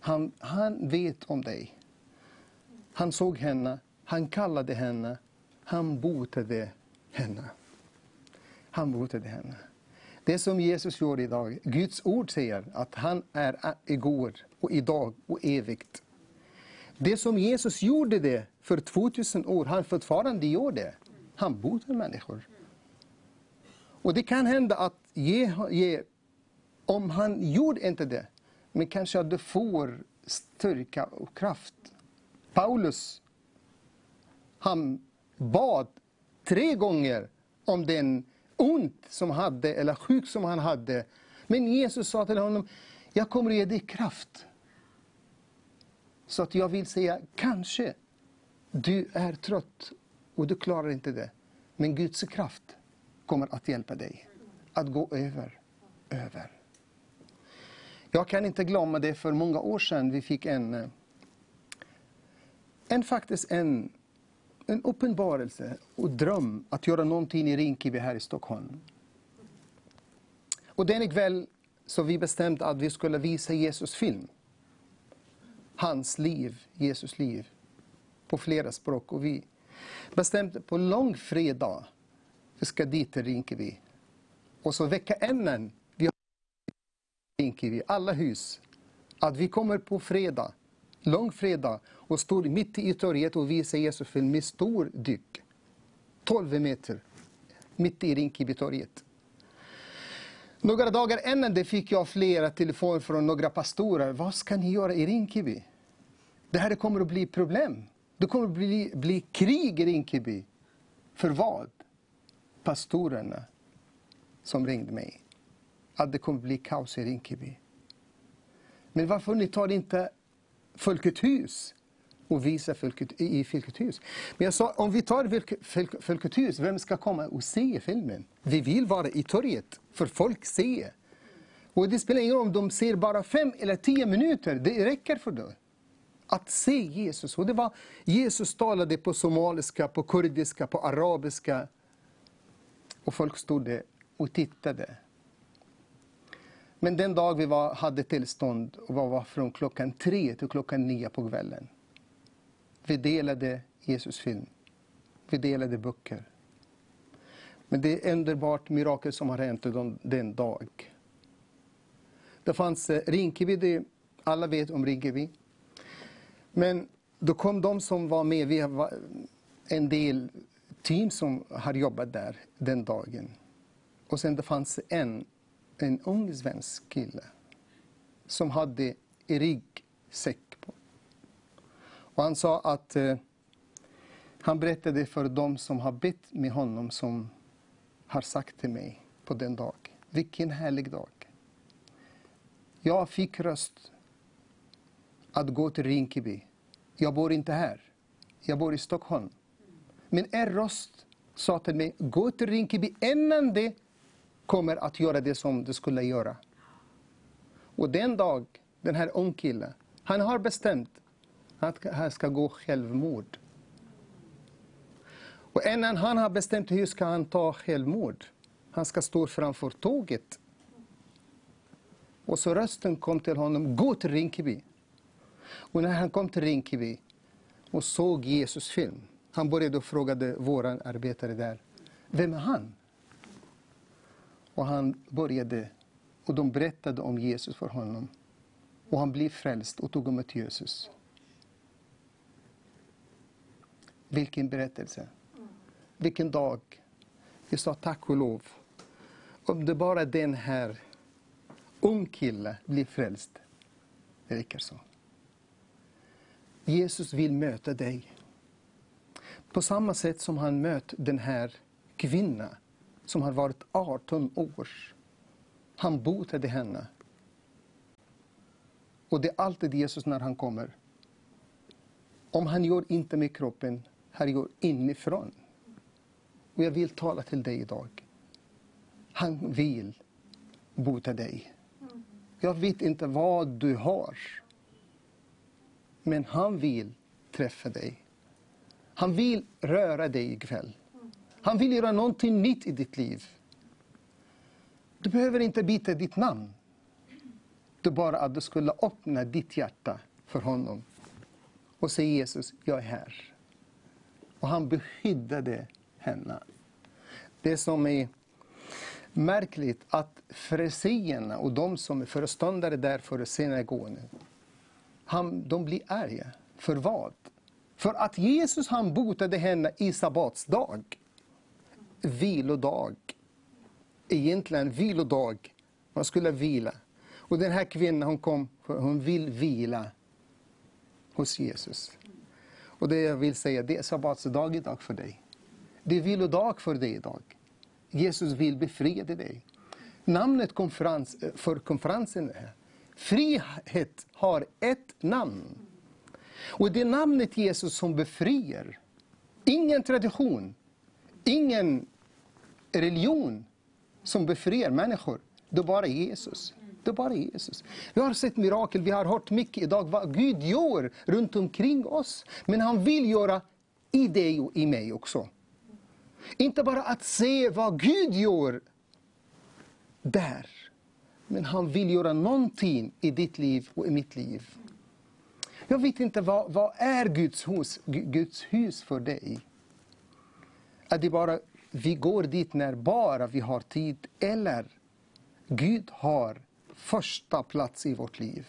Han, han vet om dig. Han såg henne, han kallade henne, han botade henne. Han botade henne. Det som Jesus gör idag, Guds ord säger att han är igår och idag och evigt. Det som Jesus gjorde det för 2000 år, han fortfarande gör det. Han botar människor. Och det kan hända att ge, ge, om han gjorde inte det, men kanske att du får styrka och kraft. Paulus, han bad tre gånger om den ont som han hade, eller sjuk som han hade. Men Jesus sa till honom, jag kommer att ge dig kraft. Så att jag vill säga, kanske du är trött och du klarar inte det. Men Guds kraft kommer att hjälpa dig att gå över, över. Jag kan inte glömma det, för många år sedan vi fick en, eh, en faktiskt en, en uppenbarelse och dröm att göra någonting i Rinkeby här i Stockholm. Och den kväll så vi bestämde att vi skulle visa Jesus film. Hans liv, Jesus liv, på flera språk. Och vi bestämt på långfredag, vi ska dit till Rinkeby. Och så vecka innan, vi har Rinkeby, alla hus, att vi kommer på fredag, långfredag, och står mitt i torget och visar Jesus film med stor dyk. 12 meter, mitt i Rinkebytorget. Några dagar innan det fick jag flera telefoner från några pastorer. Vad ska ni göra i Rinkeby? Det här kommer att bli problem. Det kommer bli, bli krig i Rinkeby. För vad? Pastorerna som ringde mig. Att det kommer bli kaos i Rinkeby. Men varför ni tar inte Folkets hus och visar folket, i Folkets hus? Men jag sa, om vi tar Folke- Folk- Folkets hus, vem ska komma och se filmen? Vi vill vara i torget, för folk ser. Och det spelar ingen roll om de ser bara fem eller tio minuter, det räcker för dem. Att se Jesus. Och det var, Jesus talade på somaliska, på kurdiska, på arabiska. Och folk stod där och tittade. Men den dag vi var, hade tillstånd var, var från klockan tre till klockan nio på kvällen. Vi delade Jesus film. Vi delade böcker. Men det är ett underbart mirakel som har hänt den, den dag. Det fanns eh, Rinkeby, det, alla vet om Rinkeby. Men då kom de som var med, vi var en del team som har jobbat där den dagen. Och sen det fanns en, en ung svensk kille som hade en ryggsäck på. Och han sa att eh, han berättade för dem som har bett med honom som har sagt till mig på den dagen, Vilken härlig dag. Jag fick röst att gå till Rinkeby. Jag bor inte här. Jag bor i Stockholm. Men en röst sa till mig, gå till Rinkeby innan det kommer att göra det som det skulle göra. Och den dag, den här ung killen, han har bestämt att han ska gå självmord. Och innan han har bestämt hur ska han ta självmord, han ska stå framför tåget. Och så rösten kom till honom, gå till Rinkeby. Och när han kom till Rinkeby och såg Jesus film, han började och frågade våra arbetare där, vem är han? Och han började, och de berättade om Jesus för honom. Och han blev frälst och tog emot Jesus. Vilken berättelse. Vilken dag. Vi sa tack och lov. Om det bara den här ung kille blir frälst, det räcker så. Jesus vill möta dig. På samma sätt som han mött den här kvinnan som har varit 18 år. Han botade henne. Och det är alltid Jesus när han kommer. Om han gör inte med kroppen, han gör inifrån. Och jag vill tala till dig idag. Han vill bota dig. Jag vet inte vad du har. Men han vill träffa dig. Han vill röra dig ikväll. Han vill göra någonting nytt i ditt liv. Du behöver inte byta ditt namn. Det är bara att du skulle öppna ditt hjärta för honom och säga Jesus, jag är här. Och han beskyddade henne. Det som är märkligt att fariséerna och de som är föreståndare där för synagogan, han, de blir arga. För vad? För att Jesus han botade henne i sabbatsdag. Vilodag. Egentligen vilodag. Man skulle vila. Och den här kvinnan hon kom, hon vill vila hos Jesus. Och det jag vill säga, det är sabbatsdag idag för dig. Det är vilodag för dig idag. Jesus vill befria dig. Namnet konferens, eh, för konferensen är Frihet har ett namn. Och det är namnet Jesus som befriar. Ingen tradition, ingen religion som befriar människor. Det är bara Jesus. Det är bara Jesus. Vi har sett mirakel, vi har hört mycket idag vad Gud gör runt omkring oss. Men han vill göra i dig och i mig också. Inte bara att se vad Gud gör där. Men han vill göra någonting i ditt liv och i mitt liv. Jag vet inte vad, vad är Guds hus, Guds hus för dig? Är det bara vi går dit när bara vi har tid eller Gud har första plats i vårt liv.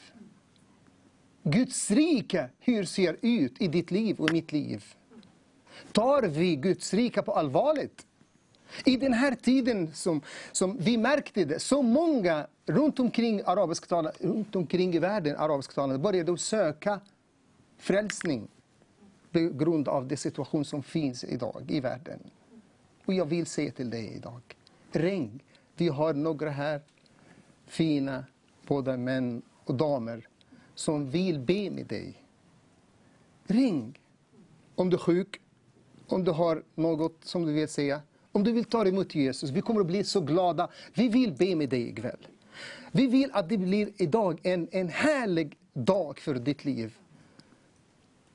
Guds rike, hur ser ut i ditt liv och mitt liv? Tar vi Guds rike på allvarligt? I den här tiden som, som vi märkte det, så många runt omkring, arabisktalande, runt omkring i världen arabisktalande började söka frälsning på grund av den situation som finns idag i världen. Och jag vill säga till dig idag, ring. Vi har några här fina, både män och damer, som vill be med dig. Ring om du är sjuk, om du har något som du vill säga. Om du vill ta emot Jesus, vi kommer att bli så glada. Vi vill be med dig ikväll. Vi vill att det blir idag en, en härlig dag för ditt liv.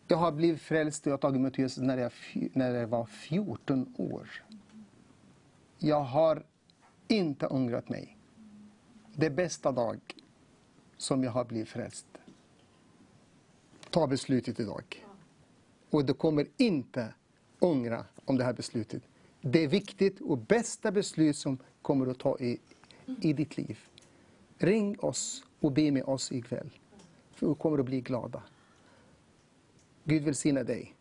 Jag har blivit frälst och jag har tagit emot Jesus när jag, när jag var 14 år. Jag har inte ångrat mig. Det är bästa dag som jag har blivit frälst. Ta beslutet idag. Och du kommer inte ångra om det här beslutet. Det är viktigt och bästa beslut som kommer att ta i, i ditt liv. Ring oss och be med oss ikväll. För vi kommer att bli glada. Gud välsigna dig.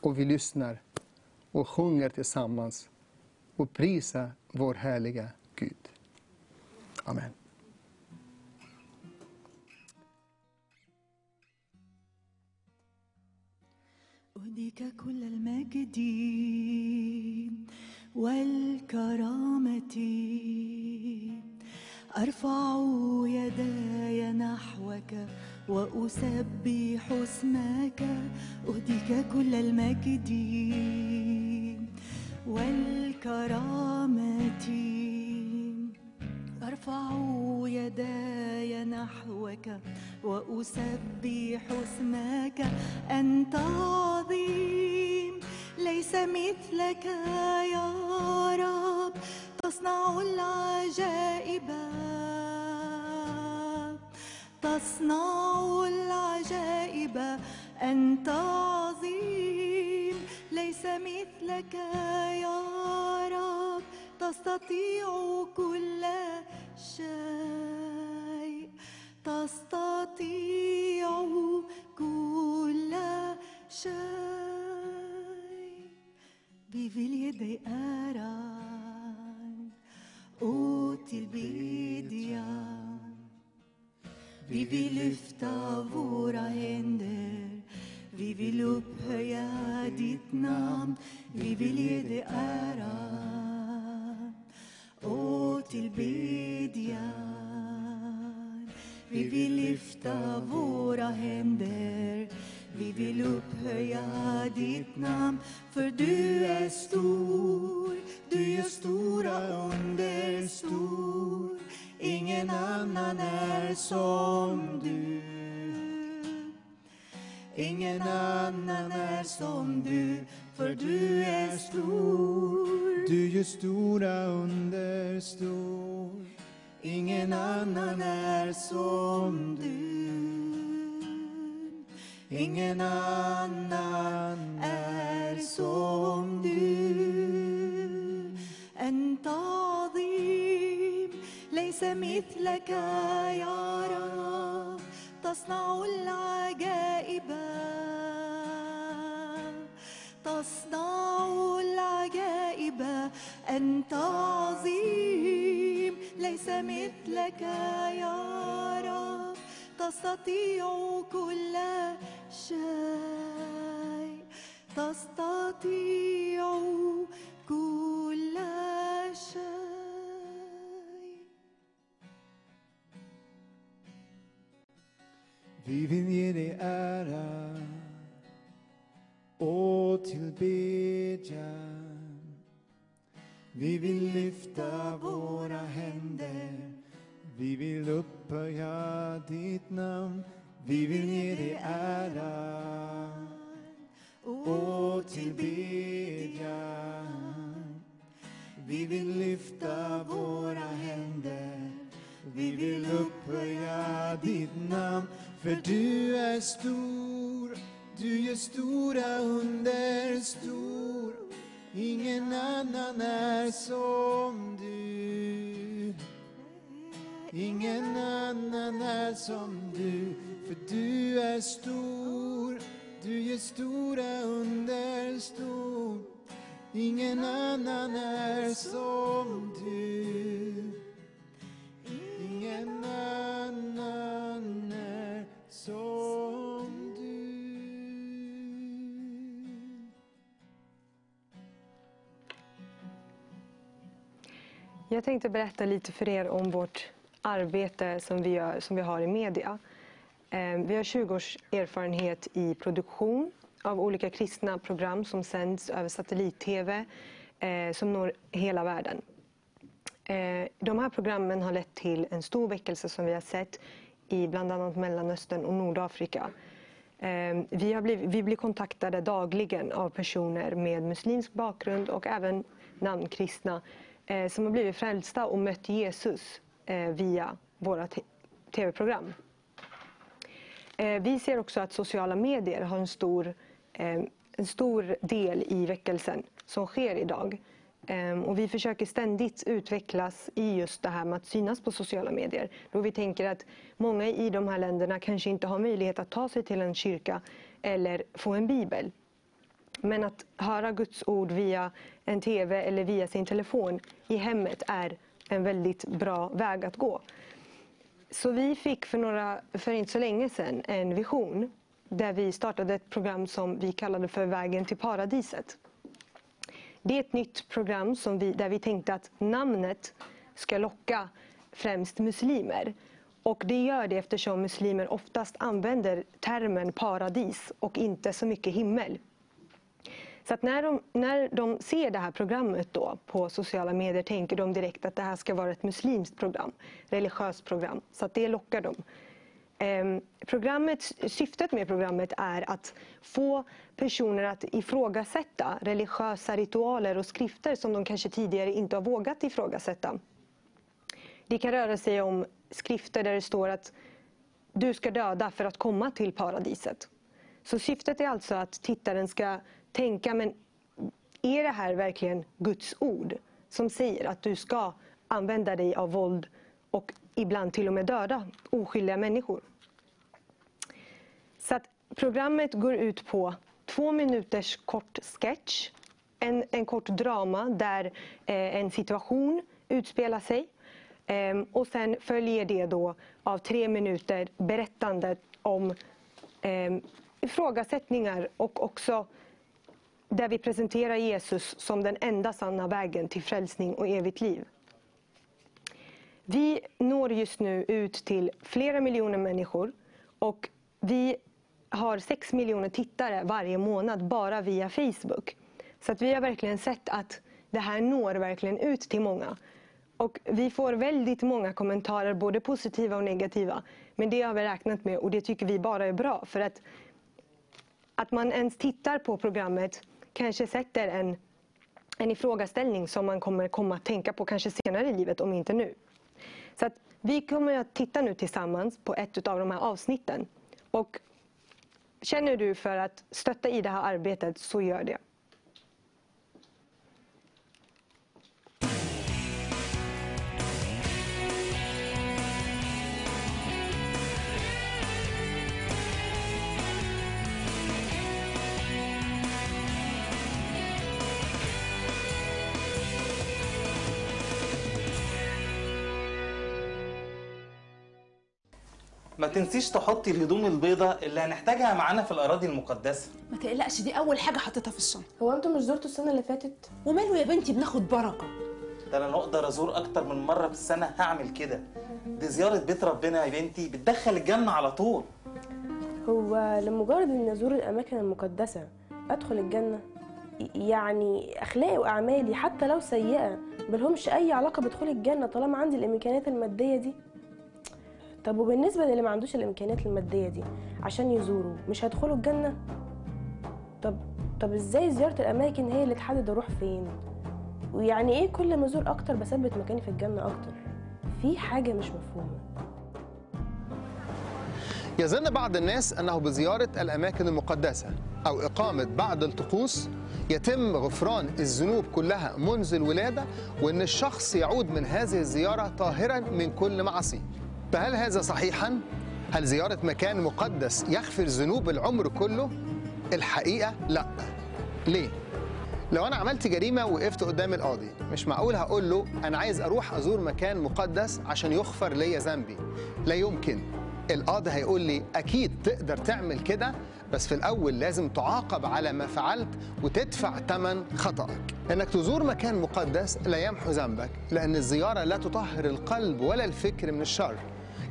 Och vi lyssnar och sjunger tillsammans och prisar vår härliga Gud. Amen. أهديك كل المجد والكرامة. أرفع يداي نحوك وأسبح اسمك أهديك كل المجد. والكرامة. أرفع يداي نحوك وأسبح اسمك أنت عظيم. ليس مثلك يا رب تصنع العجائب. تصنع العجائب. أنت عظيم ليس مثلك يا رب تستطيع كل شيء. تستطيع كل شيء. Vi vill ge dig äran och tillbedjan. Vi vill lyfta våra händer. Vi vill upphöja ditt namn. Vi vill ge dig äran och tillbedjan. Vi vill lyfta våra händer. Vi vill upphöja ditt namn för du är stor. Du gör stora under stor. Ingen annan är som du. Ingen annan är som du, för du är stor. Du gör stora under stor. Ingen annan är som du. Ingen annan är som du. أنت عظيم ليس مثلك يا رب تصنع العجائب تصنع العجائب أنت عظيم ليس مثلك يا رب تستطيع كل شيء تستطيع كل شيء Vi vill ge dig ära och tillbedjan. Vi vill lyfta våra händer. vi vill upphöja ditt namn. Vi vill ge dig ära och tillbedjan. Vi vill lyfta våra händer. Vi vill upphöja ditt namn, för du är stor. Du gör stora under stor. Ingen annan är som du. Ingen annan är som du, för du är stor. Du gör stora under stor. Ingen annan är som du. Ingen annan är som du. Jag tänkte berätta lite för er om vårt arbete som vi, gör, som vi har i media. Ehm, vi har 20 års erfarenhet i produktion av olika kristna program som sänds över satellit-tv eh, som når hela världen. Ehm, de här programmen har lett till en stor väckelse som vi har sett i bland annat Mellanöstern och Nordafrika. Ehm, vi, har blivit, vi blir kontaktade dagligen av personer med muslimsk bakgrund och även namnkristna eh, som har blivit frälsta och mött Jesus Eh, via våra tv-program. Eh, Vi ser också att sociala medier har en stor, eh, en stor del i väckelsen som sker idag. Eh, Och vi försöker ständigt utvecklas i just det här med att synas på sociala medier. Då vi tänker att många i de här länderna kanske inte har möjlighet att ta sig till en kyrka eller få en bibel. Men att höra Guds ord via en tv eller via sin telefon i hemmet är en väldigt bra väg att gå. Så vi fick för, några, för inte så länge sedan en vision där vi startade ett program som vi kallade för Vägen till paradiset. Det är ett nytt program som vi, där vi tänkte att namnet ska locka främst muslimer. Och det gör det eftersom muslimer oftast använder termen paradis och inte så mycket himmel. Så att när de, när de ser det här programmet då på sociala medier tänker de direkt att det här ska vara ett muslimskt program, religiöst program. Så att det lockar dem. Ehm, programmet, syftet med programmet är att få personer att ifrågasätta religiösa ritualer och skrifter som de kanske tidigare inte har vågat ifrågasätta. Det kan röra sig om skrifter där det står att du ska döda för att komma till paradiset. Så syftet är alltså att tittaren ska tänka, men är det här verkligen Guds ord som säger att du ska använda dig av våld och ibland till och med döda oskyldiga människor? Så att programmet går ut på två minuters kort sketch, en, en kort drama där eh, en situation utspelar sig. Eh, och sen följer det då av tre minuter berättande om eh, ifrågasättningar och också där vi presenterar Jesus som den enda sanna vägen till frälsning och evigt liv. Vi når just nu ut till flera miljoner människor och vi har 6 miljoner tittare varje månad bara via Facebook. Så att vi har verkligen sett att det här når verkligen ut till många. Och vi får väldigt många kommentarer, både positiva och negativa. Men det har vi räknat med och det tycker vi bara är bra. För att, att man ens tittar på programmet kanske sätter en, en ifrågaställning som man kommer komma att tänka på kanske senare i livet, om inte nu. Så att vi kommer att titta nu tillsammans på ett av de här avsnitten. Och känner du för att stötta i det här arbetet så gör det. ما تنسيش تحطي الهدوم البيضاء اللي هنحتاجها معانا في الأراضي المقدسة. ما تقلقش دي أول حاجة حطيتها في الشنطة. هو أنتوا مش زرتوا السنة اللي فاتت؟ وماله يا بنتي بناخد بركة؟ ده أنا لو أقدر أزور أكتر من مرة في السنة هعمل كده. دي زيارة بيت ربنا يا بنتي بتدخل الجنة على طول. هو لمجرد إني أزور الأماكن المقدسة أدخل الجنة؟ يعني أخلاقي وأعمالي حتى لو سيئة ملهمش أي علاقة بدخول الجنة طالما عندي الإمكانيات المادية دي؟ طب وبالنسبة للي ما عندوش الإمكانيات المادية دي عشان يزوروا مش هيدخلوا الجنة؟ طب طب إزاي زيارة الأماكن هي اللي تحدد أروح فين؟ ويعني إيه كل ما أزور أكتر بثبت مكاني في الجنة أكتر؟ في حاجة مش مفهومة. يظن بعض الناس أنه بزيارة الأماكن المقدسة أو إقامة بعض الطقوس يتم غفران الذنوب كلها منذ الولادة وأن الشخص يعود من هذه الزيارة طاهرا من كل معصية فهل هذا صحيحا؟ هل زيارة مكان مقدس يغفر ذنوب العمر كله؟ الحقيقة لا ليه؟ لو أنا عملت جريمة وقفت قدام القاضي مش معقول هقول له أنا عايز أروح أزور مكان مقدس عشان يغفر ليا ذنبي لا يمكن القاضي هيقول لي أكيد تقدر تعمل كده بس في الأول لازم تعاقب على ما فعلت وتدفع ثمن خطأك إنك تزور مكان مقدس لا يمحو ذنبك لأن الزيارة لا تطهر القلب ولا الفكر من الشر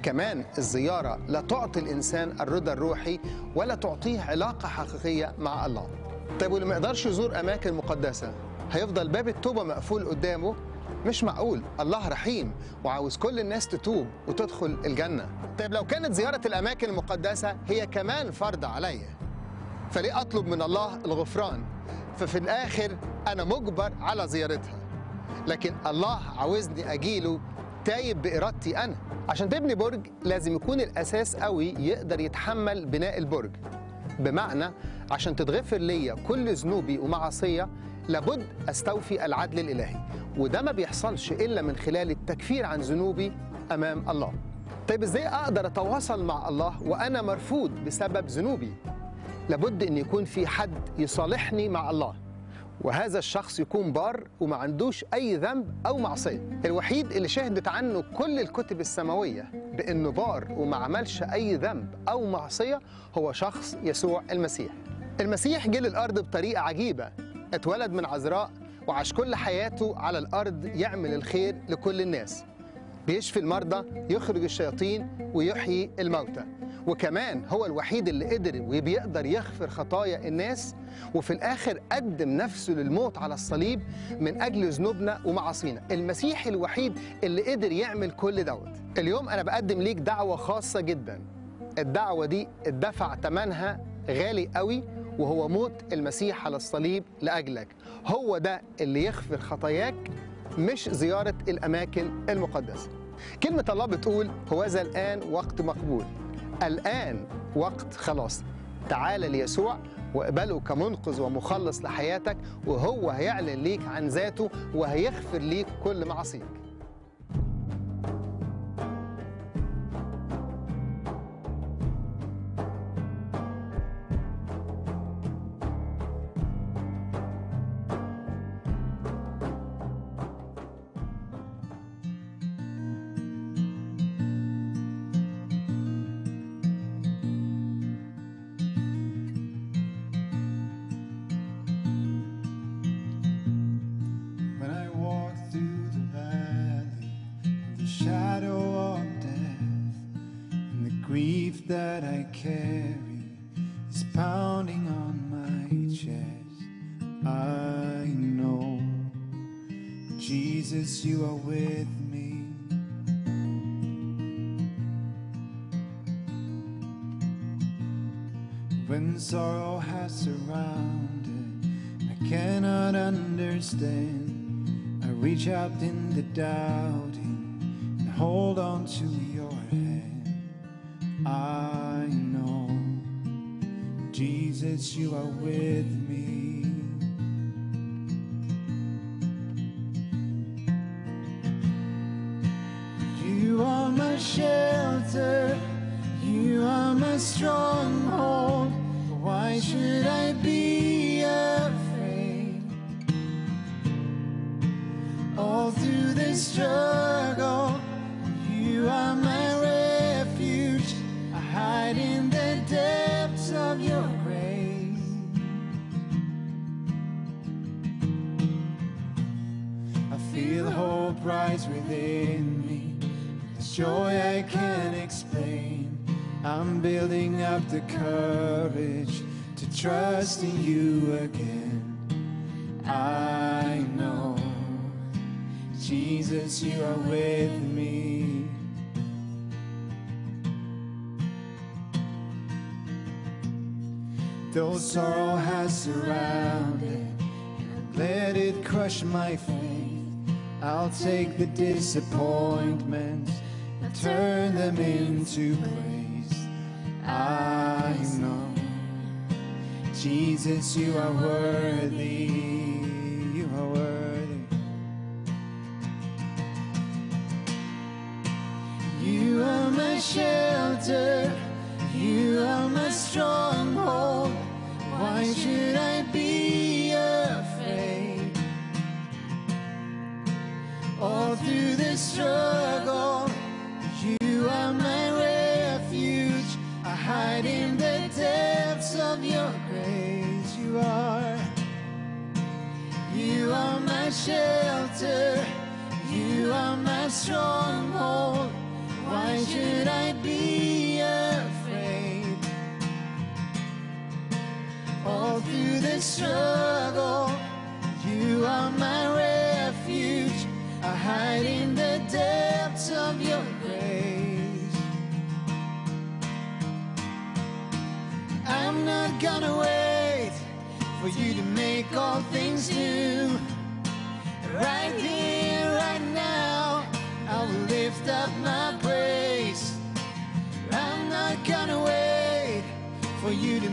كمان الزيارة لا تعطي الإنسان الرضا الروحي ولا تعطيه علاقة حقيقية مع الله. طيب واللي ما يقدرش يزور أماكن مقدسة هيفضل باب التوبة مقفول قدامه؟ مش معقول الله رحيم وعاوز كل الناس تتوب وتدخل الجنة. طيب لو كانت زيارة الأماكن المقدسة هي كمان فرض عليا فليه أطلب من الله الغفران؟ ففي الآخر أنا مجبر على زيارتها لكن الله عاوزني أجيله تايب بإرادتي أنا. عشان تبني برج لازم يكون الأساس قوي يقدر يتحمل بناء البرج. بمعنى عشان تتغفر ليا كل ذنوبي ومعاصية لابد أستوفي العدل الإلهي. وده ما بيحصلش إلا من خلال التكفير عن ذنوبي أمام الله. طيب إزاي أقدر أتواصل مع الله وأنا مرفوض بسبب ذنوبي؟ لابد أن يكون في حد يصالحني مع الله. وهذا الشخص يكون بار وما عندوش أي ذنب أو معصية. الوحيد اللي شهدت عنه كل الكتب السماوية بأنه بار وما عملش أي ذنب أو معصية هو شخص يسوع المسيح. المسيح جه للأرض بطريقة عجيبة. اتولد من عذراء وعاش كل حياته على الأرض يعمل الخير لكل الناس. بيشفي المرضى يخرج الشياطين ويحيي الموتى. وكمان هو الوحيد اللي قدر وبيقدر يغفر خطايا الناس وفي الآخر قدم نفسه للموت على الصليب من أجل ذنوبنا ومعاصينا. المسيح الوحيد اللي قدر يعمل كل دوت. اليوم أنا بقدم ليك دعوة خاصة جدا. الدعوة دي اتدفع ثمنها غالي قوي وهو موت المسيح على الصليب لأجلك. هو ده اللي يغفر خطاياك مش زيارة الأماكن المقدسة. كلمة الله بتقول هوذا الآن وقت مقبول. الآن وقت خلاص. تعال ليسوع واقبله كمنقذ ومخلص لحياتك وهو هيعلن ليك عن ذاته وهيغفر ليك كل معصيك sorrow has surrounded, I cannot understand. I reach out in the doubting and hold on to your hand. I know, Jesus, you are with surrounded, let it crush my faith. I'll take the disappointments and turn them into praise. I know, Jesus, you are worthy. You are worthy. You are my shelter. You are my stronghold. Why should I be afraid? All through this struggle, you are my refuge. I hide in the depths of your grace. You are. You are my shelter. You are my stronghold. Why should I be All through this struggle, you are my refuge. I hide in the depths of your grace. I'm not gonna wait for you to make all things new. Right here, right now, I will lift up my praise. I'm not gonna wait for you to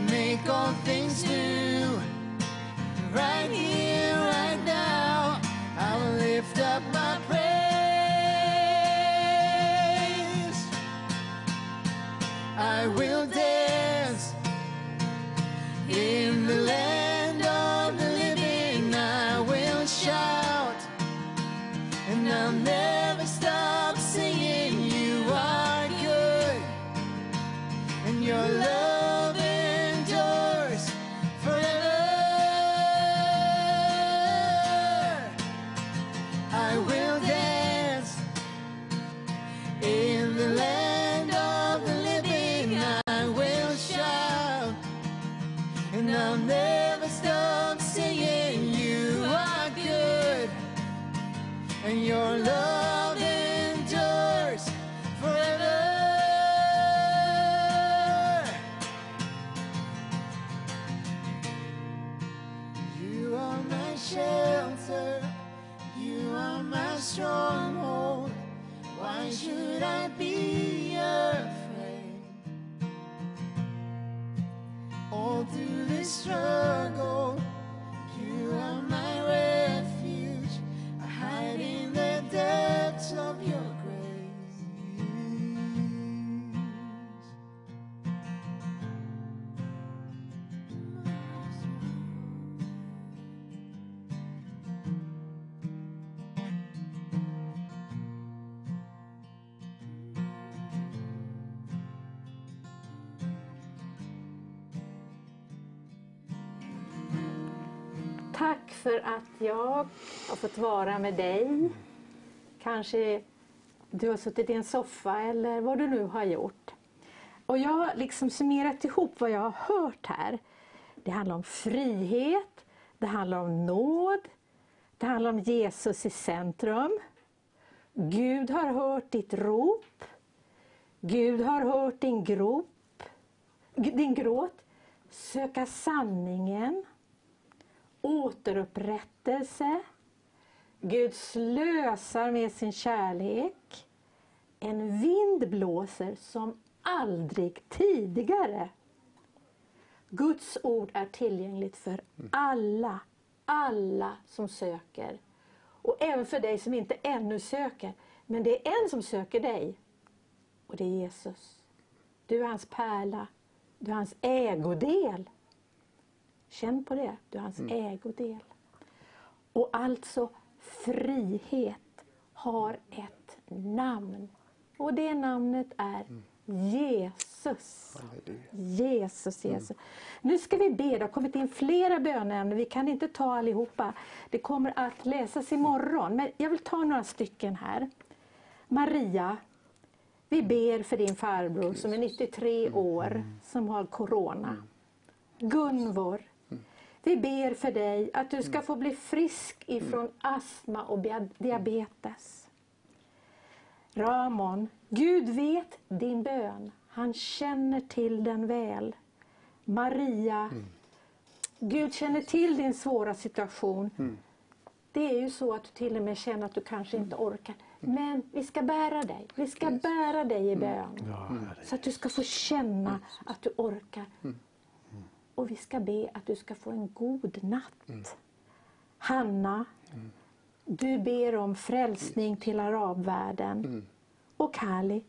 I will dare. Should I be afraid? All through this struggle, you are my refuge. I hide in the depths of your för att jag har fått vara med dig. Kanske du har suttit i en soffa eller vad du nu har gjort. Och jag har liksom summerat ihop vad jag har hört här. Det handlar om frihet, det handlar om nåd, det handlar om Jesus i centrum. Gud har hört ditt rop. Gud har hört din grop, din gråt. Söka sanningen återupprättelse. Gud slösar med sin kärlek. En vind blåser som aldrig tidigare. Guds ord är tillgängligt för alla, alla som söker. Och även för dig som inte ännu söker. Men det är en som söker dig. Och det är Jesus. Du är hans pärla. Du är hans ägodel. Känn på det, du är hans ägodel. Och alltså, frihet har ett namn. Och det namnet är Jesus. Jesus, Jesus. Nu ska vi be, det har kommit in flera böneämnen, vi kan inte ta allihopa. Det kommer att läsas imorgon, men jag vill ta några stycken här. Maria, vi ber för din farbror som är 93 år, som har corona. Gunvor, vi ber för dig att du ska få bli frisk ifrån astma och dia- diabetes. Ramon, Gud vet din bön. Han känner till den väl. Maria, Gud känner till din svåra situation. Det är ju så att du till och med känner att du kanske inte orkar. Men vi ska bära dig. Vi ska bära dig i bön. Så att du ska få känna att du orkar. Och vi ska be att du ska få en god natt. Hanna, du ber om frälsning till arabvärlden. Och Kali,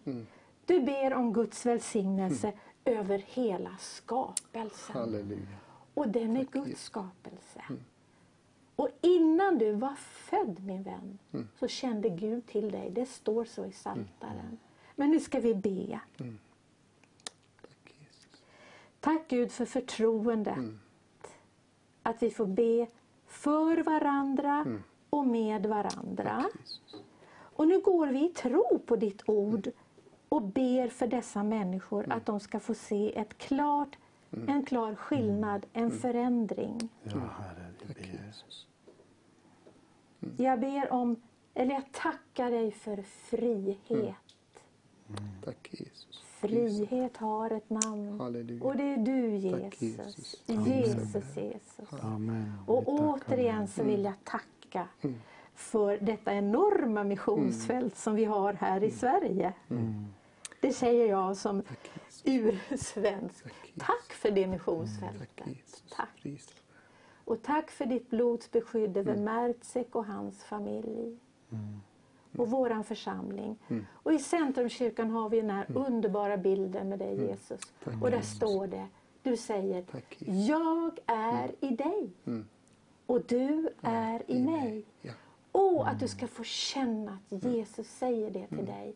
du ber om Guds välsignelse över hela skapelsen. Halleluja. Och den är Guds skapelse. Och innan du var född min vän så kände Gud till dig. Det står så i Psaltaren. Men nu ska vi be. Tack Gud för förtroendet. Att vi får be för varandra och med varandra. Och nu går vi i tro på ditt ord och ber för dessa människor att de ska få se ett klart, en klar skillnad, en förändring. Ja, Herre, vi ber. Jag ber om, eller jag tackar dig för frihet. Tack Jesus. Frihet har ett namn. Halleluja. Och det är du Tack, Jesus. Jesus. Jesus, Jesus. Amen. Och återigen så vill jag tacka för detta enorma missionsfält som vi har här i Sverige. Det säger jag som ursvensk. Tack för det missionsfältet. Tack. Och tack för ditt blods beskydd över Mertzek och hans familj. Och våran församling. Och i Centrumkyrkan har vi den här underbara bilden med dig Jesus. Och där står det, du säger, jag är i dig. Och du är i mig. Och att du ska få känna att Jesus säger det till dig.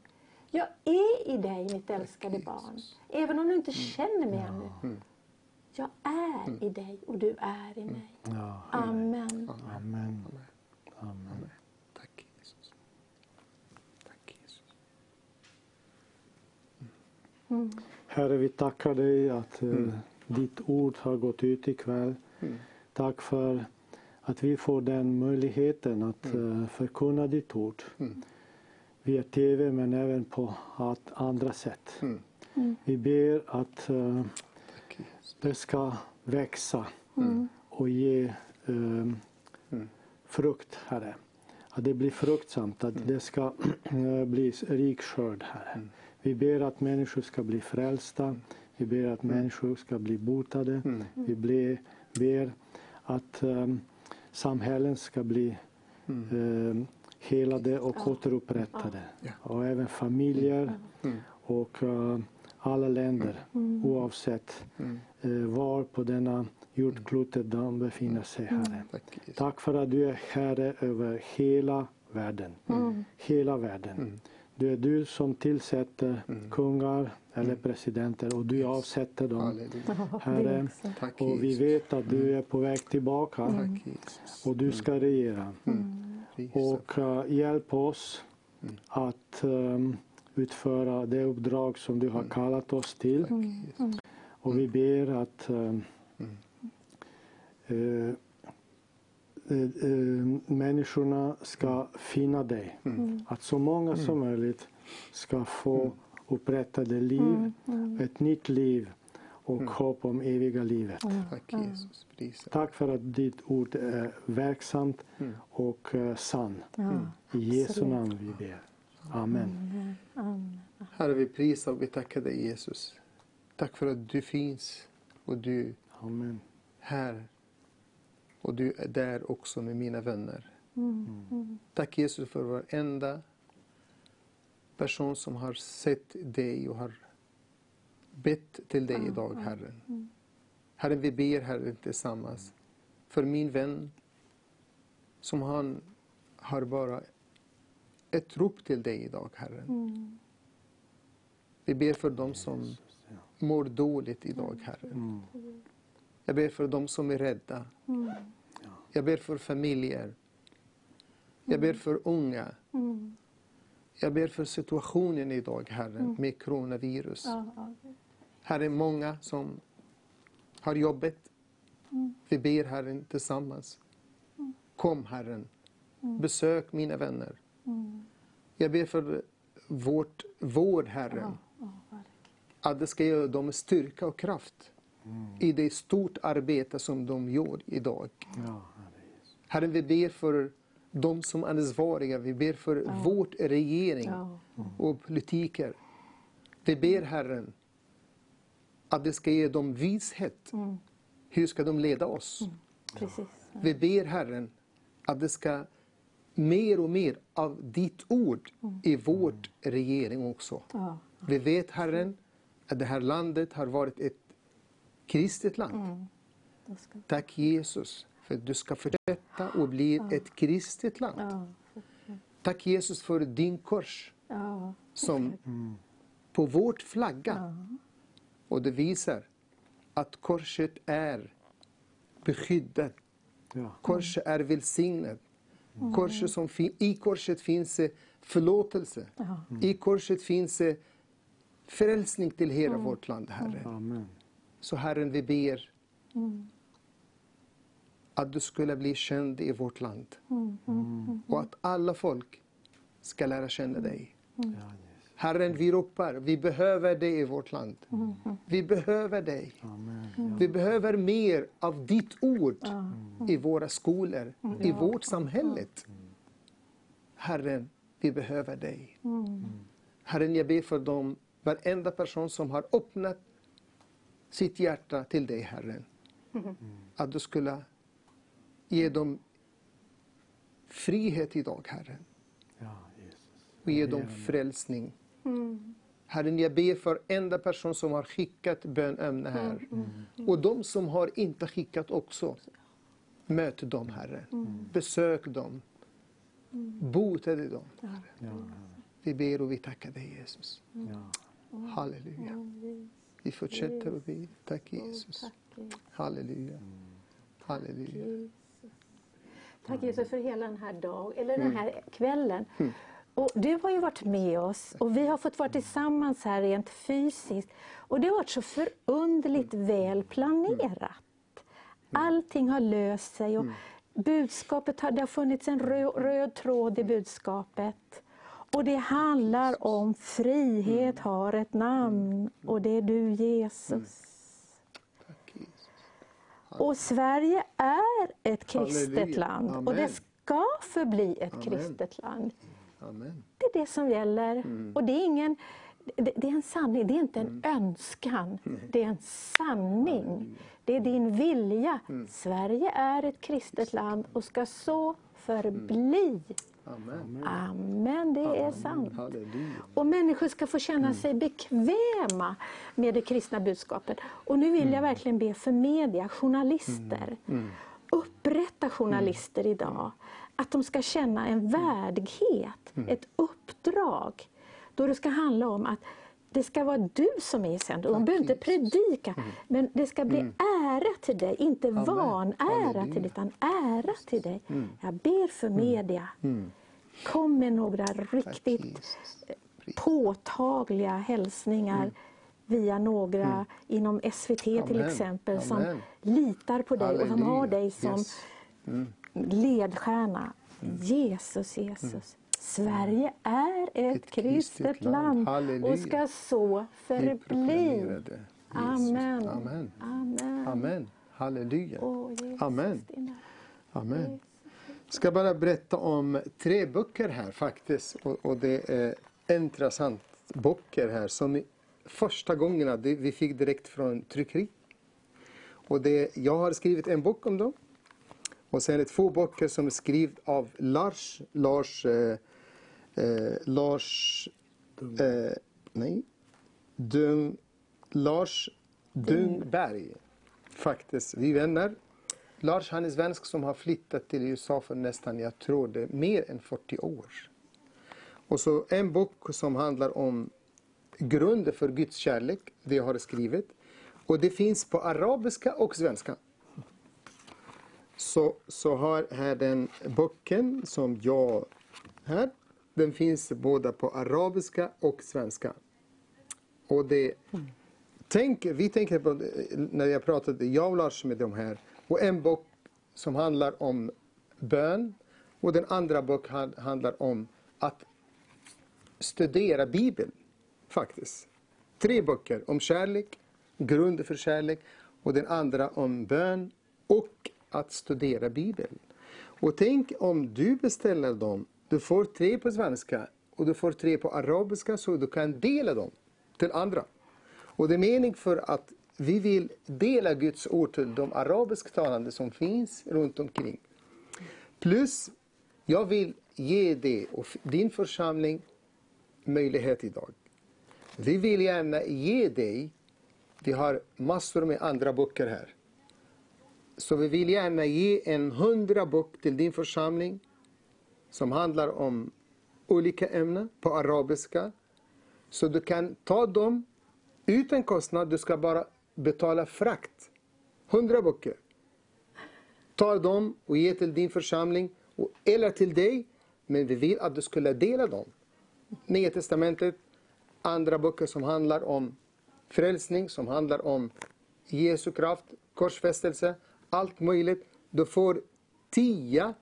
Jag är i dig mitt älskade barn. Även om du inte känner mig ännu. Jag är i dig och du är i mig. Ja, Amen. Amen. Amen. Tack Jesus. Tack Jesus. Herre, vi tackar dig att eh, ditt ord har gått ut ikväll. Tack för att vi får den möjligheten att eh, förkunna ditt ord. Via TV men även på att andra sätt. Vi ber att eh, det ska växa Mm. och ge eh, frukt, Herre. Att det blir fruktsamt, att det ska bli rik skörd, Herre. Vi ber att människor ska bli frälsta. Vi ber att människor ska bli botade. Vi ber, ber att eh, samhällen ska bli eh, helade och återupprättade. Och även familjer och eh, alla länder oavsett eh, var på denna jordklotet de befinner sig, Herre. Tack för att du är Herre över hela världen. Mm. Hela världen. Det är du som tillsätter kungar eller presidenter och du avsätter dem, Herre. Och vi vet att du är på väg tillbaka. Tack, och du ska regera. Och eh, hjälp oss att ehm, utföra det uppdrag som du har kallat oss till. Och vi ber att eh, eh, människorna ska finna dig. Att så många som möjligt ska få upprättade liv, ett nytt liv och hopp om eviga livet. Tack Jesus. Tack för att ditt ord är verksamt och eh, sann. I Jesu namn vi ber. Amen. Amen. Herre, vi prisar och vi tackar dig Jesus. Tack för att du finns och du Amen. här. Och du är där också med mina vänner. Mm. Mm. Tack Jesus för varenda person som har sett dig och har bett till dig idag, Herren. Herre, vi ber Herre tillsammans för min vän som han har bara ett rop till dig idag, Herren. Mm. Vi ber för dem som mår dåligt idag, Herren. Jag ber för dem som är rädda. Mm. Jag ber för familjer. Jag ber för unga. Mm. Jag ber för situationen idag, Herren, Mm. med coronavirus. Ja, ja. Här är många som har jobbet. Mm. Vi ber Herren tillsammans. Kom Herren, besök mina vänner. Mm. Jag ber för vårt vård, Herren. Att det ska ge dem styrka och kraft i det stort arbete som de gör idag. Ja, Herren, vi ber för de som är ansvariga. Vi ber för vårt regering Ja. och politiker. Vi ber Herren att det ska ge dem vishet. Mm. Hur ska de leda oss? Precis. Vi ber Herren att det ska mer och mer av ditt ord i vårt regering också. Ja. Vi vet Herren att det här landet har varit ett kristet land. Mm. Tack Jesus för att du ska fortsätta och bli ett kristet land. Ja. Tack Jesus för din kors Ja. som på vårt flagga. Och det visar att korset är beskyddat. Ja. Korset är välsignat. Mm. Korset som fin- I korset finns det förlåtelse. Ja. I korset finns det frälsning till hela Mm. vårt land, Herre. Amen. Så Herren, vi ber Mm. Att du skulle bli känd i vårt land. Mm. Mm. Och att alla folk ska lära känna dig. Mm. Herren, vi ropar, vi behöver dig i vårt land. Mm. Vi behöver dig. Amen. Vi behöver mer av ditt ord i våra skolor, i vårt samhälle. Herren, vi behöver dig. Mm. Herren, jag ber för dem, varenda person som har öppnat sitt hjärta till dig, Herren. Att du skulle ge dem frihet idag, Jesus. Och ge dem frälsning. Mm. Herren, jag ber för enda person som har skickat bönämne här. Och de som har inte skickat också. Möt dem, Herre. Besök dem. Bota dem, Herre. Vi ber och vi tackar dig, Jesus. ja. Halleluja. Vi fortsätter och be. Tack Jesus. Halleluja. Halleluja. Tack Jesus för hela den här dagen, eller den här kvällen. Och du har ju varit med oss och vi har fått vara tillsammans här rent fysiskt. Och det har varit så förunderligt väl planerat. Allting har löst sig och budskapet har, det har funnits en röd, röd tråd i budskapet. Och det handlar om frihet har ett namn och det är du Jesus. Och Sverige är ett kristet Halleluja. land och Amen. det ska förbli ett Amen. kristet land. Amen. Det är det som gäller. Mm. Och det är, ingen, det, det är en sanning, det är inte en önskan. Det är en sanning. Det är din vilja. Mm. Sverige är ett kristet land och ska så förbli. Amen. Amen, det är sant. Halleluja. Och människor ska få känna sig bekväma med det kristna budskapet. Och nu vill jag verkligen be för media, journalister, upprätta journalister idag. Att de ska känna en värdighet, ett uppdrag. Då det ska handla om att det ska vara du som är i centrum. De behöver inte predika, men det ska bli ära till dig. Inte Amen. vanära Halleluja. till dig, utan ära till dig. Mm. Jag ber för media. Mm. Kom med några riktigt påtagliga hälsningar via några inom SVT till Mm. Amen. exempel som Amen. litar på dig och som har Halleluja. dig som Yes. Mm. ledstjärna. Jesus, Jesus. Sverige är ett, kristet land, Halleluja. och ska så förbli. Jesus. Amen. Amen. Amen. Amen. Halleluja. Jesus, Amen. Amen. ska bara berätta om tre böcker här faktiskt. Och, och det är intressant böcker här som första gångerna vi fick direkt från tryckeri. Och det, jag har skrivit en bok om dem. Och sen är det två böcker som är skrivna av Lars, Lars, eh, Lars, eh, nej, Dung, Lars Dungberg. Faktiskt, vi är vänner. Lars han är svensk som har flyttat till USA för nästan, jag tror det, mer än 40 år. Och så en bok som handlar om grunden för Guds kärlek, det har skrivit. Och det finns på arabiska och svenska. Så, så har här den boken som jag här. Den finns både på arabiska och svenska. Och det, tänk, vi tänker på, när jag pratade, jag och Lars med de här, och en bok som handlar om bön och den andra bok handlar om att studera Bibeln, faktiskt. Tre böcker om kärlek, grunden för kärlek och den andra om bön och att studera Bibeln. Och tänk om du beställer dem, du får tre på svenska och du får tre på arabiska så du kan dela dem till andra. Och det är mening för att vi vill dela Guds ord till de arabisktalande som finns runt omkring. Plus, jag vill ge dig och din församling möjlighet idag. Vi vill gärna ge dig, vi har massor med andra böcker här. Så vi vill gärna ge en hundra bok till din församling som handlar om olika ämnen på arabiska. Så du kan ta dem utan kostnad, du ska bara betala frakt. Hundra böcker. Ta dem och ge till din församling och- eller till dig, men vi vill att du skulle dela dem. Nya Testamentet, andra böcker som handlar om frälsning, som handlar om Jesu kraft, korsfästelse, allt möjligt. Du får tio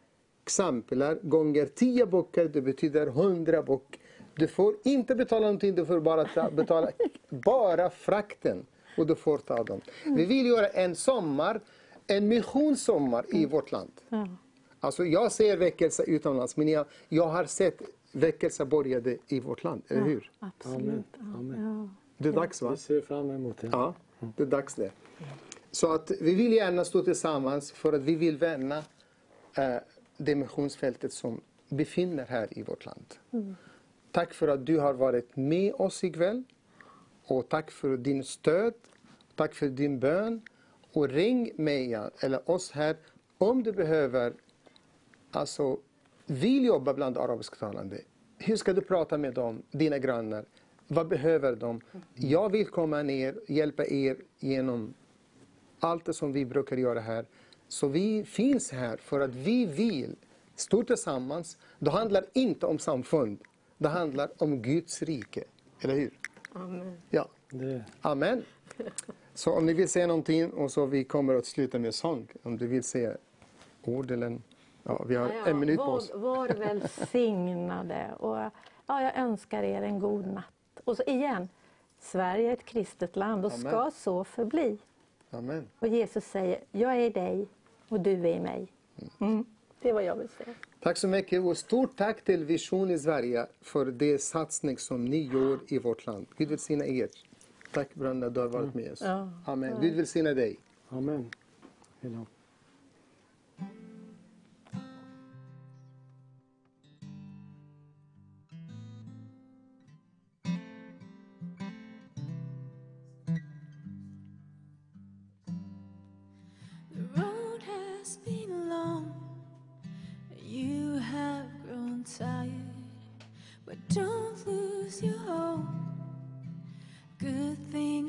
exemplar gånger tio böcker, det betyder hundra böcker. Du får inte betala någonting, du får bara ta, betala bara frakten och du får ta dem. Vi vill göra en sommar, en missionssommar i vårt land. Alltså jag ser väckelse utomlands, men jag, jag har sett väckelse började i vårt land, eller hur? Absolut. Ja. Det är dags va? Vi ser fram emot det. Ja, det är dags det. Så att vi vill gärna stå tillsammans för att vi vill värna eh, det missionsfältet som befinner här i vårt land. Mm. Tack för att du har varit med oss ikväll. Och tack för din stöd. Tack för din bön. Och ring mig eller oss här om du behöver, alltså vill jobba bland arabisktalande. Hur ska du prata med dem, dina grannar? Vad behöver de? Jag vill komma ner, hjälpa er genom allt det som vi brukar göra här. Så vi finns här för att vi vill stå tillsammans. Det handlar inte om samfund. Det handlar om Guds rike. Eller hur? Amen. Ja. Amen. Så om ni vill säga någonting och så vi kommer att sluta med sång. Om du vill säga ord eller en, ja, vi har Ja, en minut på var, oss. var välsignade och ja, jag önskar er en god natt. Och så igen, Sverige är ett kristet land och Amen. ska så förbli. Amen. Och Jesus säger, jag är i dig och du är i mig. Mm. Det är vad jag vill säga. Tack så mycket och stort tack till Vision i Sverige för det satsning som ni gör i vårt land. Gud välsigna er. Tack Branda, du har varit med oss. Amen. Gud välsigna dig. Amen. Hejdå.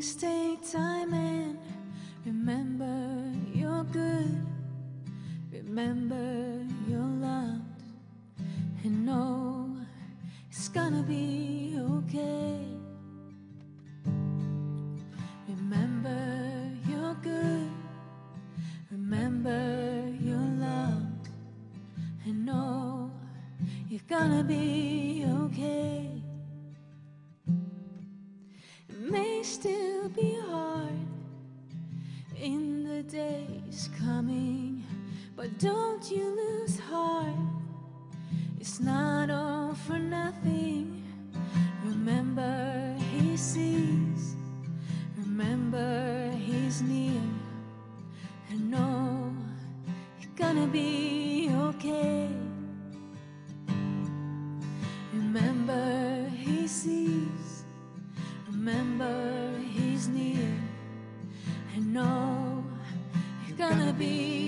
Things take time, and remember you're good. Remember you're loved, and know it's gonna be okay. Remember you're good. Remember you're loved and know you're gonna be still be hard in the days coming, but don't you lose heart. It's not all for nothing. Remember, He sees. Remember, He's near and know you're gonna be know you're gonna be